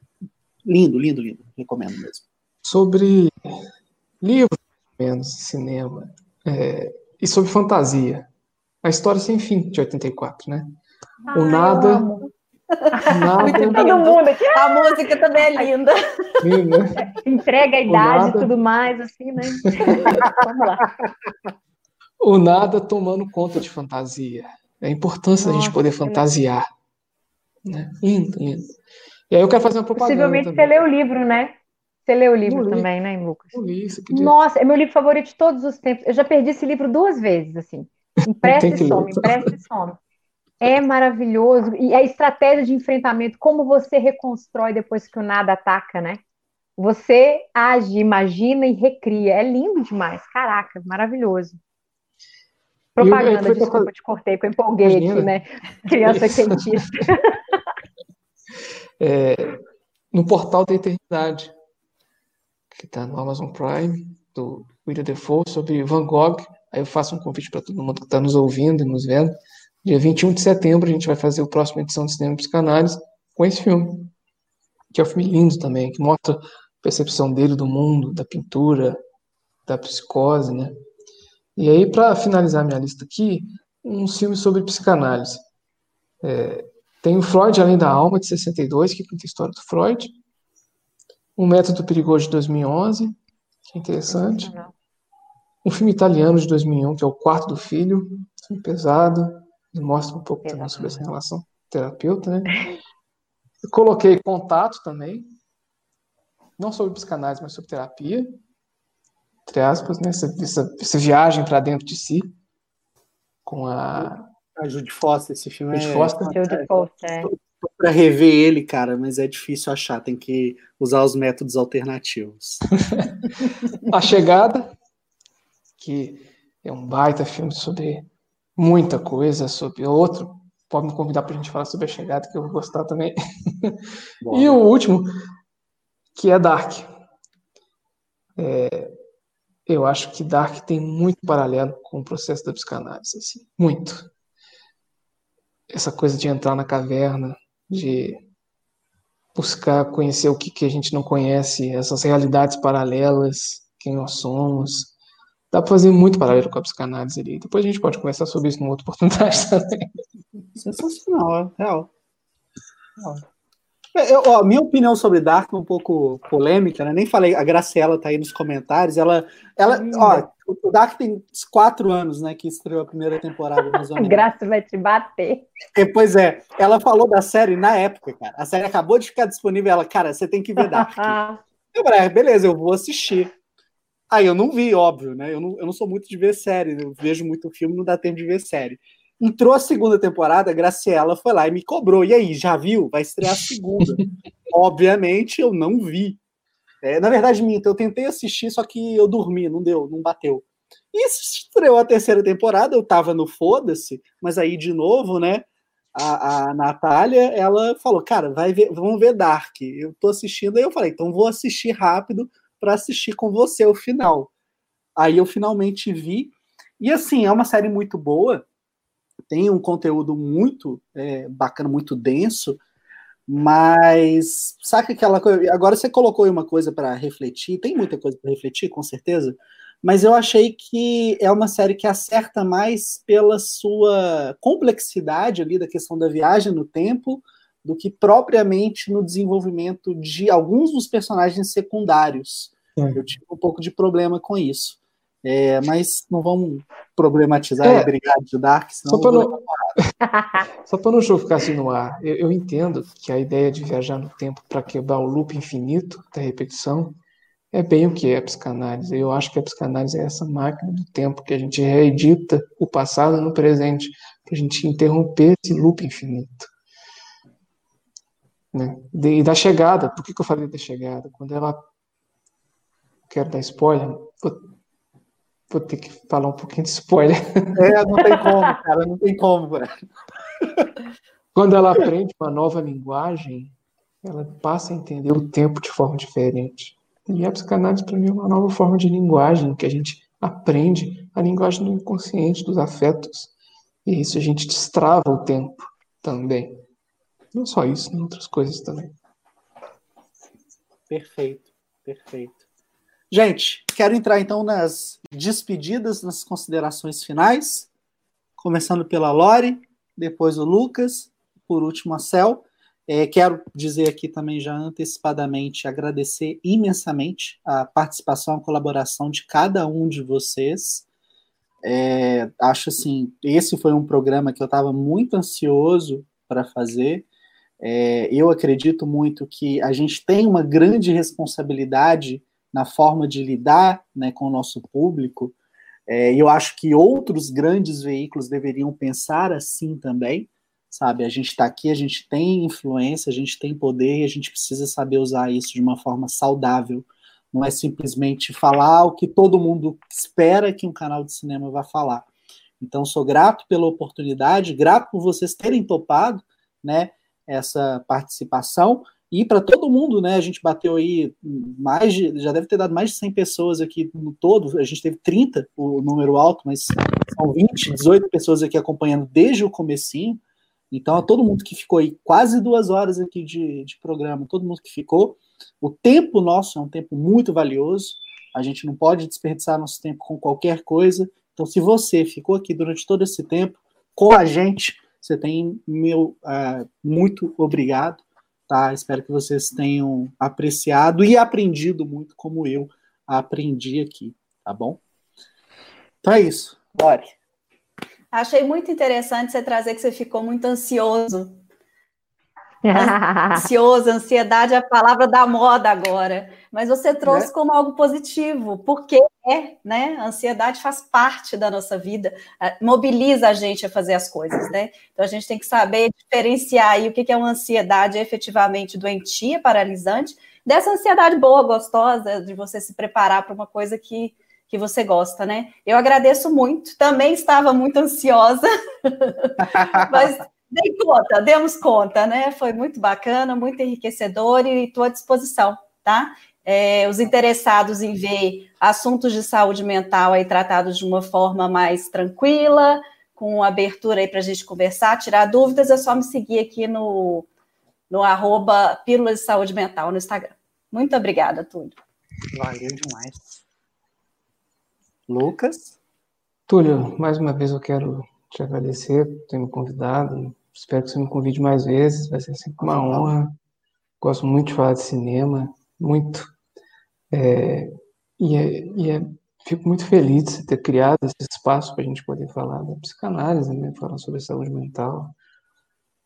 lindo, lindo, lindo. Recomendo mesmo. Sobre livros, menos cinema, é, e sobre fantasia. A História Sem Fim, de 84, né? o nada. Nada. Todo mundo aqui. A música também é linda. linda. Entrega a idade e tudo mais, assim, né? Vamos lá. O nada tomando conta de fantasia. É a importância Nossa, da gente poder fantasiar. Né? Lindo, lindo. E aí eu quero fazer uma propaganda. Possivelmente também. você lê o livro, né? Você lê o livro também, né, Lucas? Eu li, isso Nossa, é meu livro favorito de todos os tempos. Eu já perdi esse livro duas vezes, assim. Empresta e some, empresta e some. É maravilhoso. E a estratégia de enfrentamento, como você reconstrói depois que o nada ataca, né? Você age, imagina e recria. É lindo demais. Caraca, maravilhoso. Propaganda, eu, eu desculpa, te cortei, porque eu empolguei Imagina. aqui, né? Criança quentista. É, no Portal da Eternidade, que está no Amazon Prime, do William Defoe, sobre Van Gogh. Aí eu faço um convite para todo mundo que está nos ouvindo e nos vendo. Dia 21 de setembro a gente vai fazer a próxima edição de Cinema Psicanálise com esse filme, que é um filme lindo também, que mostra a percepção dele do mundo, da pintura, da psicose, né? E aí, para finalizar minha lista aqui, um filme sobre psicanálise. É, tem o Freud Além da Alma, de 62, que conta a história do Freud. Um Método Perigoso, de 2011, que é interessante. Um filme italiano, de 2001, que é O Quarto do Filho, filme pesado mostra um pouco também sobre essa relação terapeuta, né? Eu coloquei contato também, não sobre psicanálise, mas sobre terapia, entre aspas, né? Essa, essa, essa viagem para dentro de si, com a. A Judy Foster, esse filme Judy é. Foster. Judy Foster. Para rever ele, cara, mas é difícil achar, tem que usar os métodos alternativos. a Chegada, que é um baita filme sobre muita coisa sobre outro. Pode me convidar para a gente falar sobre a chegada, que eu vou gostar também. e o último, que é Dark. É, eu acho que Dark tem muito paralelo com o processo da psicanálise, assim, muito. Essa coisa de entrar na caverna, de buscar conhecer o que, que a gente não conhece, essas realidades paralelas, quem nós somos. Dá para fazer muito paralelo com a psicanálise ali. Depois a gente pode conversar sobre isso numa outra oportunidade também. Sensacional, é real. real. É, eu, ó, minha opinião sobre Dark é um pouco polêmica, né? Nem falei, a Graciela tá aí nos comentários. Ela, ela, ó, o Dark tem quatro anos, né? Que estreou a primeira temporada. Mais A Graça vai te bater. É, pois é, ela falou da série na época, cara. A série acabou de ficar disponível. Ela, cara, você tem que ver Dark. eu falei, é, beleza, eu vou assistir. Aí eu não vi, óbvio, né? Eu não, eu não sou muito de ver série, eu vejo muito filme, não dá tempo de ver série. Entrou a segunda temporada, a Graciela foi lá e me cobrou. E aí, já viu? Vai estrear a segunda. Obviamente, eu não vi. É, na verdade, minto, eu tentei assistir, só que eu dormi, não deu, não bateu. E estreou a terceira temporada, eu tava no foda-se, mas aí, de novo, né? A, a Natália, ela falou, cara, vai ver, vamos ver Dark. Eu tô assistindo, aí eu falei, então vou assistir rápido para assistir com você o final. Aí eu finalmente vi. E assim, é uma série muito boa tem um conteúdo muito é, bacana, muito denso, mas sabe aquela coisa? Agora você colocou aí uma coisa para refletir, tem muita coisa para refletir, com certeza, mas eu achei que é uma série que acerta mais pela sua complexidade ali da questão da viagem no tempo do que propriamente no desenvolvimento de alguns dos personagens secundários. É. Eu tive um pouco de problema com isso. É, mas não vamos problematizar é, e brigar de Dark, Só para não, só não ficar assim no ar, eu, eu, entendo que a ideia de viajar no tempo para quebrar o loop infinito da repetição é bem o que é a psicanálise. Eu acho que a psicanálise é essa máquina do tempo que a gente reedita o passado no presente, para a gente interromper esse loop infinito. Né? E da chegada, por que, que eu falei da chegada? Quando ela. Quero dar spoiler, Vou ter que falar um pouquinho de spoiler. É, não tem como, cara, não tem como, velho. Quando ela aprende uma nova linguagem, ela passa a entender o tempo de forma diferente. E a psicanálise, para mim, é uma nova forma de linguagem, que a gente aprende a linguagem do inconsciente, dos afetos. E isso a gente destrava o tempo também. Não só isso, outras coisas também. Perfeito, perfeito. Gente, quero entrar então nas despedidas, nas considerações finais, começando pela Lore, depois o Lucas, por último a Cel. É, quero dizer aqui também já antecipadamente agradecer imensamente a participação, a colaboração de cada um de vocês. É, acho assim, esse foi um programa que eu estava muito ansioso para fazer. É, eu acredito muito que a gente tem uma grande responsabilidade na forma de lidar né, com o nosso público. É, eu acho que outros grandes veículos deveriam pensar assim também, sabe? A gente está aqui, a gente tem influência, a gente tem poder e a gente precisa saber usar isso de uma forma saudável. Não é simplesmente falar o que todo mundo espera que um canal de cinema vá falar. Então, sou grato pela oportunidade, grato por vocês terem topado né, essa participação. E para todo mundo, né? A gente bateu aí mais de, já deve ter dado mais de 100 pessoas aqui no todo. A gente teve 30, o número alto, mas são 20, 18 pessoas aqui acompanhando desde o comecinho. Então, a todo mundo que ficou aí quase duas horas aqui de, de programa, todo mundo que ficou. O tempo nosso é um tempo muito valioso. A gente não pode desperdiçar nosso tempo com qualquer coisa. Então, se você ficou aqui durante todo esse tempo com a gente, você tem meu uh, muito obrigado. Tá? Espero que vocês tenham apreciado e aprendido muito como eu aprendi aqui, tá bom? Então é isso. Lore. Achei muito interessante você trazer que você ficou muito ansioso. Ansioso, ansiedade é a palavra da moda agora. Mas você trouxe né? como algo positivo, porque é, né? A ansiedade faz parte da nossa vida, mobiliza a gente a fazer as coisas, né? Então a gente tem que saber diferenciar aí o que é uma ansiedade efetivamente doentia, paralisante, dessa ansiedade boa, gostosa, de você se preparar para uma coisa que, que você gosta, né? Eu agradeço muito, também estava muito ansiosa, mas dei conta, demos conta, né? Foi muito bacana, muito enriquecedor e estou à disposição, tá? é, os interessados em ver assuntos de saúde mental aí tratados de uma forma mais tranquila, com abertura aí para a gente conversar, tirar dúvidas, é só me seguir aqui no, no arroba Pílulas de Saúde Mental no Instagram. Muito obrigada, Túlio. Valeu demais. Lucas? Túlio, mais uma vez eu quero te agradecer por ter me convidado. Espero que você me convide mais vezes, vai ser sempre uma honra. Gosto muito de falar de cinema, muito. É, e, é, e é, fico muito feliz de ter criado esse espaço para a gente poder falar da psicanálise, né? falar sobre saúde mental.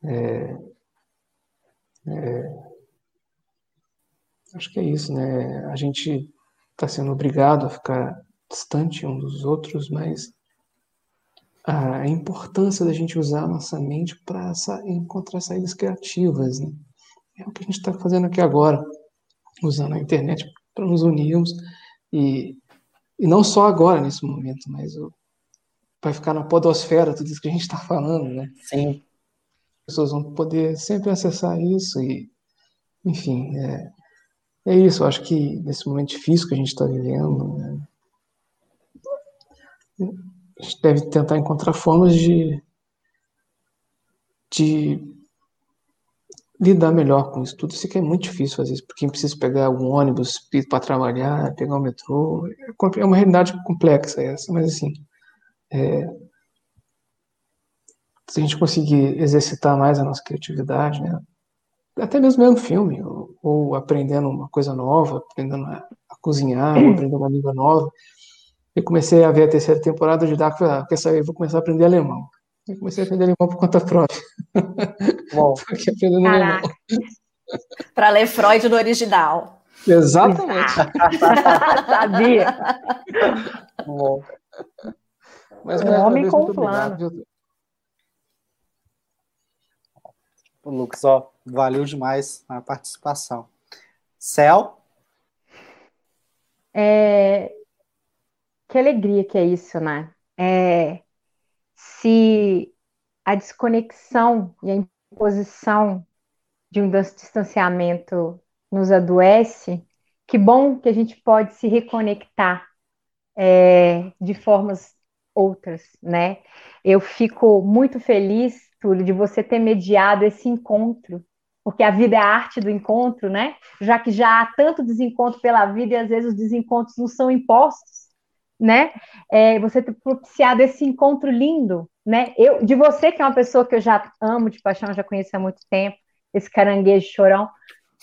É, é, acho que é isso, né? A gente está sendo obrigado a ficar distante um dos outros, mas a importância da gente usar a nossa mente para encontrar saídas criativas, né? É o que a gente está fazendo aqui agora, usando a internet para nos unirmos e, e não só agora, nesse momento, mas vai ficar na podosfera tudo isso que a gente está falando, né? Sim pessoas vão poder sempre acessar isso e, enfim, é, é isso. Eu acho que nesse momento difícil que a gente está vivendo, né, a gente deve tentar encontrar formas de, de lidar melhor com isso tudo. Isso que é muito difícil fazer isso, porque quem precisa pegar algum ônibus para trabalhar, pegar o metrô, é uma realidade complexa essa, mas assim, é, se a gente conseguir exercitar mais a nossa criatividade, né? até mesmo vendo filme, ou, ou, aprendendo uma coisa nova, aprendendo a, a cozinhar, aprendendo uma língua nova. Eu comecei a ver a terceira temporada de Dark, ah, quer saber, vou começar a aprender alemão. Eu comecei a aprender alemão por conta própria. Bom. aprendendo alemão. Para ler Freud no original. Exatamente. Sabia. Bom. Mas, um homem com um plano. Lucas, ó, valeu demais a participação. Céu? É... Que alegria que é isso, né? É... Se a desconexão e a imposição de um distanciamento nos adoece, que bom que a gente pode se reconectar é, de formas outras, né? Eu fico muito feliz Túlio, de você ter mediado esse encontro, porque a vida é a arte do encontro, né? Já que já há tanto desencontro pela vida e às vezes os desencontros não são impostos, né? É, você ter propiciado esse encontro lindo, né? Eu, de você, que é uma pessoa que eu já amo de paixão, já conheço há muito tempo, esse caranguejo chorão,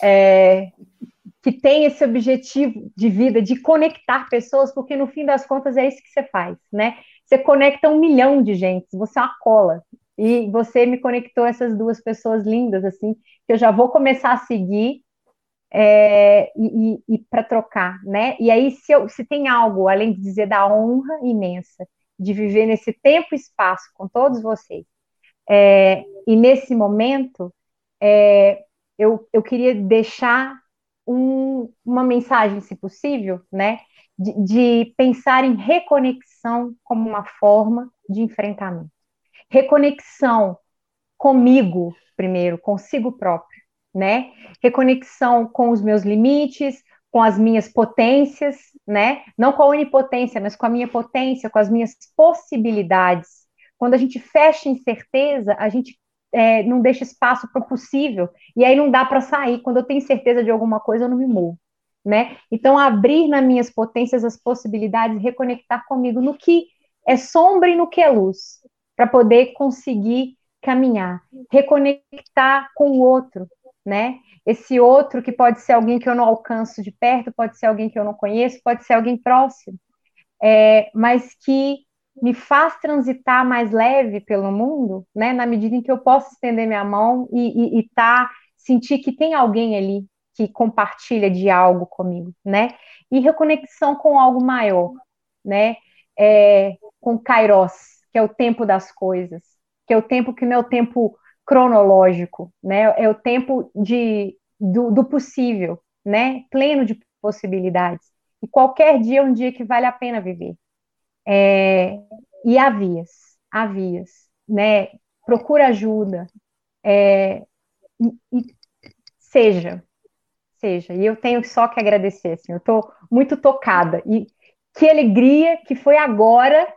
é, que tem esse objetivo de vida de conectar pessoas, porque no fim das contas é isso que você faz, né? Você conecta um milhão de gente, você é uma cola, e você me conectou essas duas pessoas lindas, assim, que eu já vou começar a seguir é, e, e, e para trocar, né? E aí, se, eu, se tem algo, além de dizer da honra imensa de viver nesse tempo e espaço com todos vocês, é, e nesse momento, é, eu, eu queria deixar um, uma mensagem, se possível, né? De, de pensar em reconexão como uma forma de enfrentamento reconexão comigo primeiro, consigo próprio, né? Reconexão com os meus limites, com as minhas potências, né? Não com a onipotência, mas com a minha potência, com as minhas possibilidades. Quando a gente fecha em certeza, a gente é, não deixa espaço para o possível, e aí não dá para sair. Quando eu tenho certeza de alguma coisa, eu não me movo. Né? Então, abrir nas minhas potências as possibilidades, reconectar comigo no que é sombra e no que é luz para poder conseguir caminhar, reconectar com o outro, né? Esse outro que pode ser alguém que eu não alcanço de perto, pode ser alguém que eu não conheço, pode ser alguém próximo, é, mas que me faz transitar mais leve pelo mundo, né? Na medida em que eu posso estender minha mão e, e, e tá, sentir que tem alguém ali que compartilha de algo comigo, né? E reconexão com algo maior, né? É, com Kairos, que é o tempo das coisas, que é o tempo que o tempo cronológico, né? É o tempo de, do, do possível, né? Pleno de possibilidades. E qualquer dia é um dia que vale a pena viver. É, e há vias, há vias, né? Procura ajuda, é, e, e seja, seja. E eu tenho só que agradecer, assim, eu estou muito tocada. E que alegria que foi agora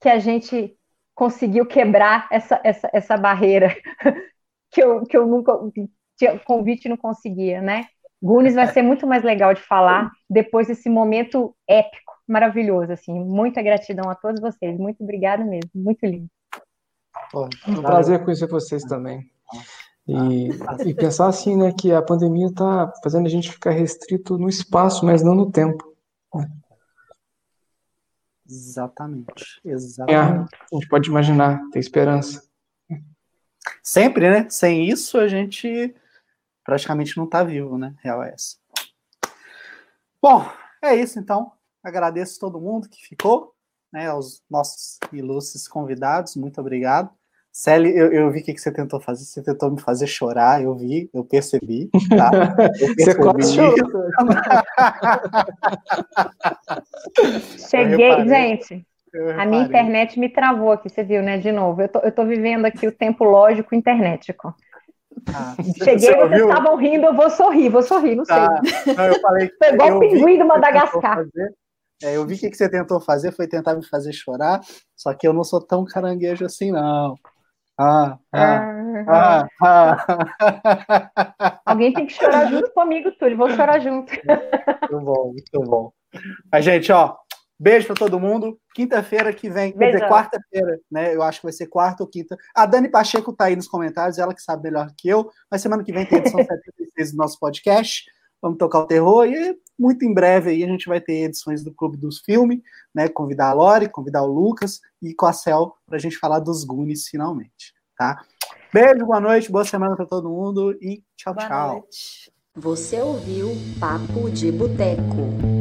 que a gente conseguiu quebrar essa, essa, essa barreira que eu, que eu nunca tinha convite e não conseguia, né? Gunis vai ser muito mais legal de falar depois desse momento épico, maravilhoso, assim. Muita gratidão a todos vocês. Muito obrigada mesmo. Muito lindo. Pô, um prazer conhecer vocês também. E, e, pensar assim, né, que a pandemia está fazendo a gente ficar restrito no espaço, mas não no tempo. Exatamente. Exatamente. É, a gente pode imaginar, ter esperança. Sempre, né? Sem isso a gente praticamente não está vivo, né? Real é essa. Bom, é isso então. Agradeço todo mundo que ficou, né? Aos nossos ilustres convidados, muito obrigado. Celi, eu, eu vi o que, que você tentou fazer. Você tentou me fazer chorar, eu vi, eu percebi. Tá? Eu percebi. Você quase chorou. Cheguei, gente. A minha internet me travou aqui, você viu, né? De novo. Eu tô, eu tô vivendo aqui o tempo lógico internetico. Ah, Cheguei, vocês estavam rindo, eu vou sorrir, vou sorrir, não tá. sei. Não, eu falei, Foi igual o pinguim do Madagascar. É, eu vi o que, que você tentou fazer, foi tentar me fazer chorar, só que eu não sou tão caranguejo assim, não. Ah, ah, ah, ah. Alguém tem que chorar junto comigo, Túlio. Vou chorar junto. Muito bom, muito bom. Mas, gente, ó, beijo para todo mundo. Quinta-feira que vem, quer dizer, quarta-feira, né? Eu acho que vai ser quarta ou quinta. A Dani Pacheco tá aí nos comentários, ela que sabe melhor que eu. Mas semana que vem tem edição 76 do nosso podcast. Vamos tocar o terror e muito em breve aí a gente vai ter edições do Clube dos Filmes, né? Convidar a Lori, convidar o Lucas e com a Cel para a gente falar dos Goonies finalmente, tá? Beijo, boa noite, boa semana para todo mundo e tchau, boa tchau. Noite. Você ouviu Papo de Boteco.